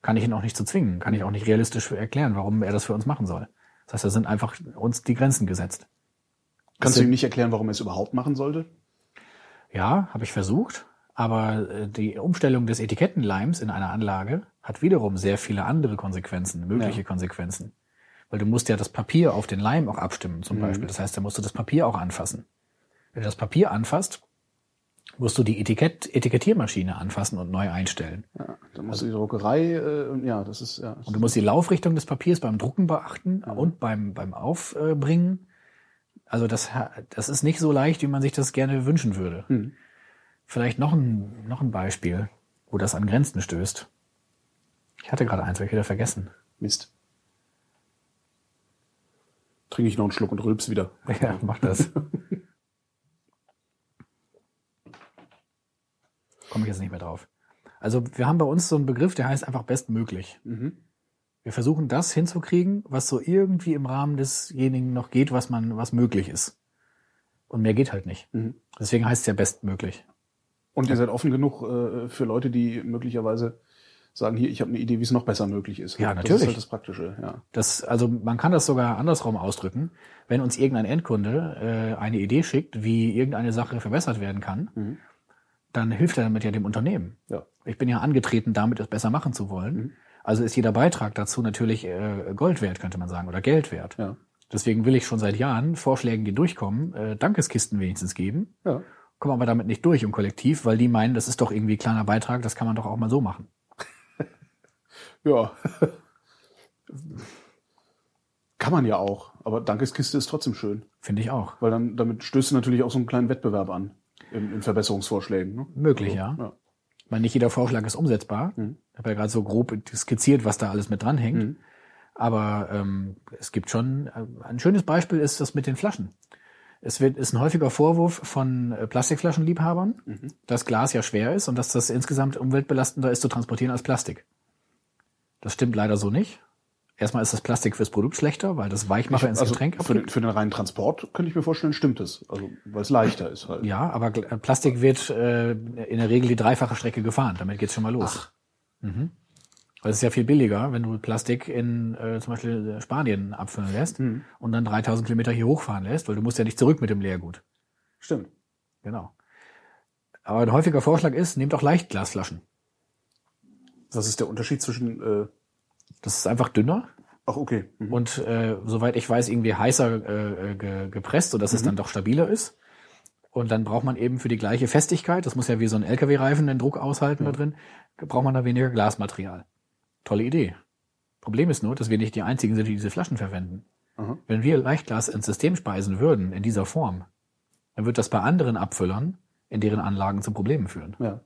C: Kann ich ihn auch nicht zu zwingen, kann ich auch nicht realistisch erklären, warum er das für uns machen soll. Das heißt, da sind einfach uns die Grenzen gesetzt.
B: Kannst
C: Das
B: du ihm nicht erklären, warum er es überhaupt machen sollte?
C: Ja, habe ich versucht, aber äh, die Umstellung des Etikettenleims in einer Anlage hat wiederum sehr viele andere Konsequenzen, mögliche
B: Ja.
C: Konsequenzen. Weil du musst ja das Papier auf den Leim auch abstimmen, zum Beispiel. Das heißt, da musst du das Papier auch anfassen. Wenn du das Papier anfasst, musst du die Etikett Etikettiermaschine anfassen und neu einstellen.
B: Ja, dann musst du die Druckerei, äh, und ja, das ist ja.
C: Und du musst die Laufrichtung des Papiers beim Drucken beachten und beim, beim Aufbringen. Also das, das ist nicht so leicht, wie man sich das gerne wünschen würde.
B: Mhm.
C: Vielleicht noch ein, noch ein Beispiel, wo das an Grenzen stößt. Ich hatte gerade eins, habe ich wieder vergessen.
B: Mist. Trinke ich noch einen Schluck und rülps wieder.
C: Ja, mach das. Komme ich jetzt nicht mehr drauf. Also wir haben bei uns so einen Begriff, der heißt einfach bestmöglich.
B: Mhm.
C: Wir versuchen das hinzukriegen, was so irgendwie im Rahmen desjenigen noch geht, was man, was möglich ist. Und mehr geht halt nicht.
B: Mhm.
C: Deswegen heißt es ja bestmöglich.
B: Und ihr seid offen genug äh, für Leute, die möglicherweise sagen, hier, ich habe eine Idee, wie es noch besser möglich ist.
C: Ja,
B: Das
C: natürlich.
B: ist halt das Praktische, ja.
C: Das, also man kann das sogar andersrum ausdrücken. Wenn uns irgendein Endkunde äh, eine Idee schickt, wie irgendeine Sache verbessert werden kann,
B: Mhm.
C: Dann hilft er damit ja dem Unternehmen.
B: Ja.
C: Ich bin ja angetreten, damit es besser machen zu wollen.
B: Mhm.
C: Also ist jeder Beitrag dazu natürlich äh, Gold wert, könnte man sagen, oder Geld wert.
B: Ja.
C: Deswegen will ich schon seit Jahren Vorschlägen, die durchkommen, äh, Dankeskisten wenigstens geben.
B: Ja.
C: Kommen aber damit nicht durch im Kollektiv, weil die meinen, das ist doch irgendwie kleiner Beitrag, das kann man doch auch mal so machen.
B: Ja. Kann man ja auch, aber Dankeskiste ist trotzdem schön,
C: Finde ich auch.
B: weil dann damit stößt du natürlich auch so einen kleinen Wettbewerb an in, in Verbesserungsvorschlägen. Ne?
C: Möglich, ja.
B: ja.
C: Ich meine, nicht jeder Vorschlag ist umsetzbar.
B: Mhm.
C: Ich habe ja gerade so grob skizziert, was da alles mit dranhängt.
B: Mhm.
C: Aber ähm, es gibt schon, äh, ein schönes Beispiel ist das mit den Flaschen. Es wird, ist ein häufiger Vorwurf von äh, Plastikflaschenliebhabern,
B: Mhm.
C: dass Glas ja schwer ist und dass das insgesamt umweltbelastender ist zu transportieren als Plastik. Das stimmt leider so nicht. Erstmal ist das Plastik fürs Produkt schlechter, weil das Weichmacher ins
B: Also
C: Getränk
B: für, den,
C: abgibt.
B: für den reinen Transport könnte ich mir vorstellen, stimmt es. Also, weil es leichter ist halt.
C: Ja, aber äh, Plastik wird äh, in der Regel die dreifache Strecke gefahren. Damit geht's schon mal los. Mhm. Weil es ist ja viel billiger, wenn du Plastik in äh, zum Beispiel Spanien abfüllen lässt
B: Mhm.
C: und dann 3000 Kilometer hier hochfahren lässt, weil du musst ja nicht zurück mit dem Leergut.
B: Stimmt.
C: Genau. Aber ein häufiger Vorschlag ist, nehmt auch Leichtglasflaschen.
B: Was ist der Unterschied zwischen, äh,
C: Das ist einfach dünner
B: ach okay. Mhm.
C: und äh, soweit ich weiß, irgendwie heißer äh, ge gepresst, sodass es dann doch stabiler ist. Und dann braucht man eben für die gleiche Festigkeit, das muss ja wie so ein LKW-Reifen den Druck aushalten da drin, braucht man da weniger Glasmaterial. Tolle Idee. Problem ist nur, dass wir nicht die einzigen sind, die diese Flaschen verwenden.
B: Aha.
C: Wenn wir Leichtglas ins System speisen würden, in dieser Form, dann wird das bei anderen Abfüllern in deren Anlagen zu Problemen führen.
B: Ja.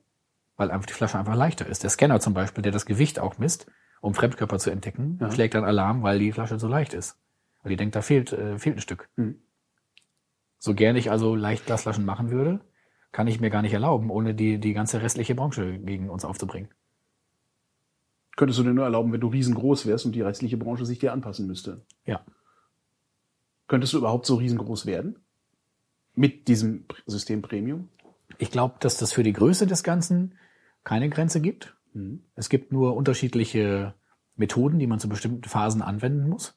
C: Weil einfach die Flasche einfach leichter ist. Der Scanner zum Beispiel, der das Gewicht auch misst, um Fremdkörper zu entdecken,
B: Ja.
C: schlägt dann Alarm, weil die Flasche so leicht ist. Weil die denkt, da fehlt, äh, fehlt ein Stück.
B: Mhm.
C: So gern ich also Leichtglasflaschen machen würde, kann ich mir gar nicht erlauben, ohne die, die ganze restliche Branche gegen uns aufzubringen.
B: Könntest du dir nur erlauben, wenn du riesengroß wärst und die restliche Branche sich dir anpassen müsste.
C: Ja.
B: Könntest du überhaupt so riesengroß werden? Mit diesem System Premium?
C: Ich glaube, dass das für die Größe des Ganzen keine Grenze gibt.
B: Mhm.
C: Es gibt nur unterschiedliche Methoden, die man zu bestimmten Phasen anwenden muss.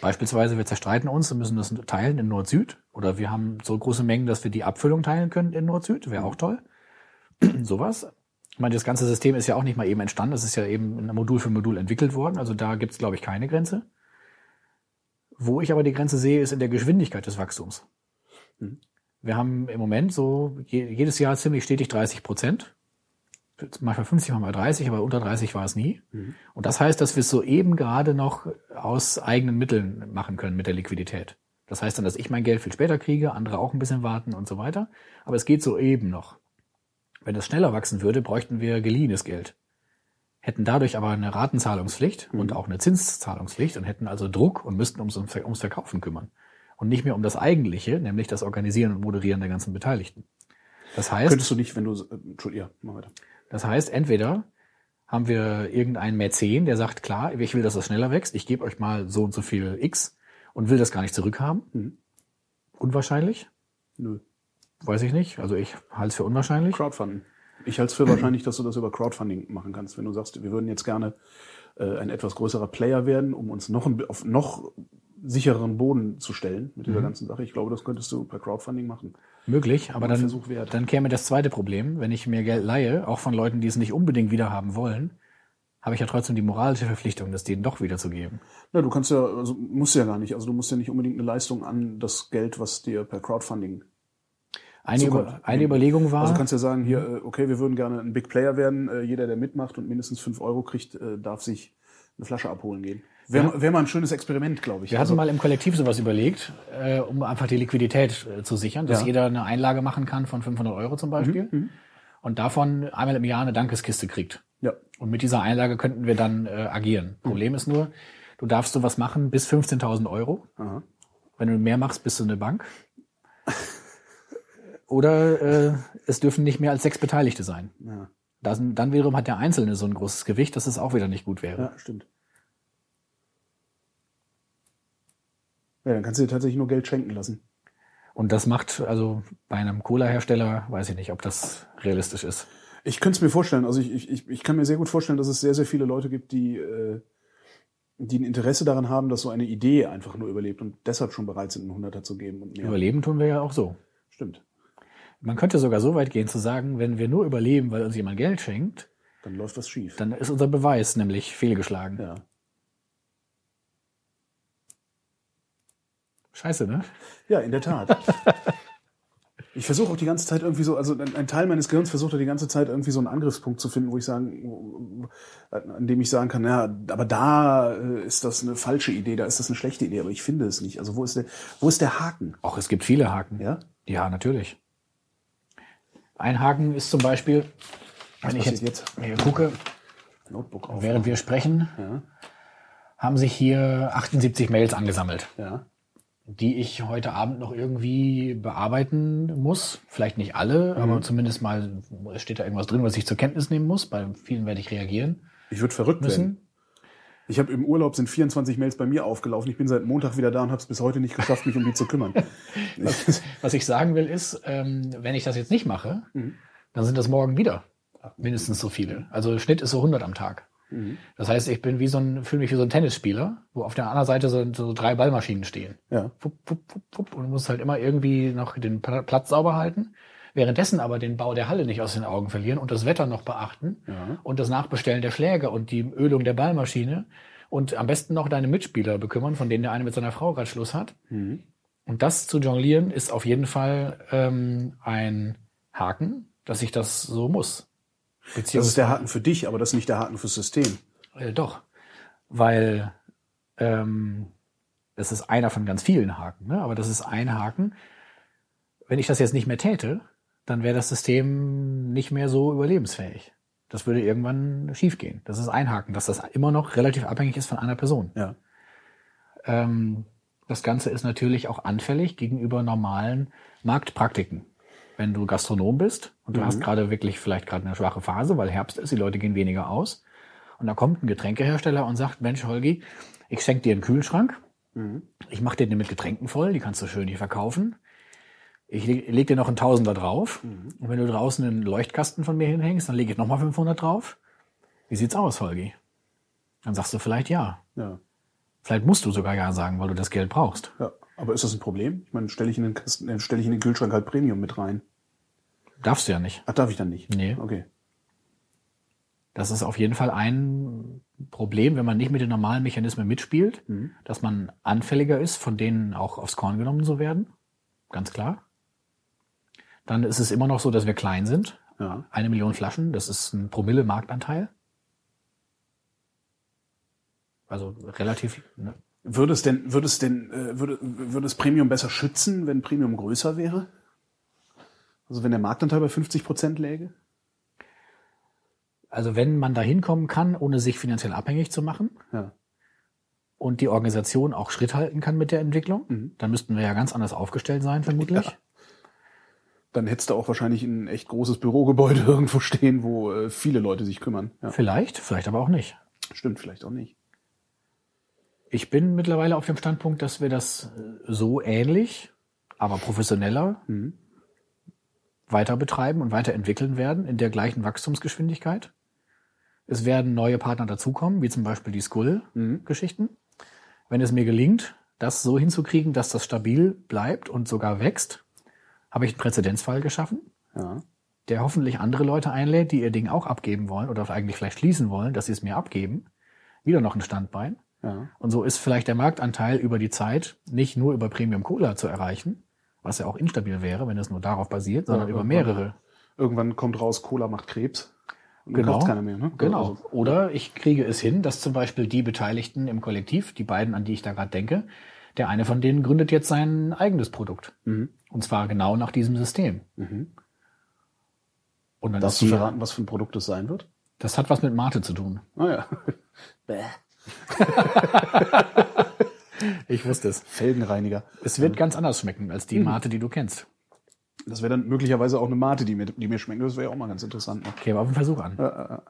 C: Beispielsweise, wir zerstreiten uns und müssen das teilen in Nord-Süd. Oder wir haben so große Mengen, dass wir die Abfüllung teilen können in Nord-Süd. Wäre auch toll. Sowas. Ich meine, das ganze System ist ja auch nicht mal eben entstanden. Das ist ja eben Modul für Modul entwickelt worden. Also da gibt es, glaube ich, keine Grenze. Wo ich aber die Grenze sehe, ist in der Geschwindigkeit des Wachstums.
B: Mhm.
C: Wir haben im Moment so je, jedes Jahr ziemlich stetig 30 Prozent. Manchmal 50, manchmal 30, aber unter 30 war es nie.
B: Mhm.
C: Und das heißt, dass wir es soeben gerade noch aus eigenen Mitteln machen können mit der Liquidität. Das heißt dann, dass ich mein Geld viel später kriege, andere auch ein bisschen warten und so weiter. Aber es geht soeben noch. Wenn es schneller wachsen würde, bräuchten wir geliehenes Geld. Hätten dadurch aber eine Ratenzahlungspflicht
B: Mhm.
C: und auch eine Zinszahlungspflicht und hätten also Druck und müssten ums, ums Verkaufen kümmern. Und nicht mehr um das Eigentliche, nämlich das Organisieren und Moderieren der ganzen Beteiligten. Das heißt,
B: Könntest du nicht, wenn du, äh, Entschuldigung, ja, mach weiter.
C: Das heißt, entweder haben wir irgendeinen Mäzen, der sagt, klar, ich will, dass das schneller wächst, ich gebe euch mal so und so viel X und will das gar nicht zurückhaben.
B: Mhm.
C: Unwahrscheinlich,
B: Nö.
C: weiß ich nicht. Also ich halte es für unwahrscheinlich.
B: Crowdfunding. Ich halte es für wahrscheinlich, dass du das über Crowdfunding machen kannst. Wenn du sagst, wir würden jetzt gerne äh, ein etwas größerer Player werden, um uns noch ein, auf noch sichereren Boden zu stellen mit dieser ganzen Sache. Ich glaube, das könntest du per Crowdfunding machen.
C: Möglich, aber dann, dann käme das zweite Problem. Wenn ich mir Geld leihe, auch von Leuten, die es nicht unbedingt wieder haben wollen, habe ich ja trotzdem die moralische Verpflichtung, das denen doch wiederzugeben.
B: Na, du kannst ja, also musst ja gar nicht. Also du musst ja nicht unbedingt eine Leistung an das Geld, was dir per Crowdfunding.
C: Eine. Über, eine Überlegung war,
B: Also du kannst ja sagen, hier, äh, okay, wir würden gerne ein Big Player werden. Äh, Jeder, der mitmacht und mindestens fünf Euro kriegt, äh, darf sich eine Flasche abholen gehen. Wäre wär mal ein schönes Experiment, glaube ich.
C: wir hatten mal im Kollektiv sowas überlegt, äh, um einfach die Liquidität äh, zu sichern, dass
B: Ja.
C: jeder eine Einlage machen kann von 500 Euro zum Beispiel und davon einmal im Jahr eine Dankeskiste kriegt.
B: ja.
C: Und mit dieser Einlage könnten wir dann äh, agieren. Problem ist nur, du darfst sowas machen bis 15.000 Euro.
B: Aha.
C: Wenn du mehr machst, bist du eine Bank. Oder äh, es dürfen nicht mehr als sechs Beteiligte sein.
B: Ja.
C: Das, dann wiederum hat der Einzelne so ein großes Gewicht, dass es auch wieder nicht gut wäre.
B: ja, stimmt. Ja, dann kannst du dir tatsächlich nur Geld schenken lassen.
C: Und das macht, also bei einem Cola-Hersteller, weiß ich nicht, ob das realistisch ist.
B: Ich könnte es mir vorstellen. Also ich, ich, ich- kann mir sehr gut vorstellen, dass es sehr, sehr viele Leute gibt, die, äh, die ein Interesse daran haben, dass so eine Idee einfach nur überlebt und deshalb schon bereit sind, einen Hunderter zu geben und mehr.
C: Überleben tun wir ja auch so.
B: Stimmt.
C: Man könnte sogar so weit gehen zu sagen, wenn wir nur überleben, weil uns jemand Geld schenkt,
B: Dann läuft was schief.
C: dann ist unser Beweis nämlich fehlgeschlagen.
B: ja.
C: Scheiße, ne?
B: Ja, in der Tat. Ich versuche auch die ganze Zeit irgendwie so, also ein Teil meines Gehirns versucht auch die ganze Zeit irgendwie so einen Angriffspunkt zu finden, wo ich sagen, an dem ich sagen kann, ja, aber da äh, ist das eine falsche Idee, da ist das eine schlechte Idee, aber ich finde es nicht. Also wo ist der, wo ist der Haken?
C: Auch es gibt viele Haken.
B: Ja?
C: Ja, natürlich. Ein Haken ist zum Beispiel, wenn ich jetzt,
B: jetzt?
C: hier gucke,
B: Notebook auf.
C: während wir sprechen,
B: Ja,
C: haben sich hier 78 Mails angesammelt,
B: ja.
C: Die ich heute Abend noch irgendwie bearbeiten muss. Vielleicht nicht alle, aber zumindest mal es steht da irgendwas drin, was ich zur Kenntnis nehmen muss. Bei vielen werde ich reagieren
B: Ich würde verrückt werden.
C: müssen.
B: Ich habe im Urlaub sind 24 Mails bei mir aufgelaufen. Ich bin seit Montag wieder da und habe es bis heute nicht geschafft, mich um die zu kümmern.
C: Was ich sagen will ist, ähm, wenn ich das jetzt nicht mache,
B: Mhm.
C: dann sind das morgen wieder mindestens so viele. Also Schnitt ist so 100 am Tag.
B: Mhm.
C: Das heißt, ich bin wie so ein, fühle mich wie so ein Tennisspieler, wo auf der anderen Seite so, so drei Ballmaschinen stehen.
B: ja.
C: Fupp, fupp, fupp, fupp, und du musst halt immer irgendwie noch den Pla- Platz sauber halten. Währenddessen aber den Bau der Halle nicht aus den Augen verlieren und das Wetter noch beachten
B: Ja.
C: und das Nachbestellen der Schläger und die Ölung der Ballmaschine und am besten noch deine Mitspieler bekümmern, von denen der eine mit seiner Frau gerade Schluss hat.
B: Mhm.
C: Und das zu jonglieren ist auf jeden Fall ähm, ein Haken, dass ich das so muss.
B: Das ist der Haken für dich, aber das ist nicht der Haken fürs System.
C: äh, doch, weil ähm, das ist einer von ganz vielen Haken, ne? aber das ist ein Haken. Wenn ich das jetzt nicht mehr täte, dann wäre das System nicht mehr so überlebensfähig. Das würde irgendwann schiefgehen. Das ist ein Haken, dass das immer noch relativ abhängig ist von einer Person.
B: Ja.
C: Ähm, das Ganze ist natürlich auch anfällig gegenüber normalen Marktpraktiken. Wenn du Gastronom bist und du hast gerade wirklich vielleicht gerade eine schwache Phase, weil Herbst ist, die Leute gehen weniger aus. Und da kommt ein Getränkehersteller und sagt, Mensch, Holgi, ich schenke dir einen Kühlschrank. Ich mache dir den mit Getränken voll, die kannst du schön hier verkaufen. Ich leg, leg dir noch einen Tausender drauf. Und wenn du draußen einen Leuchtkasten von mir hinhängst, dann lege ich nochmal 500 drauf. Wie sieht's aus, Holgi? Dann sagst du vielleicht ja.
B: Ja.
C: Vielleicht musst du sogar ja sagen, weil du das Geld brauchst.
B: ja. Aber ist das ein Problem? Ich meine, stelle ich in den Kasten, äh, stelle ich in den Kühlschrank halt Premium mit rein.
C: Darfst du ja nicht.
B: Ach, darf ich dann nicht?
C: Nee.
B: Okay.
C: Das ist auf jeden Fall ein Problem, wenn man nicht mit den normalen Mechanismen mitspielt,
B: Mhm.
C: dass man anfälliger ist, von denen auch aufs Korn genommen zu werden. Ganz klar. Dann ist es immer noch so, dass wir klein sind.
B: Ja.
C: Eine Million Flaschen, das ist ein Promille Marktanteil. Also relativ, ne?
B: Würde es denn, würde es denn, äh, würde, würde es Premium besser schützen, wenn Premium größer wäre? Also wenn der Marktanteil bei 50 Prozent läge?
C: Also wenn man da hinkommen kann, ohne sich finanziell abhängig zu machen
B: Ja.
C: und die Organisation auch Schritt halten kann mit der Entwicklung,
B: Mhm.
C: dann müssten wir ja ganz anders aufgestellt sein, vermutlich.
B: Ja. Dann hättest du auch wahrscheinlich ein echt großes Bürogebäude irgendwo stehen, wo äh, viele Leute sich kümmern. Ja.
C: Vielleicht, vielleicht aber auch nicht.
B: Stimmt, vielleicht auch nicht.
C: Ich bin mittlerweile auf dem Standpunkt, dass wir das äh, so ähnlich, aber professioneller
B: Mhm.
C: Weiter betreiben und weiterentwickeln werden in der gleichen Wachstumsgeschwindigkeit. Es werden neue Partner dazukommen, wie zum Beispiel die Skull-Geschichten. Wenn es mir gelingt, das so hinzukriegen, dass das stabil bleibt und sogar wächst, habe ich einen Präzedenzfall geschaffen,
B: Ja.
C: der hoffentlich andere Leute einlädt, die ihr Ding auch abgeben wollen oder eigentlich vielleicht schließen wollen, dass sie es mir abgeben. Wieder noch ein Standbein.
B: Ja.
C: Und so ist vielleicht der Marktanteil über die Zeit nicht nur über Premium Cola zu erreichen, was ja auch instabil wäre, wenn es nur darauf basiert, sondern
B: Ja,
C: über mehrere.
B: Irgendwann kommt raus, Cola macht Krebs. Und
C: Genau.
B: kauft's keiner mehr, ne?
C: Genau.
B: Also,
C: Oder ich kriege es hin, dass zum Beispiel die Beteiligten im Kollektiv, die beiden, an die ich da gerade denke, der eine von denen gründet jetzt sein eigenes Produkt.
B: Mhm.
C: Und zwar genau nach diesem System.
B: Mhm.
C: Und dann
B: Darfst du verraten, was für ein Produkt es sein wird?
C: das hat was mit Mate zu tun.
B: Ah ja.
C: Ich wusste es.
B: Felgenreiniger.
C: Es wird ganz anders schmecken als die Mate, die du kennst.
B: Das wäre dann möglicherweise auch eine Mate, die mir, die mir schmeckt. Das wäre ja auch mal ganz interessant. Ne?
C: Okay, aber auf den Versuch an.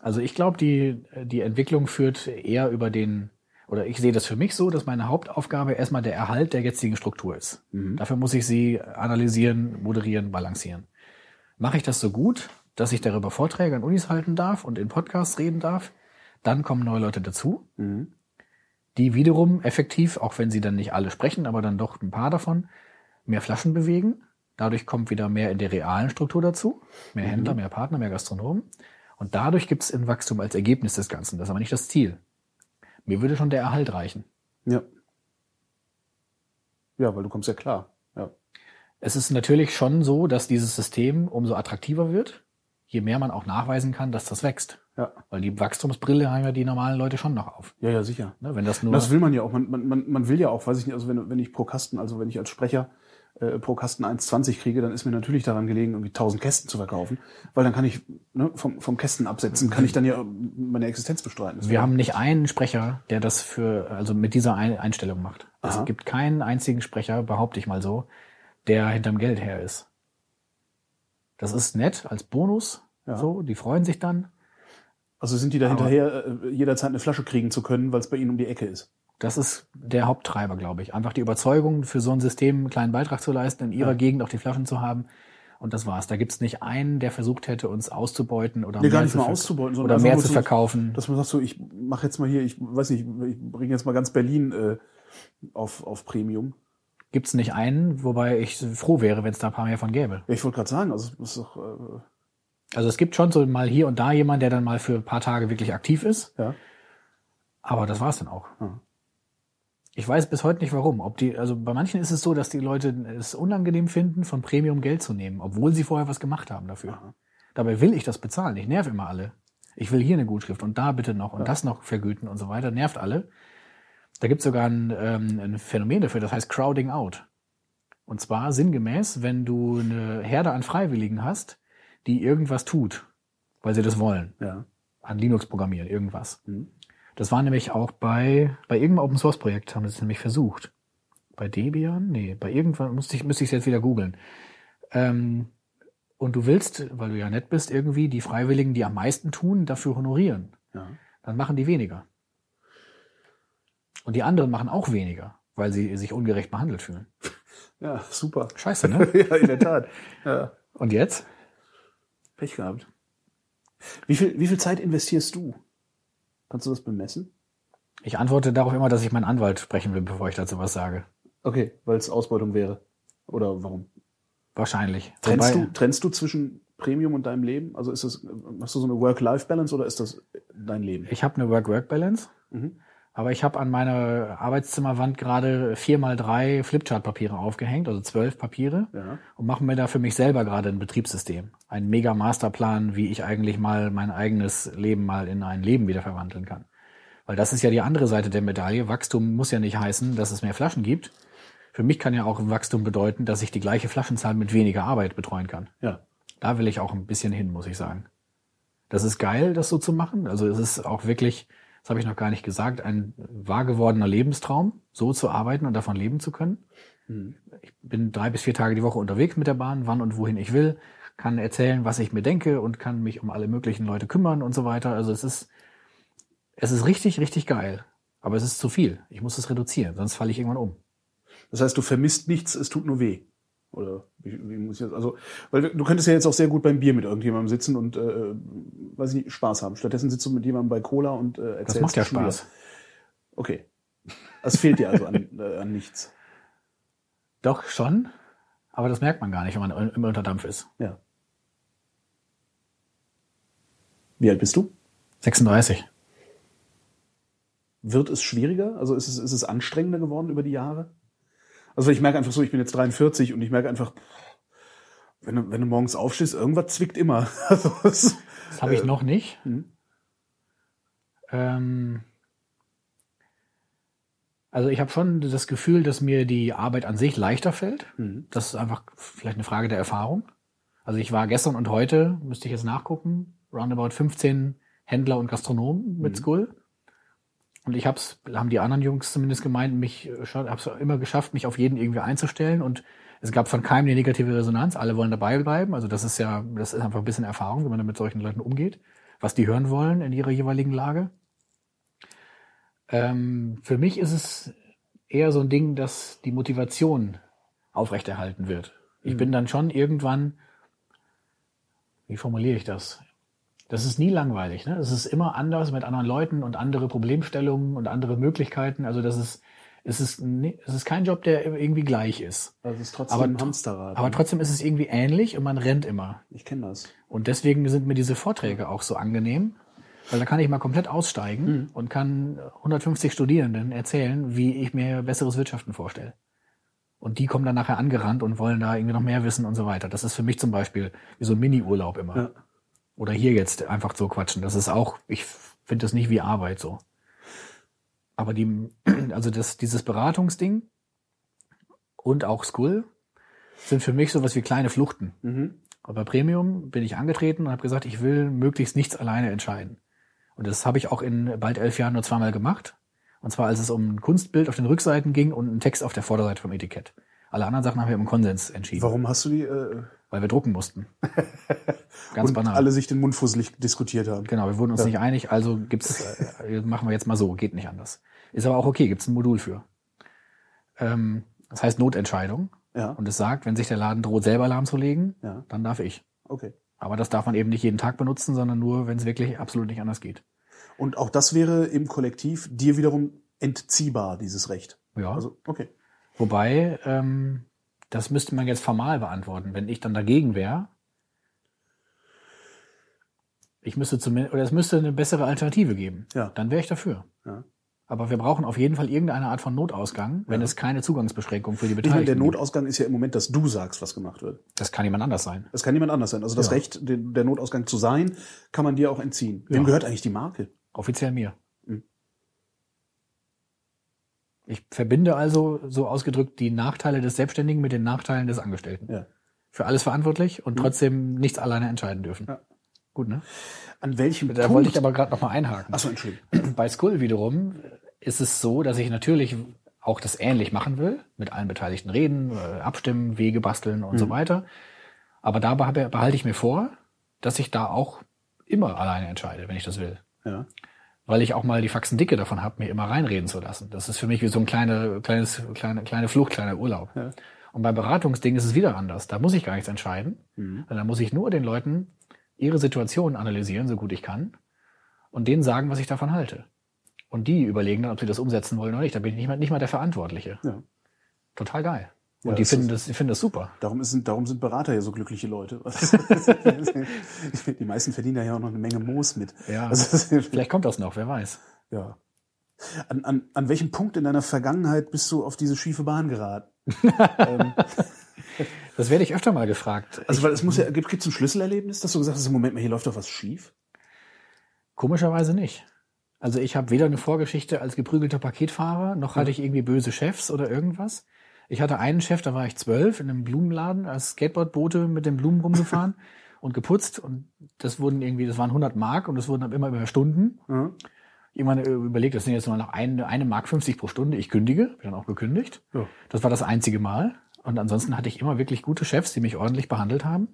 C: Also ich glaube, die, die Entwicklung führt eher über den, oder ich sehe das für mich so, dass meine Hauptaufgabe erstmal der Erhalt der jetzigen Struktur ist. Dafür muss ich sie analysieren, moderieren, balancieren. Mache ich das so gut, dass ich darüber Vorträge an Unis halten darf und in Podcasts reden darf, dann kommen neue Leute dazu, die wiederum effektiv, auch wenn sie dann nicht alle sprechen, aber dann doch ein paar davon, mehr Flaschen bewegen. Dadurch kommt wieder mehr in der realen Struktur dazu. Mehr Händler, mehr Partner, mehr Gastronomen. Und dadurch gibt es ein Wachstum als Ergebnis des Ganzen. Das ist aber nicht das Ziel. Mir würde schon der Erhalt reichen.
B: Ja. Ja, weil du kommst ja klar. Ja.
C: Es ist natürlich schon so, dass dieses System umso attraktiver wird, je mehr man auch nachweisen kann, dass das wächst.
B: Ja.
C: Weil die Wachstumsbrille haben ja die normalen Leute schon noch auf.
B: Ja, ja, sicher.
C: Ne, wenn das nur
B: Das will man ja auch. Man, man, man, will ja auch, weiß ich nicht, also wenn, wenn ich pro Kasten, also wenn ich als Sprecher äh, pro Kasten 1,20 kriege, dann ist mir natürlich daran gelegen, irgendwie 1000 Kästen zu verkaufen, weil dann kann ich ne, vom, vom Kästen absetzen, kann ich dann ja meine Existenz bestreiten. Das
C: Wir haben nicht einen Sprecher, der das für, also mit dieser Ein- Einstellung macht.
B: Aha.
C: Es gibt keinen einzigen Sprecher, behaupte ich mal so, der hinterm Geld her ist. Das ist nett als Bonus,
B: Ja.
C: so, die freuen sich dann.
B: Also sind die da hinterher, äh, jederzeit eine Flasche kriegen zu können, weil es bei ihnen um die Ecke ist.
C: Das ist der Haupttreiber, glaube ich. Einfach die Überzeugung, für so ein System einen kleinen Beitrag zu leisten, in ihrer
B: Ja.
C: Gegend auch die Flaschen zu haben. Und das war's. Da gibt's nicht einen, der versucht hätte, uns auszubeuten oder
B: Nee,
C: mehr zu
B: auszubeuten, sondern
C: oder
B: einfach
C: mehr zu verkaufen.
B: Dass man sagt so, ich mache jetzt mal hier, ich weiß nicht, ich bringe jetzt mal ganz Berlin äh, auf, auf Premium.
C: Gibt's nicht einen, wobei ich froh wäre, wenn es da ein paar mehr von gäbe.
B: Ja, ich wollte gerade sagen, also es ist doch, äh,
C: Also es gibt schon so mal hier und da jemand, der dann mal für ein paar Tage wirklich aktiv ist.
B: ja.
C: Aber das war's dann auch.
B: Ja.
C: Ich weiß bis heute nicht warum. Ob die, also bei manchen ist es so, dass die Leute es unangenehm finden, von Premium Geld zu nehmen, obwohl sie vorher was gemacht haben dafür.
B: Aha.
C: Dabei will ich das bezahlen. Ich nerv immer alle. Ich will hier eine Gutschrift und da bitte noch und das noch vergüten und so weiter. Nervt alle. Da gibt es sogar ein, ähm, ein Phänomen dafür, das heißt Crowding Out. Und zwar sinngemäß, wenn du eine Herde an Freiwilligen hast, die irgendwas tut, weil sie das wollen
B: Ja.
C: an Linux programmieren, irgendwas.
B: Mhm.
C: Das war nämlich auch bei, bei irgendeinem Open Source Projekt haben sie es nämlich versucht. Bei Debian? Nee, bei irgendwann musste ich, müsste ich es jetzt wieder googeln. Ähm, und du willst, weil du ja nett bist, irgendwie die Freiwilligen, die am meisten tun, dafür honorieren.
B: Ja.
C: Dann machen die weniger. Und die anderen machen auch weniger, weil sie sich ungerecht behandelt fühlen.
B: Ja, super.
C: Scheiße, ne?
B: ja, in der Tat. Ja.
C: Und jetzt?
B: Pech gehabt. Wie viel, wie viel Zeit investierst du? Kannst du das bemessen?
C: Ich antworte darauf immer, dass ich meinen Anwalt sprechen will, bevor ich dazu was sage.
B: Okay, weil es Ausbeutung wäre. Oder warum?
C: Wahrscheinlich.
B: Trennst
C: Wobei-
B: du, trennst du zwischen Premium und deinem Leben? Also ist das, hast du so eine Work-Life-Balance oder ist das dein Leben?
C: Ich habe eine Work-Work-Balance,
B: Mhm.
C: Aber ich habe an meiner Arbeitszimmerwand gerade vier mal drei Flipchart-Papiere aufgehängt, also zwölf Papiere,
B: Ja.
C: und mache mir da für mich selber gerade ein Betriebssystem. Ein mega Masterplan, wie ich eigentlich mal mein eigenes Leben mal in ein Leben wieder verwandeln kann. Weil das ist ja die andere Seite der Medaille. Wachstum muss ja nicht heißen, dass es mehr Flaschen gibt. Für mich kann ja auch Wachstum bedeuten, dass ich die gleiche Flaschenzahl mit weniger Arbeit betreuen kann.
B: Ja.
C: Da will ich auch ein bisschen hin, muss ich sagen. Das ist geil, das so zu machen. Also es ist auch wirklich, das habe ich noch gar nicht gesagt, ein wahr gewordener Lebenstraum, so zu arbeiten und davon leben zu können. Ich bin drei bis vier Tage die Woche unterwegs mit der Bahn, wann und wohin ich will, kann erzählen, was ich mir denke und kann mich um alle möglichen Leute kümmern und so weiter. Also es ist, es ist richtig, richtig geil. Aber es ist zu viel. Ich muss es reduzieren, sonst falle ich irgendwann um.
B: Das heißt, du vermisst nichts, es tut nur weh. Oder wie, wie muss ich das? Also, weil du könntest ja jetzt auch sehr gut beim Bier mit irgendjemandem sitzen und äh, weiß ich nicht, Spaß haben. Stattdessen sitzt du mit jemandem bei Cola und äh, erzählst
C: Das macht ja
B: Schule.
C: Spaß.
B: Okay. Es fehlt dir also an, äh, an nichts.
C: Doch schon, aber das merkt man gar nicht, wenn man im Unterdampf ist.
B: Ja. Wie alt bist du?
C: 36.
B: Wird es schwieriger? Also ist es, ist es anstrengender geworden über die Jahre? Also ich merke einfach so, ich bin jetzt 43 und ich merke einfach, wenn du, wenn du morgens aufstehst, irgendwas zwickt immer. Also es,
C: Das habe ich noch nicht.
B: Mhm.
C: Ähm, also ich habe schon das Gefühl, dass mir die Arbeit an sich leichter fällt.
B: Mhm.
C: Das ist einfach vielleicht eine Frage der Erfahrung. Also ich war gestern und heute, müsste ich jetzt nachgucken, roundabout 15 Händler und Gastronomen mit
B: Mhm.
C: Skull. Und ich hab's, haben die anderen Jungs zumindest gemeint, mich äh, schon, hab's immer geschafft, mich auf jeden irgendwie einzustellen. Und es gab von keinem eine negative Resonanz. Alle wollen dabei bleiben. Also das ist ja, das ist einfach ein bisschen Erfahrung, wie man mit solchen Leuten umgeht, was die hören wollen in ihrer jeweiligen Lage. Ähm, für mich ist es eher so ein Ding, dass die Motivation aufrechterhalten wird. Ich bin dann schon irgendwann, wie formuliere ich das? Das ist nie langweilig. Ne? Es ist immer anders mit anderen Leuten und andere Problemstellungen und andere Möglichkeiten. Also das ist, es ist, ne- es ist kein Job, der irgendwie gleich ist.
B: also es ist trotzdem
C: Aber
B: ein Hamsterrad.
C: Aber trotzdem ist es irgendwie ähnlich und man rennt immer.
B: ich kenne das.
C: Und deswegen sind mir diese Vorträge auch so angenehm, weil da kann ich mal komplett aussteigen
B: Mhm.
C: und kann 150 Studierenden erzählen, wie ich mir besseres Wirtschaften vorstelle. Und die kommen dann nachher angerannt und wollen da irgendwie noch mehr wissen und so weiter. Das ist für mich zum Beispiel wie so ein Mini-Urlaub immer.
B: Ja.
C: Oder hier jetzt einfach so quatschen. Das ist auch, ich finde das nicht wie Arbeit so. Aber die, also das, dieses Beratungsding und auch School sind für mich sowas wie kleine Fluchten.
B: Mhm.
C: Aber bei Premium bin ich angetreten und habe gesagt, ich will möglichst nichts alleine entscheiden. Und das habe ich auch in bald elf Jahren nur zweimal gemacht. Und zwar, als es um ein Kunstbild auf den Rückseiten ging und einen Text auf der Vorderseite vom Etikett. Alle anderen Sachen haben wir im Konsens entschieden,
B: Warum hast du die? Äh,
C: weil wir drucken mussten. Ganz
B: und
C: banal.
B: alle sich den Mund fusselig diskutiert haben.
C: Genau, wir wurden uns
B: Ja.
C: nicht einig, also gibt's, äh, machen wir jetzt mal so, geht nicht anders. Ist aber auch okay, gibt's ein Modul für. Ähm, das heißt Notentscheidung.
B: Ja.
C: Und es sagt, wenn sich der Laden droht, selber lahmzulegen,
B: Ja.
C: dann darf ich.
B: Okay.
C: Aber das darf man eben nicht jeden Tag benutzen, sondern nur, wenn es wirklich absolut nicht anders geht.
B: Und auch das wäre im Kollektiv dir wiederum entziehbar, dieses Recht.
C: Ja.
B: Also, okay.
C: Wobei, ähm, das müsste man jetzt formal beantworten. Wenn ich dann dagegen wäre, ich müsste zumindest, oder es müsste eine bessere Alternative geben.
B: Ja.
C: Dann wäre ich dafür.
B: Ja.
C: Aber wir brauchen auf jeden Fall irgendeine Art von Notausgang, wenn
B: Ja.
C: es keine Zugangsbeschränkung für die Beteiligten
B: der
C: gibt.
B: Notausgang ist ja im Moment, dass du sagst, was gemacht wird.
C: Das kann jemand anders sein.
B: Das kann niemand anders sein. Also das
C: Ja.
B: Recht, der Notausgang zu sein, kann man dir auch entziehen. Wem
C: Ja.
B: gehört eigentlich die Marke?
C: Offiziell mir.
B: Mhm.
C: Ich verbinde also, so ausgedrückt, die Nachteile des Selbstständigen mit den Nachteilen des Angestellten.
B: Ja.
C: Für alles verantwortlich und trotzdem nichts alleine entscheiden dürfen.
B: Ja.
C: Gut, ne?
B: An welchem
C: Da
B: Punkt?
C: wollte ich aber gerade noch mal einhaken.
B: Achso, Entschuldigung.
C: Bei Skull wiederum ist es so, dass ich natürlich auch das ähnlich machen will, mit allen Beteiligten reden, äh, abstimmen, Wege basteln und so weiter. Aber da beha- behalte ich mir vor, dass ich da auch immer alleine entscheide, wenn ich das will.
B: Ja.
C: Weil ich auch mal die Faxen dicke davon habe, mir immer reinreden zu lassen. Das ist für mich wie so ein kleine, kleines, kleine, kleine Flucht, kleiner Urlaub.
B: Ja.
C: Und beim Beratungsding ist es wieder anders. Da muss ich gar nichts entscheiden.
B: Mhm.
C: Da muss ich nur den Leuten ihre Situation analysieren, so gut ich kann, und denen sagen, was ich davon halte. Und die überlegen dann, ob sie das umsetzen wollen oder nicht. Da bin ich nicht mal, nicht mal der Verantwortliche.
B: Ja.
C: Total geil. Und
B: Ja,
C: die
B: das
C: finden das, die finden das super.
B: Darum, ist, darum sind Berater ja so glückliche Leute. die meisten verdienen ja auch noch eine Menge Moos mit.
C: Ja.
B: Also,
C: Vielleicht kommt das noch, wer weiß.
B: ja. An, an, an welchem Punkt in deiner Vergangenheit bist du auf diese schiefe Bahn geraten? ähm,
C: Das werde ich öfter mal gefragt.
B: also, weil es muss ja, gibt es ein Schlüsselerlebnis, dass du gesagt hast, im Moment mal, hier läuft doch was schief?
C: Komischerweise nicht. Also ich habe weder eine Vorgeschichte als geprügelter Paketfahrer, noch hatte ich irgendwie böse Chefs oder irgendwas. Ich hatte einen Chef, da war ich zwölf, in einem Blumenladen als Skateboardboote mit den Blumen rumgefahren und geputzt und das wurden irgendwie, das waren 100 Mark und das wurden immer über Stunden.
B: Mhm.
C: Irgendwann äh, überlegt, das sind jetzt nur noch eine, eine Mark 50 pro Stunde. Ich kündige, bin dann auch gekündigt.
B: Ja.
C: Das war das einzige Mal. Und ansonsten hatte ich immer wirklich gute Chefs, die mich ordentlich behandelt haben.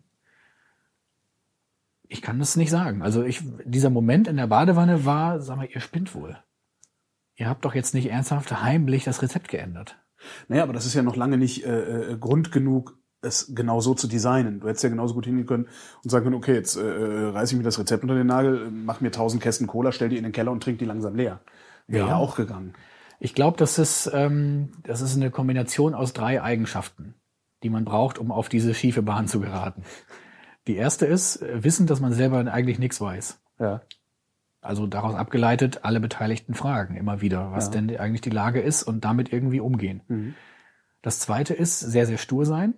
C: Ich kann das nicht sagen. Also ich, dieser Moment in der Badewanne war, sag mal, ihr spinnt wohl. Ihr habt doch jetzt nicht ernsthaft heimlich das Rezept geändert.
B: Naja, aber das ist ja noch lange nicht äh, äh, Grund genug, es genau so zu designen. Du hättest ja genauso gut hingehen können und sagen können, okay, jetzt äh, äh, reiße ich mir das Rezept unter den Nagel, mach mir tausend Kästen Cola, stell die in den Keller und trink die langsam leer. Wäre
C: Ja.
B: ja auch gegangen.
C: Ich glaube, das ist, ähm, das ist eine Kombination aus drei Eigenschaften, die man braucht, um auf diese schiefe Bahn zu geraten. Die erste ist, äh, wissen, dass man selber eigentlich nichts weiß.
B: Ja.
C: Also daraus abgeleitet, alle Beteiligten fragen immer wieder, was
B: Ja.
C: denn eigentlich die Lage ist und damit irgendwie umgehen.
B: Mhm.
C: Das zweite ist, sehr, sehr stur sein.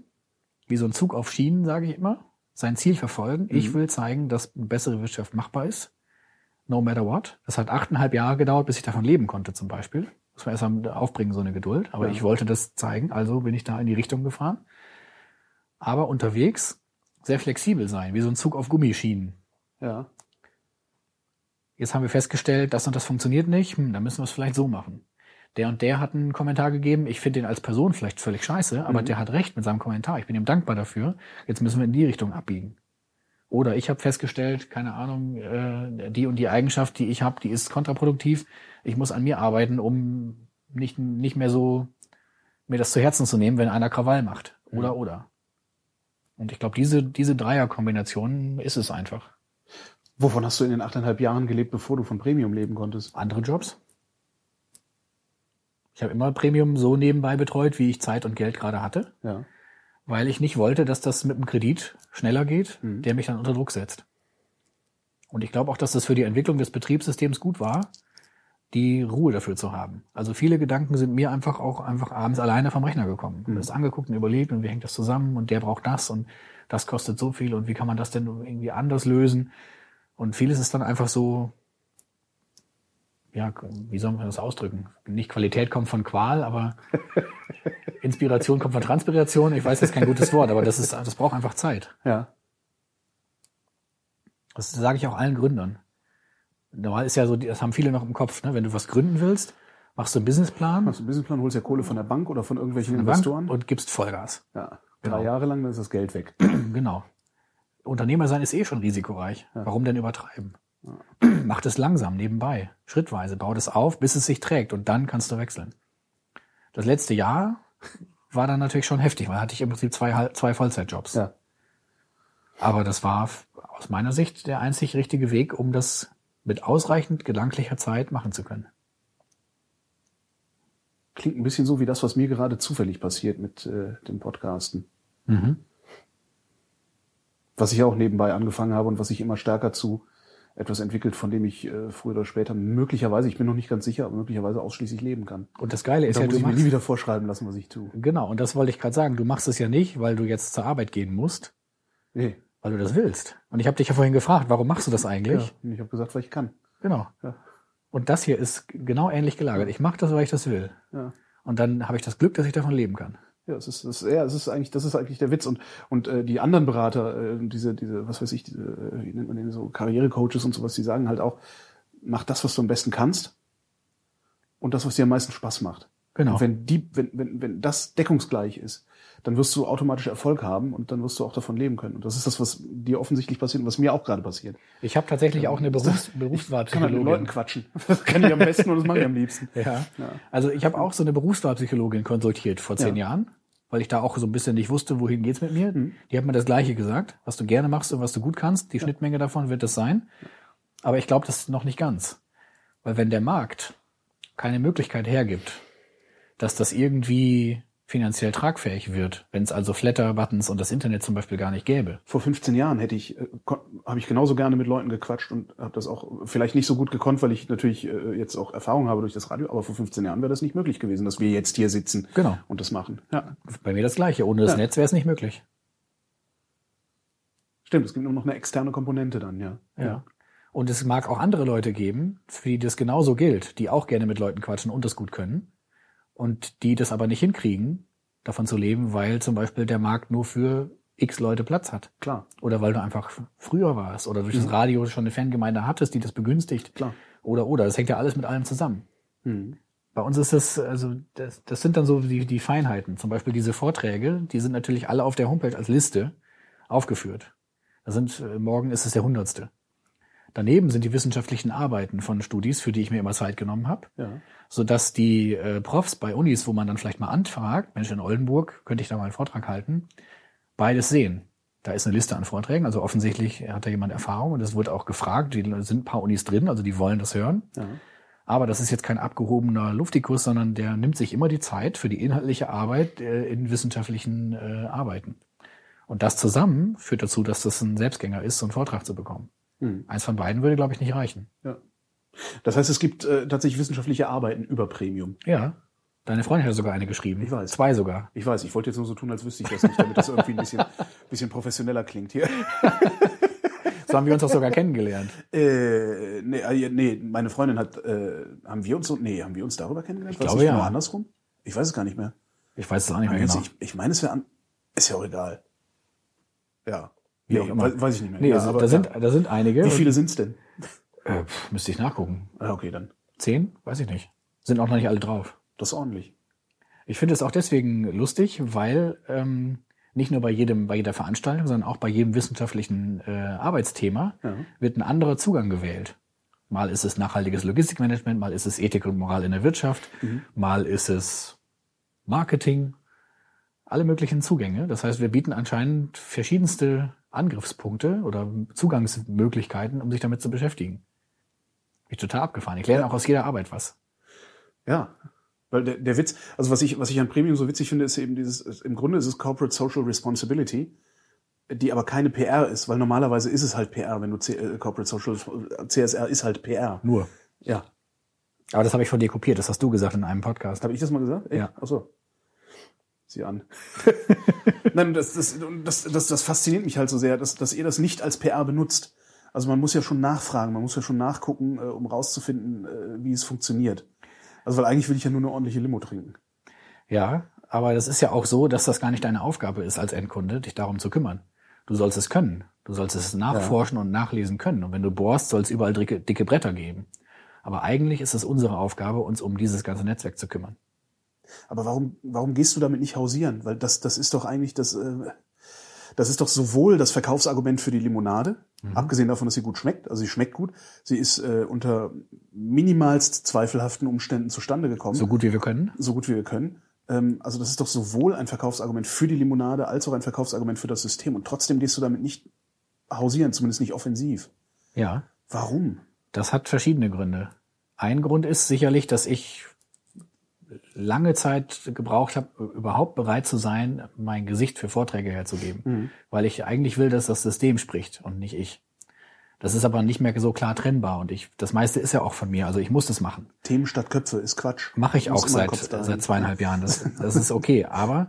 C: Wie so ein Zug auf Schienen, sage ich immer. Sein Ziel verfolgen. Ich will zeigen, dass eine bessere Wirtschaft machbar ist. No matter what. Das hat achteinhalb Jahre gedauert, bis ich davon leben konnte, zum Beispiel. Muss man erst mal aufbringen, so eine Geduld. Aber
B: Ja.
C: ich wollte das zeigen, also bin ich da in die Richtung gefahren. Aber unterwegs sehr flexibel sein, wie so ein Zug auf Gummischienen.
B: Ja.
C: Jetzt haben wir festgestellt, das und das funktioniert nicht, hm, dann müssen wir es vielleicht so machen. Der und der hat einen Kommentar gegeben, ich finde den als Person vielleicht völlig scheiße, aber der hat recht mit seinem Kommentar, ich bin ihm dankbar dafür, jetzt müssen wir in die Richtung abbiegen. Oder ich habe festgestellt, keine Ahnung, äh, die und die Eigenschaft, die ich habe, die ist kontraproduktiv, ich muss an mir arbeiten, um nicht, nicht mehr so mir das zu Herzen zu nehmen, wenn einer Krawall macht. Oder, oder. Und ich glaube, diese, diese Dreierkombination ist es einfach.
B: Wovon hast du in den achteinhalb Jahren gelebt, bevor du von Premium leben konntest?
C: andere Jobs. Ich habe immer Premium so nebenbei betreut, wie ich Zeit und Geld gerade hatte,
B: Ja.
C: weil ich nicht wollte, dass das mit dem Kredit schneller geht, der mich dann unter Druck setzt. Und ich glaube auch, dass das für die Entwicklung des Betriebssystems gut war, die Ruhe dafür zu haben. Also viele Gedanken sind mir einfach auch einfach abends alleine vom Rechner gekommen. Mhm. Das angeguckt und überlegt und wie hängt das zusammen und der braucht das und das kostet so viel und wie kann man das denn irgendwie anders lösen? Und vieles ist dann einfach so, ja, wie soll man das ausdrücken? Nicht Qualität kommt von Qual, aber Inspiration kommt von Transpiration. Ich weiß, das ist kein gutes Wort, aber das ist, das braucht einfach Zeit.
B: Ja.
C: Das sage ich auch allen Gründern. Normal ist ja so, das haben viele noch im Kopf, ne? Wenn du was gründen willst, machst du einen Businessplan,
B: Hast du einen Businessplan, holst ja Kohle von der Bank oder von irgendwelchen Investoren.
C: und gibst Vollgas.
B: ja.
C: Genau.
B: Drei Jahre lang, dann ist das Geld weg.
C: Genau. Unternehmer sein ist eh schon risikoreich. Warum denn übertreiben? Mach es langsam, nebenbei, schrittweise, bau das auf, bis es sich trägt und dann kannst du wechseln. Das letzte Jahr war dann natürlich schon heftig, weil hatte ich im Prinzip zwei, zwei Vollzeitjobs.
B: Ja.
C: Aber das war aus meiner Sicht der einzig richtige Weg, um das mit ausreichend gedanklicher Zeit machen zu können.
B: Klingt ein bisschen so wie das, was mir gerade zufällig passiert mit äh, dem Podcasten.
C: Mhm.
B: Was ich auch nebenbei angefangen habe und was sich immer stärker zu etwas entwickelt, von dem ich äh, früher oder später möglicherweise, ich bin noch nicht ganz sicher, aber möglicherweise ausschließlich leben kann.
C: Und das Geile ist
B: Da
C: ja,
B: muss
C: du
B: ich mir nie wieder vorschreiben lassen, was ich tue.
C: genau, und das wollte ich gerade sagen, du machst es ja nicht, weil du jetzt zur Arbeit gehen musst,
B: Nee.
C: weil du das willst. Und ich habe dich ja vorhin gefragt, warum machst du das
B: Ja.
C: eigentlich?
B: Und ich habe gesagt, weil ich kann.
C: Genau.
B: Ja.
C: Und das hier ist genau ähnlich gelagert. Ich mache das, weil ich das will.
B: Ja.
C: Und dann habe ich das Glück, dass ich davon leben kann.
B: Ja, es ist, es ist, ja, es ist eigentlich, das ist eigentlich der Witz. Und, und äh, die anderen Berater, äh, diese, diese, was weiß ich, diese, äh, wie nennt man den so, Karrierecoaches und sowas, die sagen halt auch, mach das, was du am besten kannst und das, was dir am meisten Spaß macht.
C: Genau.
B: Und wenn die, wenn, wenn, wenn das deckungsgleich ist, dann wirst du automatisch Erfolg haben und dann wirst du auch davon leben können. Und das ist das, was dir offensichtlich passiert und was mir auch gerade passiert.
C: Ich habe tatsächlich auch eine Berufs
B: Ich kann mit Leuten
C: Berufswahlpsychologin.
B: quatschen. Das kann ich am besten und das mache ich am liebsten.
C: Ja.
B: Ja.
C: Also ich habe auch so eine Berufswahlpsychologin konsultiert vor zehn
B: Ja.
C: Jahren, weil ich da auch so ein bisschen nicht wusste, wohin geht's mit mir. Die hat mir das Gleiche gesagt, was du gerne machst und was du gut kannst. Die Schnittmenge davon wird es sein. Aber ich glaube, das ist noch nicht ganz. Weil wenn der Markt keine Möglichkeit hergibt, dass das irgendwie finanziell tragfähig wird, wenn es also Flatter-Buttons und das Internet zum Beispiel gar nicht gäbe.
B: Vor 15 Jahren hätte ich, äh, habe ich genauso gerne mit Leuten gequatscht und habe das auch vielleicht nicht so gut gekonnt, weil ich natürlich äh, jetzt auch Erfahrung habe durch das Radio, aber vor 15 Jahren wäre das nicht möglich gewesen, dass wir jetzt hier sitzen
C: Genau.
B: und das machen. Ja,
C: Bei mir das Gleiche. Ohne das
B: Ja.
C: Netz wäre es nicht möglich.
B: stimmt, es gibt nur noch eine externe Komponente dann, ja.
C: Ja. Und es mag auch andere Leute geben, für die das genauso gilt, die auch gerne mit Leuten quatschen und das gut können. Und die das aber nicht hinkriegen, davon zu leben, weil zum Beispiel der Markt nur für x Leute Platz hat.
B: Klar,
C: Oder weil du einfach früher warst oder durch das Radio schon eine Fangemeinde hattest, die das begünstigt.
B: klar.
C: Oder, oder. Das hängt ja alles mit allem zusammen.
B: Mhm.
C: Bei uns ist das, also, das, das sind dann so die, die Feinheiten. Zum Beispiel diese Vorträge, die sind natürlich alle auf der Homepage als Liste aufgeführt. Da sind, äh, morgen ist es der hundertste. Daneben sind die wissenschaftlichen Arbeiten von Studis, für die ich mir immer Zeit genommen habe,
B: Ja.
C: Sodass die äh, Profs bei Unis, wo man dann vielleicht mal anfragt, Mensch, in Oldenburg, könnte ich da mal einen Vortrag halten, beides sehen. Da ist eine Liste an Vorträgen, also offensichtlich hat da jemand Erfahrung und es wurde auch gefragt, die sind ein paar Unis drin, also die wollen das hören.
B: Ja.
C: Aber das ist jetzt kein abgehobener Luftikus, sondern der nimmt sich immer die Zeit für die inhaltliche Arbeit äh, in wissenschaftlichen äh, Arbeiten. Und das zusammen führt dazu, dass das ein Selbstgänger ist, so einen Vortrag zu bekommen.
B: Mhm.
C: Eins von beiden würde, glaube ich, nicht reichen.
B: ja. Das heißt, es gibt äh, tatsächlich wissenschaftliche Arbeiten über Premium.
C: Ja. Deine Freundin hat sogar eine geschrieben.
B: Ich weiß.
C: Zwei sogar.
B: Ich weiß, ich wollte jetzt nur so tun, als wüsste ich das nicht, damit das irgendwie ein bisschen, bisschen professioneller klingt hier.
C: So haben wir uns auch sogar kennengelernt.
B: Äh, nee, äh, nee, meine Freundin hat, äh, haben wir uns so, nee, haben wir uns darüber kennengelernt?
C: Ich
B: das
C: glaube,
B: nicht
C: ja.
B: Nur andersrum? Ich weiß es gar nicht mehr.
C: Ich weiß es auch nicht mehr genau.
B: Ich, ich meine, es wäre an, ist ja auch egal. Ja. Nee,
C: immer.
B: Weiß, weiß ich nicht mehr.
C: Nee,
B: ja,
C: also,
B: aber,
C: da, sind,
B: ja.
C: da sind einige.
B: Wie viele sind's denn?
C: Äh, pf, müsste ich nachgucken.
B: Ah, okay, dann.
C: Zehn? Weiß ich nicht. Sind auch noch nicht alle drauf.
B: Das ist ordentlich.
C: Ich finde es auch deswegen lustig, weil ähm, nicht nur bei jedem, bei jeder Veranstaltung, sondern auch bei jedem wissenschaftlichen äh, Arbeitsthema
B: Ja.
C: wird ein anderer Zugang gewählt. Mal ist es nachhaltiges Logistikmanagement, mal ist es Ethik und Moral in der Wirtschaft, mal ist es Marketing, alle möglichen Zugänge. Das heißt, wir bieten anscheinend verschiedenste Angriffspunkte oder Zugangsmöglichkeiten, um sich damit zu beschäftigen. Bin ich total abgefahren. Ich lerne auch aus jeder Arbeit was.
B: Ja. Weil der, der Witz, also was ich, was ich an Premium so witzig finde, ist eben dieses, im Grunde ist es Corporate Social Responsibility, die aber keine PR ist, weil normalerweise ist es halt PR, wenn du C, äh, Corporate Social, CSR ist halt PR.
C: Nur.
B: Ja.
C: Aber das habe ich von dir kopiert, das hast du gesagt in einem Podcast.
B: Habe ich das mal gesagt? Echt?
C: Ja.
B: Ach so. Sieh an. Nein, das, das, das, das, das fasziniert mich halt so sehr, dass, dass ihr das nicht als PR benutzt. Also man muss ja schon nachfragen, man muss ja schon nachgucken, äh, um rauszufinden, äh, wie es funktioniert. Also weil eigentlich will ich ja nur eine ordentliche Limo trinken.
C: Ja, aber das ist ja auch so, dass das gar nicht deine Aufgabe ist als Endkunde, dich darum zu kümmern. Du sollst es können. Du sollst es nachforschen und nachlesen können. Und wenn du bohrst, soll es überall dicke, dicke Bretter geben. Aber eigentlich ist es unsere Aufgabe, uns um dieses ganze Netzwerk zu kümmern.
B: Aber warum, warum gehst du damit nicht hausieren? Weil das, das ist doch eigentlich das, äh, das ist doch sowohl das Verkaufsargument für die Limonade, abgesehen davon, dass sie gut schmeckt. Also sie schmeckt gut. Sie ist äh, unter minimalst zweifelhaften Umständen zustande gekommen.
C: So gut wie wir können.
B: so gut wie wir können. Ähm, also das ist doch sowohl ein Verkaufsargument für die Limonade als auch ein Verkaufsargument für das System. Und trotzdem gehst du damit nicht hausieren, zumindest nicht offensiv.
C: Ja,
B: Warum?
C: das hat verschiedene Gründe. Ein Grund ist sicherlich, dass ich lange Zeit gebraucht habe, überhaupt bereit zu sein, mein Gesicht für Vorträge herzugeben. Weil ich eigentlich will, dass das System spricht und nicht ich. Das ist aber nicht mehr so klar trennbar und ich, das meiste ist ja auch von mir, also ich muss das machen.
B: Themen statt Köpfe ist Quatsch.
C: Mache ich auch seit, seit zweieinhalb Jahren. Das, das ist okay. Aber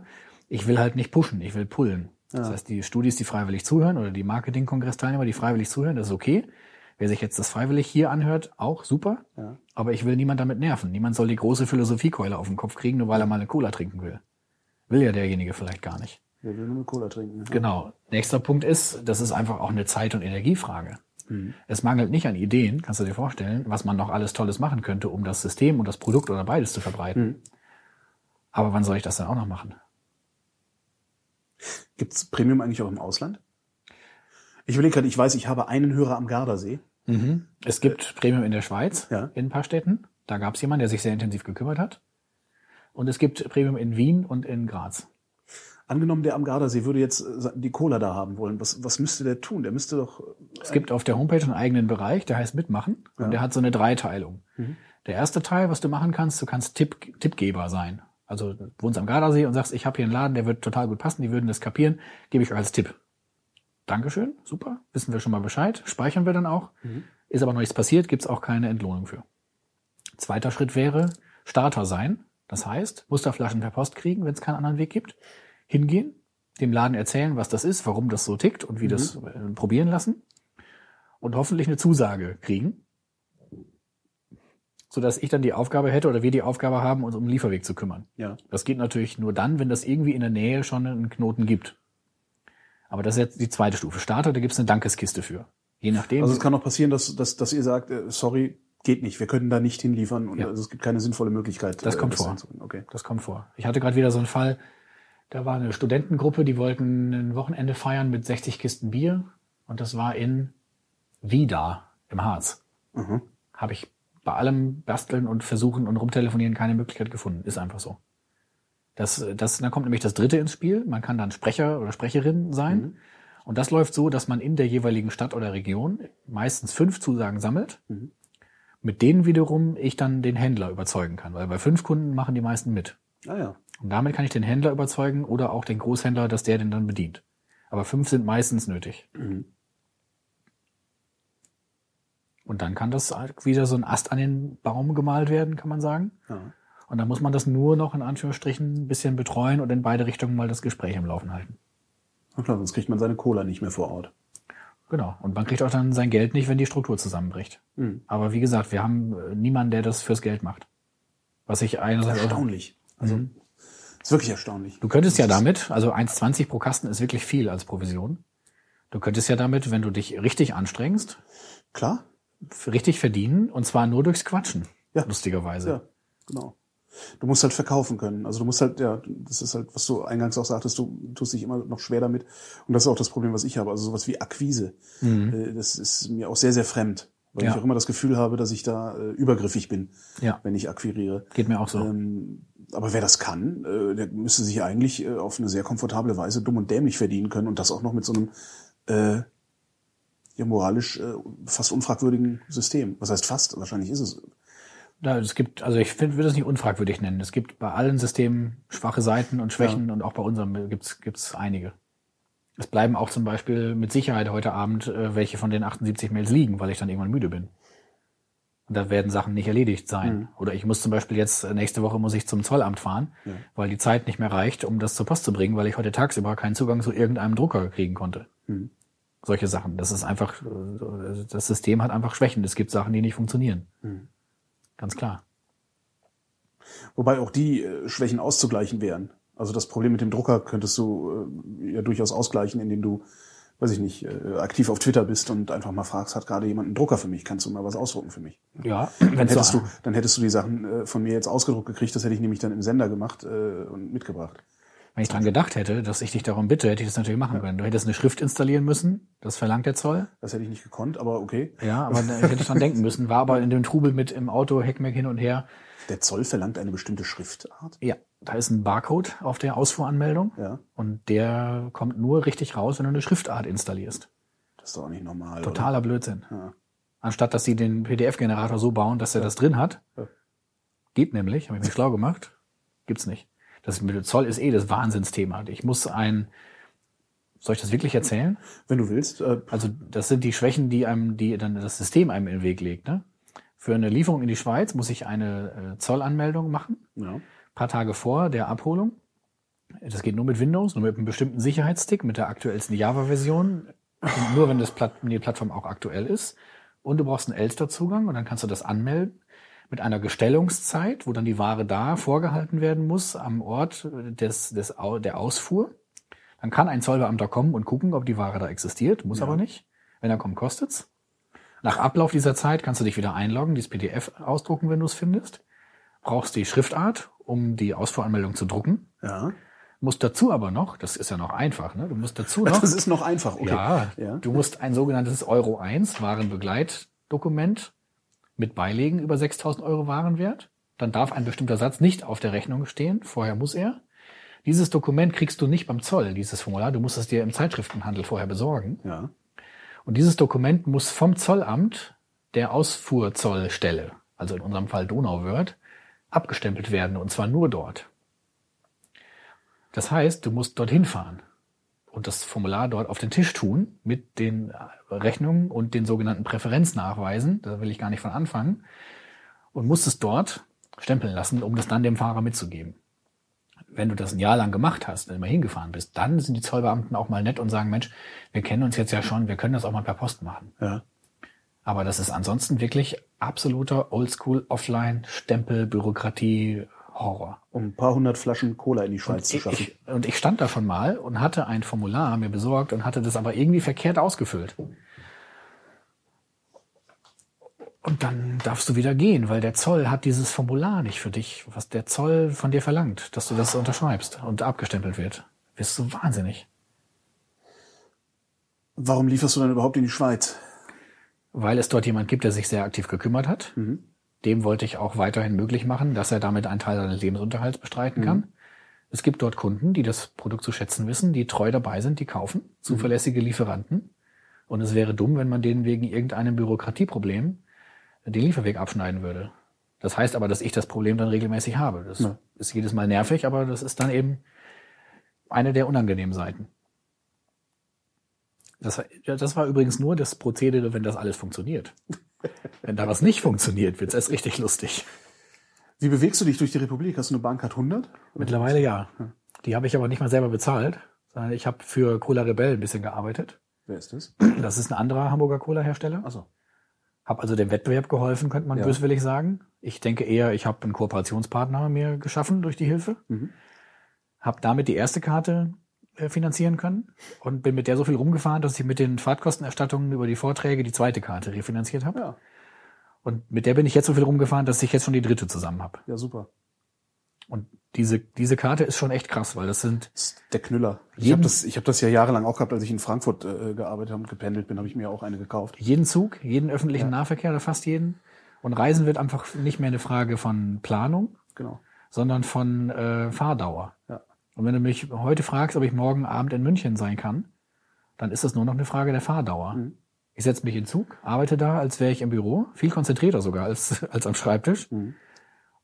C: ich will halt nicht pushen, ich will pullen. Das heißt, die Studis, die freiwillig zuhören oder die Marketing-Kongress-Teilnehmer, die freiwillig zuhören, das ist okay. Wer sich jetzt das freiwillig hier anhört, auch super.
B: Ja.
C: Aber ich will niemand damit nerven. Niemand soll die große Philosophiekeule auf den Kopf kriegen, nur weil er mal eine Cola trinken will. Will ja derjenige vielleicht gar nicht.
B: Wer will nur eine Cola trinken? ne?
C: Genau. Nächster Punkt ist, das ist einfach auch eine Zeit- und Energiefrage. Es mangelt nicht an Ideen, kannst du dir vorstellen, was man noch alles Tolles machen könnte, um das System und das Produkt oder beides zu verbreiten. Aber wann soll ich das dann auch noch machen?
B: Gibt's Premium eigentlich auch im Ausland? Ich überlege gerade, ich weiß, ich habe einen Hörer am Gardasee.
C: Es gibt Premium in der Schweiz,
B: Ja.
C: in ein paar Städten. Da gab es jemanden, der sich sehr intensiv gekümmert hat. Und es gibt Premium in Wien und in Graz.
B: Angenommen, der am Gardasee würde jetzt äh, die Cola da haben wollen. Was, was müsste der tun? Der müsste doch.
C: Es gibt auf der Homepage einen eigenen Bereich, der heißt Mitmachen. Und der hat so eine Dreiteilung. Der erste Teil, was du machen kannst, du kannst Tipp, Tippgeber sein. also du wohnst am Gardasee und sagst, ich habe hier einen Laden, der wird total gut passen, die würden das kapieren, gebe ich euch als Tipp. Dankeschön, super, wissen wir schon mal Bescheid, speichern wir dann auch. Ist aber noch nichts passiert, gibt's auch keine Entlohnung für. Zweiter Schritt wäre Starter sein. Das heißt, Musterflaschen per Post kriegen, wenn es keinen anderen Weg gibt. Hingehen, dem Laden erzählen, was das ist, warum das so tickt und wie das äh, probieren lassen. Und hoffentlich eine Zusage kriegen. Sodass ich dann die Aufgabe hätte oder wir die Aufgabe haben, uns um den Lieferweg zu kümmern.
B: Ja.
C: Das geht natürlich nur dann, wenn das irgendwie in der Nähe schon einen Knoten gibt. Aber das ist jetzt die zweite Stufe. Starter, da gibt's eine Dankeskiste für. Je nachdem.
B: Also es kann auch passieren, dass, dass, dass ihr sagt, äh, sorry, geht nicht, wir können da nicht hinliefern und
C: Ja.
B: also es gibt keine sinnvolle Möglichkeit.
C: Das
B: äh,
C: kommt vor.
B: einzubringen. Okay.
C: Das kommt vor. Ich hatte gerade wieder so einen Fall, da war eine Studentengruppe, die wollten ein Wochenende feiern mit 60 Kisten Bier und das war in Vida im Harz.
B: Mhm.
C: Habe ich bei allem Basteln und Versuchen und Rumtelefonieren keine Möglichkeit gefunden. Ist einfach so. Das, das, dann kommt nämlich das dritte ins Spiel. Man kann dann Sprecher oder Sprecherin sein. Und das läuft so, dass man in der jeweiligen Stadt oder Region meistens fünf Zusagen sammelt. Mit denen wiederum ich dann den Händler überzeugen kann. Weil bei fünf Kunden machen die meisten mit.
B: Ah ja.
C: Und damit kann ich den Händler überzeugen oder auch den Großhändler, dass der den dann bedient. Aber fünf sind meistens nötig. Und dann kann das halt wieder so ein Ast an den Baum gemalt werden, kann man sagen.
B: ja.
C: Und dann muss man das nur noch in Anführungsstrichen ein bisschen betreuen und in beide Richtungen mal das Gespräch im Laufen halten.
B: Na klar, sonst kriegt man seine Cola nicht mehr vor Ort.
C: Genau. Und man kriegt auch dann sein Geld nicht, wenn die Struktur zusammenbricht.
B: Mhm.
C: Aber wie gesagt, wir haben äh, niemanden, der das fürs Geld macht. Was ich einerseits
B: Erstaunlich. Also ist wirklich erstaunlich.
C: Du könntest ja damit, also 1,20 pro Kasten ist wirklich viel als Provision. Du könntest ja damit, wenn du dich richtig anstrengst,
B: Klar?
C: richtig verdienen und zwar nur durchs Quatschen.
B: Ja.
C: Lustigerweise.
B: Ja, genau. Du musst halt verkaufen können. Also du musst halt, ja, das ist halt, was du eingangs auch sagtest, du tust dich immer noch schwer damit. Und das ist auch das Problem, was ich habe. Also sowas wie Akquise. Äh, Das ist mir auch sehr, sehr fremd. Weil
C: Mhm. Ja.
B: ich auch immer das Gefühl habe, dass ich da äh, übergriffig bin,
C: Ja.
B: wenn ich akquiriere.
C: Geht mir auch so.
B: Ähm, aber wer das kann, äh, der müsste sich eigentlich äh, auf eine sehr komfortable Weise dumm und dämlich verdienen können und das auch noch mit so einem äh, ja, moralisch äh, fast unfragwürdigen System. Was heißt fast? Wahrscheinlich ist es.
C: Ja, es gibt, also ich finde, würde es nicht unfragwürdig nennen. Es gibt bei allen Systemen schwache Seiten und Schwächen und auch bei unserem gibt's gibt's einige. Es bleiben auch zum Beispiel mit Sicherheit heute Abend äh, welche von den 78 Mails liegen, weil ich dann irgendwann müde bin. Und da werden Sachen nicht erledigt sein. Oder ich muss zum Beispiel jetzt, äh, nächste Woche muss ich zum Zollamt fahren, weil die Zeit nicht mehr reicht, um das zur Post zu bringen, weil ich heute tagsüber keinen Zugang zu irgendeinem Drucker kriegen konnte. Solche Sachen. Das ist einfach, äh, das System hat einfach Schwächen. Es gibt Sachen, die nicht funktionieren. Ganz klar.
B: Wobei auch die äh, Schwächen auszugleichen wären. Also das Problem mit dem Drucker könntest du äh, ja durchaus ausgleichen, indem du, weiß ich nicht, äh, aktiv auf Twitter bist und einfach mal fragst, hat gerade jemand einen Drucker für mich? Kannst du mal was ausdrucken für mich?
C: Ja,
B: Dann hättest,
C: so,
B: du, dann hättest du die Sachen äh, von mir jetzt ausgedruckt gekriegt, das hätte ich nämlich dann im Sender gemacht äh, und mitgebracht.
C: Wenn ich dran gedacht hätte, dass ich dich darum bitte, hätte ich das natürlich machen können. Du hättest eine Schrift installieren müssen, das verlangt der Zoll.
B: Das hätte ich nicht gekonnt, aber okay.
C: Ja, aber da hätte ich dran denken müssen. War aber in dem Trubel mit im Auto, Heckmeck hin und her.
B: Der Zoll verlangt eine bestimmte Schriftart.
C: Ja, da ist ein Barcode auf der Ausfuhranmeldung.
B: Ja.
C: Und der kommt nur richtig raus, wenn du eine Schriftart installierst.
B: Das ist doch auch nicht normal.
C: Totaler Blödsinn.
B: Ja.
C: Anstatt dass sie den PDF-Generator so bauen, dass er das drin hat.
B: Ja.
C: Geht nämlich, habe ich mir schlau gemacht. Gibt's nicht. Das mit dem Zoll ist eh das Wahnsinnsthema. Ich muss ein, soll ich das wirklich erzählen?
B: Wenn du willst. Äh,
C: Also das sind die Schwächen, die einem, die dann das System einem in den Weg legt. Ne? Für eine Lieferung in die Schweiz muss ich eine äh, Zollanmeldung machen,
B: ja.
C: paar Tage vor der Abholung. Das geht nur mit Windows, nur mit einem bestimmten Sicherheitsstick, mit der aktuellsten Java-Version, nur wenn das Platt, wenn die Plattform auch aktuell ist. Und du brauchst einen Elster-Zugang und dann kannst du das anmelden mit einer Gestellungszeit, wo dann die Ware da vorgehalten werden muss am Ort des, des, der Ausfuhr. Dann kann ein Zollbeamter kommen und gucken, ob die Ware da existiert, muss aber nicht. Wenn er kommt, kostet's. Nach Ablauf dieser Zeit kannst du dich wieder einloggen, dieses PDF ausdrucken, wenn du es findest. Brauchst die Schriftart, um die Ausfuhranmeldung zu drucken.
B: Ja.
C: Musst dazu aber noch, das ist ja noch einfach, ne? Du musst dazu noch.
B: Das ist noch einfach. Okay.
C: Ja,
B: ja.
C: du musst ein sogenanntes Euro 1 Warenbegleitdokument mit beilegen über 6000 Euro Warenwert. Dann darf ein bestimmter Satz nicht auf der Rechnung stehen. Vorher muss er. Dieses Dokument kriegst du nicht beim Zoll, dieses Formular. Du musst es dir im Zeitschriftenhandel vorher besorgen.
B: Ja.
C: Und dieses Dokument muss vom Zollamt der Ausfuhrzollstelle, also in unserem Fall Donauwörth, abgestempelt werden. Und zwar nur dort. Das heißt, du musst dorthin fahren und das Formular dort auf den Tisch tun mit den Rechnungen und den sogenannten Präferenznachweisen. Da will ich gar nicht von anfangen. Und musst es dort stempeln lassen, um das dann dem Fahrer mitzugeben. Wenn du das ein Jahr lang gemacht hast, immer hingefahren bist, dann sind die Zollbeamten auch mal nett und sagen, Mensch, wir kennen uns jetzt ja schon, wir können das auch mal per Post machen.
B: Ja.
C: Aber das ist ansonsten wirklich absoluter Oldschool Offline Stempel Bürokratie Horror.
B: Um ein paar hundert Flaschen Cola in die Schweiz zu schaffen.
C: ich, und ich stand da schon mal und hatte ein Formular mir besorgt und hatte das aber irgendwie verkehrt ausgefüllt. Und dann darfst du wieder gehen, weil der Zoll hat dieses Formular nicht für dich, was der Zoll von dir verlangt, dass du das unterschreibst und abgestempelt wird. Bist du wahnsinnig.
B: Warum lieferst du dann überhaupt in die Schweiz?
C: Weil es dort jemand gibt, der sich sehr aktiv gekümmert hat. Dem wollte ich auch weiterhin möglich machen, dass er damit einen Teil seines Lebensunterhalts bestreiten kann. Es gibt dort Kunden, die das Produkt zu schätzen wissen, die treu dabei sind, die kaufen, zuverlässige Lieferanten. Und es wäre dumm, wenn man denen wegen irgendeinem Bürokratieproblem den Lieferweg abschneiden würde. Das heißt aber, dass ich das Problem dann regelmäßig habe. Das
B: Ja.
C: ist jedes Mal nervig, aber das ist dann eben eine der unangenehmen Seiten. Das, das war übrigens nur das Prozedere, wenn das alles funktioniert. Wenn da was nicht funktioniert, wird's erst richtig lustig.
B: Wie bewegst du dich durch die Republik? Hast du eine Bahncard 100?
C: Mittlerweile ja. Die habe ich aber nicht mal selber bezahlt, sondern ich habe für Cola Rebell ein bisschen gearbeitet.
B: Wer ist das?
C: Das ist ein anderer Hamburger Cola-Hersteller.
B: Achso.
C: Habe also dem Wettbewerb geholfen, könnte man
B: Ja.
C: böswillig sagen. Ich denke eher, ich habe einen Kooperationspartner mir geschaffen durch die Hilfe.
B: Mhm.
C: Habe damit die erste Karte finanzieren können und bin mit der so viel rumgefahren, dass ich mit den Fahrtkostenerstattungen über die Vorträge die zweite Karte refinanziert habe.
B: Ja.
C: Und mit der bin ich jetzt so viel rumgefahren, dass ich jetzt schon die dritte zusammen habe.
B: Ja, super.
C: Und diese, diese Karte ist schon echt krass, weil das sind
B: Das ist der Knüller. Ich habe das, ich hab das ja jahrelang auch gehabt, als ich in Frankfurt äh, gearbeitet habe und gependelt bin, habe ich mir auch eine gekauft.
C: jeden Zug, jeden öffentlichen Nahverkehr oder fast jeden. Und Reisen wird einfach nicht mehr eine Frage von Planung,
B: Genau.
C: sondern von äh, Fahrdauer. Und wenn du mich heute fragst, ob ich morgen Abend in München sein kann, dann ist das nur noch eine Frage der Fahrdauer.
B: Mhm.
C: Ich setze mich in den Zug, arbeite da, als wäre ich im Büro, viel konzentrierter sogar als, als am Schreibtisch.
B: Mhm.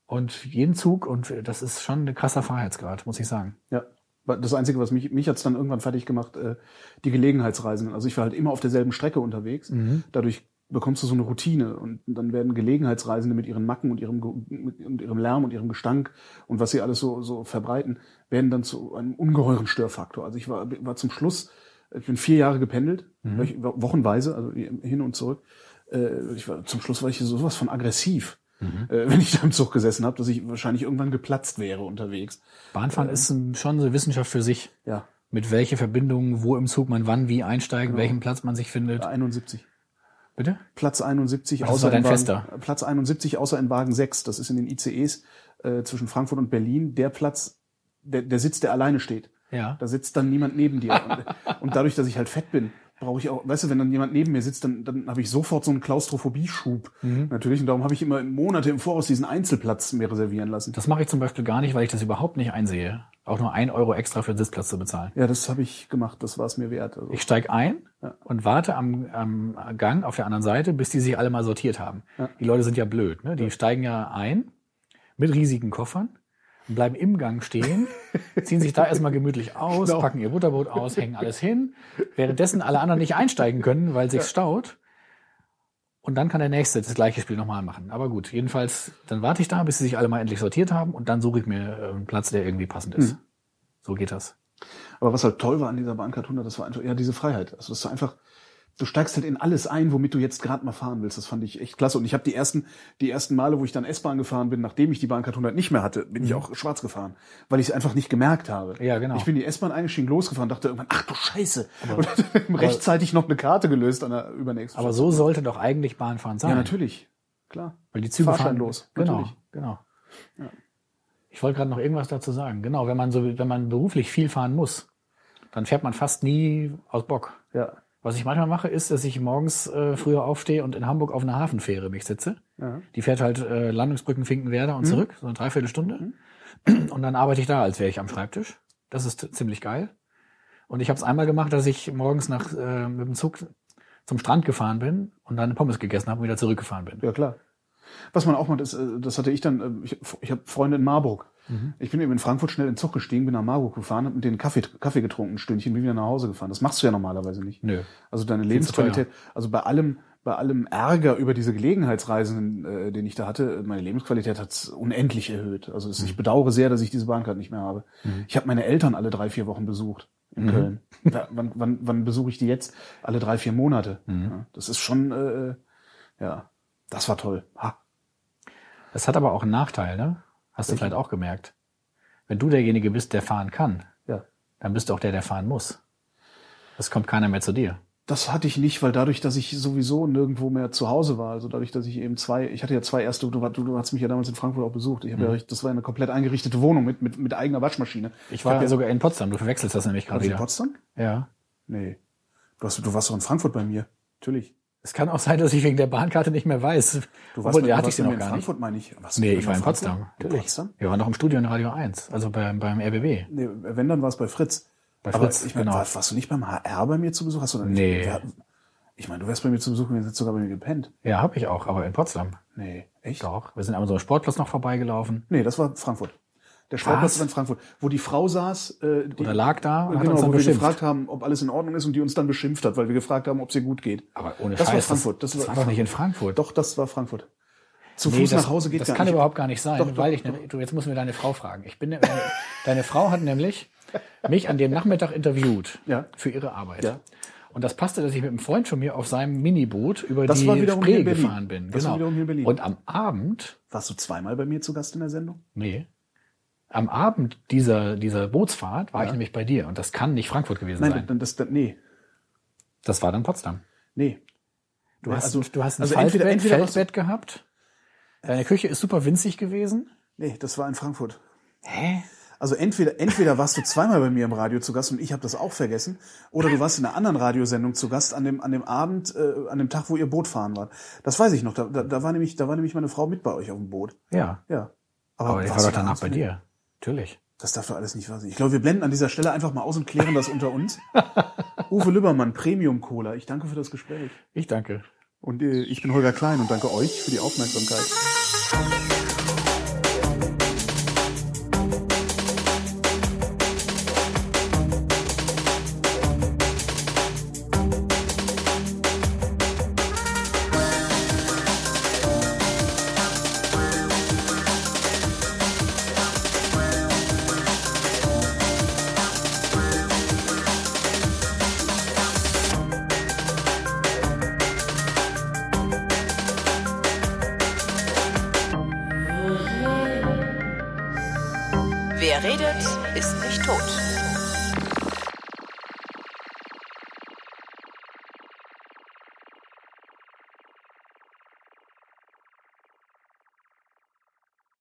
C: Und jeden Zug, und das ist schon ein krasser Freiheitsgrad, muss ich sagen.
B: Ja. Das Einzige, was mich, mich hat's dann irgendwann fertig gemacht, äh, die Gelegenheitsreisenden. Also ich war halt immer auf derselben Strecke unterwegs. Dadurch bekommst du so eine Routine und dann werden Gelegenheitsreisende mit ihren Macken und ihrem, mit, und ihrem Lärm und ihrem Gestank und was sie alles so, so verbreiten, werden dann zu einem ungeheuren Störfaktor. Also ich war, war zum Schluss, ich bin vier Jahre gependelt, wöch- wochenweise, also hin und zurück. Äh, Ich war, zum Schluss war ich sowas von aggressiv. Äh, wenn ich da im Zug gesessen habe, dass ich wahrscheinlich irgendwann geplatzt wäre unterwegs.
C: Bahnfahren ist ein, schon eine Wissenschaft für sich.
B: Ja,
C: Mit welche Verbindungen, wo im Zug man wann wie einsteigt,
B: Genau.
C: welchen Platz man sich findet.
B: 71.
C: Bitte?
B: Platz 71
C: das war
B: außer in Wagen,
C: Fester.
B: Platz 71 außer in Wagen 6. Das ist in den ICEs äh, zwischen Frankfurt und Berlin der Platz, der, der Sitz, der alleine steht.
C: Ja.
B: Da sitzt dann niemand neben dir. und, und dadurch, dass ich halt fett bin, brauche ich auch, weißt du, wenn dann jemand neben mir sitzt, dann, dann habe ich sofort so einen Klaustrophobie-Schub.
C: Mhm.
B: Natürlich. Und darum habe ich immer Monate im Voraus diesen Einzelplatz mir reservieren lassen.
C: Das mache ich zum Beispiel gar nicht, weil ich das überhaupt nicht einsehe. Auch nur ein Euro extra für den Sitzplatz zu bezahlen.
B: Ja, das habe ich gemacht. Das war es mir wert. Also,
C: Ich steig ein
B: Ja.
C: und warte am, am Gang auf der anderen Seite, bis die sich alle mal sortiert haben.
B: Ja.
C: Die Leute sind ja blöd. Ne? Die steigen ja ein mit riesigen Koffern bleiben im Gang stehen, ziehen sich da erstmal gemütlich aus,
B: Genau.
C: packen ihr Butterbrot aus, hängen alles hin, währenddessen alle anderen nicht einsteigen können, weil sich staut. Und dann kann der Nächste das gleiche Spiel nochmal machen. Aber gut, jedenfalls, dann warte ich da, bis sie sich alle mal endlich sortiert haben und dann suche ich mir äh, einen Platz, der irgendwie passend ist.
B: Mhm.
C: So geht das.
B: Aber was halt toll war an dieser Bahncard 100, das war einfach, ja, diese Freiheit. Also das war einfach, du steigst halt in alles ein, womit du jetzt gerade mal fahren willst. Das fand ich echt klasse. Und ich habe die ersten, die ersten Male, wo ich dann S-Bahn gefahren bin, nachdem ich die Bahncard 100 nicht mehr hatte, bin ich auch schwarz gefahren, weil ich es einfach nicht gemerkt habe.
C: Mhm. Ja, genau.
B: Ich bin die S-Bahn eingestiegen, losgefahren, dachte irgendwann, ach du Scheiße. und dann rechtzeitig noch eine Karte gelöst an der übernächsten.
C: Aber so sollte doch eigentlich Bahnfahren sein.
B: ja, natürlich. Klar.
C: Weil die Züge fahren
B: Fahrscheinlos.
C: Genau,
B: Natürlich.
C: genau. Ich wollte gerade noch irgendwas dazu sagen. Genau, wenn man so, wenn man beruflich viel fahren muss, dann fährt man fast nie aus Bock.
B: Ja.
C: Was ich manchmal mache, ist, dass ich morgens äh, früher aufstehe und in Hamburg auf einer Hafenfähre mich sitze.
B: Ja.
C: Die fährt halt äh, Landungsbrücken Finkenwerder und zurück, so eine Dreiviertelstunde. Und dann arbeite ich da, als wäre ich am Schreibtisch. Das ist ziemlich geil. Und ich habe es einmal gemacht, dass ich morgens nach, äh, mit dem Zug zum Strand gefahren bin und dann Pommes gegessen habe und wieder zurückgefahren bin.
B: Ja, klar. Was man auch macht, ist, äh, das hatte ich dann, äh, ich, ich habe Freunde in Marburg. Ich bin eben in Frankfurt schnell in den Zug gestiegen, bin nach Marburg gefahren, hab mit denen Kaffee, Kaffee getrunken, ein Stündchen, bin wieder nach Hause gefahren. Das machst du ja normalerweise nicht.
C: Nö.
B: Also deine Lebensqualität, also bei allem, bei allem Ärger über diese Gelegenheitsreisen, äh, den ich da hatte, meine Lebensqualität hat's unendlich erhöht. Also es, ich bedauere sehr, dass ich diese Bahncard nicht mehr habe. Ich habe meine Eltern alle drei, vier Wochen besucht in Köln. Ja, wann, wann, wann besuche ich die jetzt? Alle drei, vier Monate. Ja, das ist schon, äh, ja, das war toll. Ha.
C: Das hat aber auch einen Nachteil, ne? Hast du vielleicht auch gemerkt. Wenn du derjenige bist, der fahren kann,
B: Ja.
C: dann bist du auch der, der fahren muss. Es kommt keiner mehr zu dir.
B: Das hatte ich nicht, weil dadurch, dass ich sowieso nirgendwo mehr zu Hause war, also dadurch, dass ich eben zwei, ich hatte ja zwei erste, du, du, du hast mich ja damals in Frankfurt auch besucht. Ich habe ja, das war eine komplett eingerichtete Wohnung mit, mit, mit eigener Waschmaschine.
C: Ich war
B: hab ja
C: sogar in Potsdam. Du verwechselst das nämlich gerade
B: War ich in
C: wieder.
B: Potsdam?
C: Ja.
B: Nee. Du, hast, du warst doch in Frankfurt bei mir. Natürlich.
C: Es kann auch sein, dass ich wegen der Bahnkarte nicht mehr weiß.
B: Du
C: Obwohl,
B: bei-
C: der
B: du
C: hatte ich
B: warst
C: sie noch
B: in
C: gar nicht.
B: Frankfurt, meine ich. Was,
C: Nee, ich war in
B: Frankfurt?
C: Potsdam.
B: In. Potsdam?
C: Wir waren noch im Studio in Radio 1, also beim, beim RBB.
B: Nee, wenn, dann war es bei Fritz.
C: Bei
B: Aber
C: Fritz,
B: ich meine,
C: genau.
B: war, warst du nicht beim HR bei mir zu Besuch? Hast du dann
C: Nee.
B: Wer- Ich meine, du wärst bei mir zu Besuch gewesen, hättest sogar bei mir gepennt.
C: Ja, habe ich auch, aber in Potsdam.
B: Nee, echt?
C: Doch. Wir sind aber so am Sportplatz noch vorbeigelaufen.
B: Nee, das war Frankfurt. Der war in Frankfurt, wo die Frau saß, äh, die,
C: Oder lag da und
B: genau,
C: uns dann
B: wo wir
C: beschimpft.
B: gefragt haben, ob alles in Ordnung ist und die uns dann beschimpft hat, weil wir gefragt haben, ob es ihr gut geht.
C: Aber ohne
B: das
C: Scheiß.
B: war Frankfurt.
C: Das, das war doch nicht in Frankfurt.
B: Doch, das war Frankfurt. Zu
C: Nee,
B: Fuß
C: das,
B: nach Hause geht
C: das
B: gar
C: kann
B: nicht.
C: überhaupt gar nicht sein,
B: Doch, doch,
C: weil
B: doch,
C: ich, ne- du, jetzt müssen wir deine Frau fragen. Ich bin, deine, deine Frau hat nämlich mich an dem Nachmittag interviewt
B: Ja.
C: für ihre Arbeit.
B: Ja.
C: Und das passte, dass ich mit einem Freund von mir auf seinem Miniboot über
B: Das
C: die
B: war
C: Spree gefahren bin.
B: Das war
C: genau.
B: wiederum hier in Berlin.
C: Und am Abend,
B: Warst du zweimal bei mir zu Gast in der Sendung?
C: nee, am Abend dieser, dieser Bootsfahrt war ich nämlich bei dir. Und das kann nicht Frankfurt gewesen
B: Nein,
C: sein.
B: dann das, das nee,
C: Das war dann Potsdam.
B: nee.
C: Du hast,
B: Also-
C: du hast ein
B: also entweder- entweder
C: Feldbett gehabt. Deine Küche ist super winzig gewesen.
B: Nee, das war in Frankfurt.
C: Hä?
B: Also entweder, entweder warst du zweimal bei mir im Radio zu Gast und ich habe das auch vergessen, oder du warst in einer anderen Radiosendung zu Gast an dem, an dem Abend, äh, an dem Tag, wo ihr Boot fahren wart. Das weiß ich noch. Da, da, da, war nämlich, da war nämlich meine Frau mit bei euch auf dem Boot.
C: Ja.
B: Ja.
C: Aber ich war doch danach bei dir. Natürlich.
B: Das darf doch alles nicht wahr sein. Ich glaube, wir blenden an dieser Stelle einfach mal aus und klären das unter uns. Uwe Lübbermann, Premium Cola. Ich danke für das Gespräch.
C: Ich danke.
B: Und äh, ich bin Holger Klein und danke euch für die Aufmerksamkeit.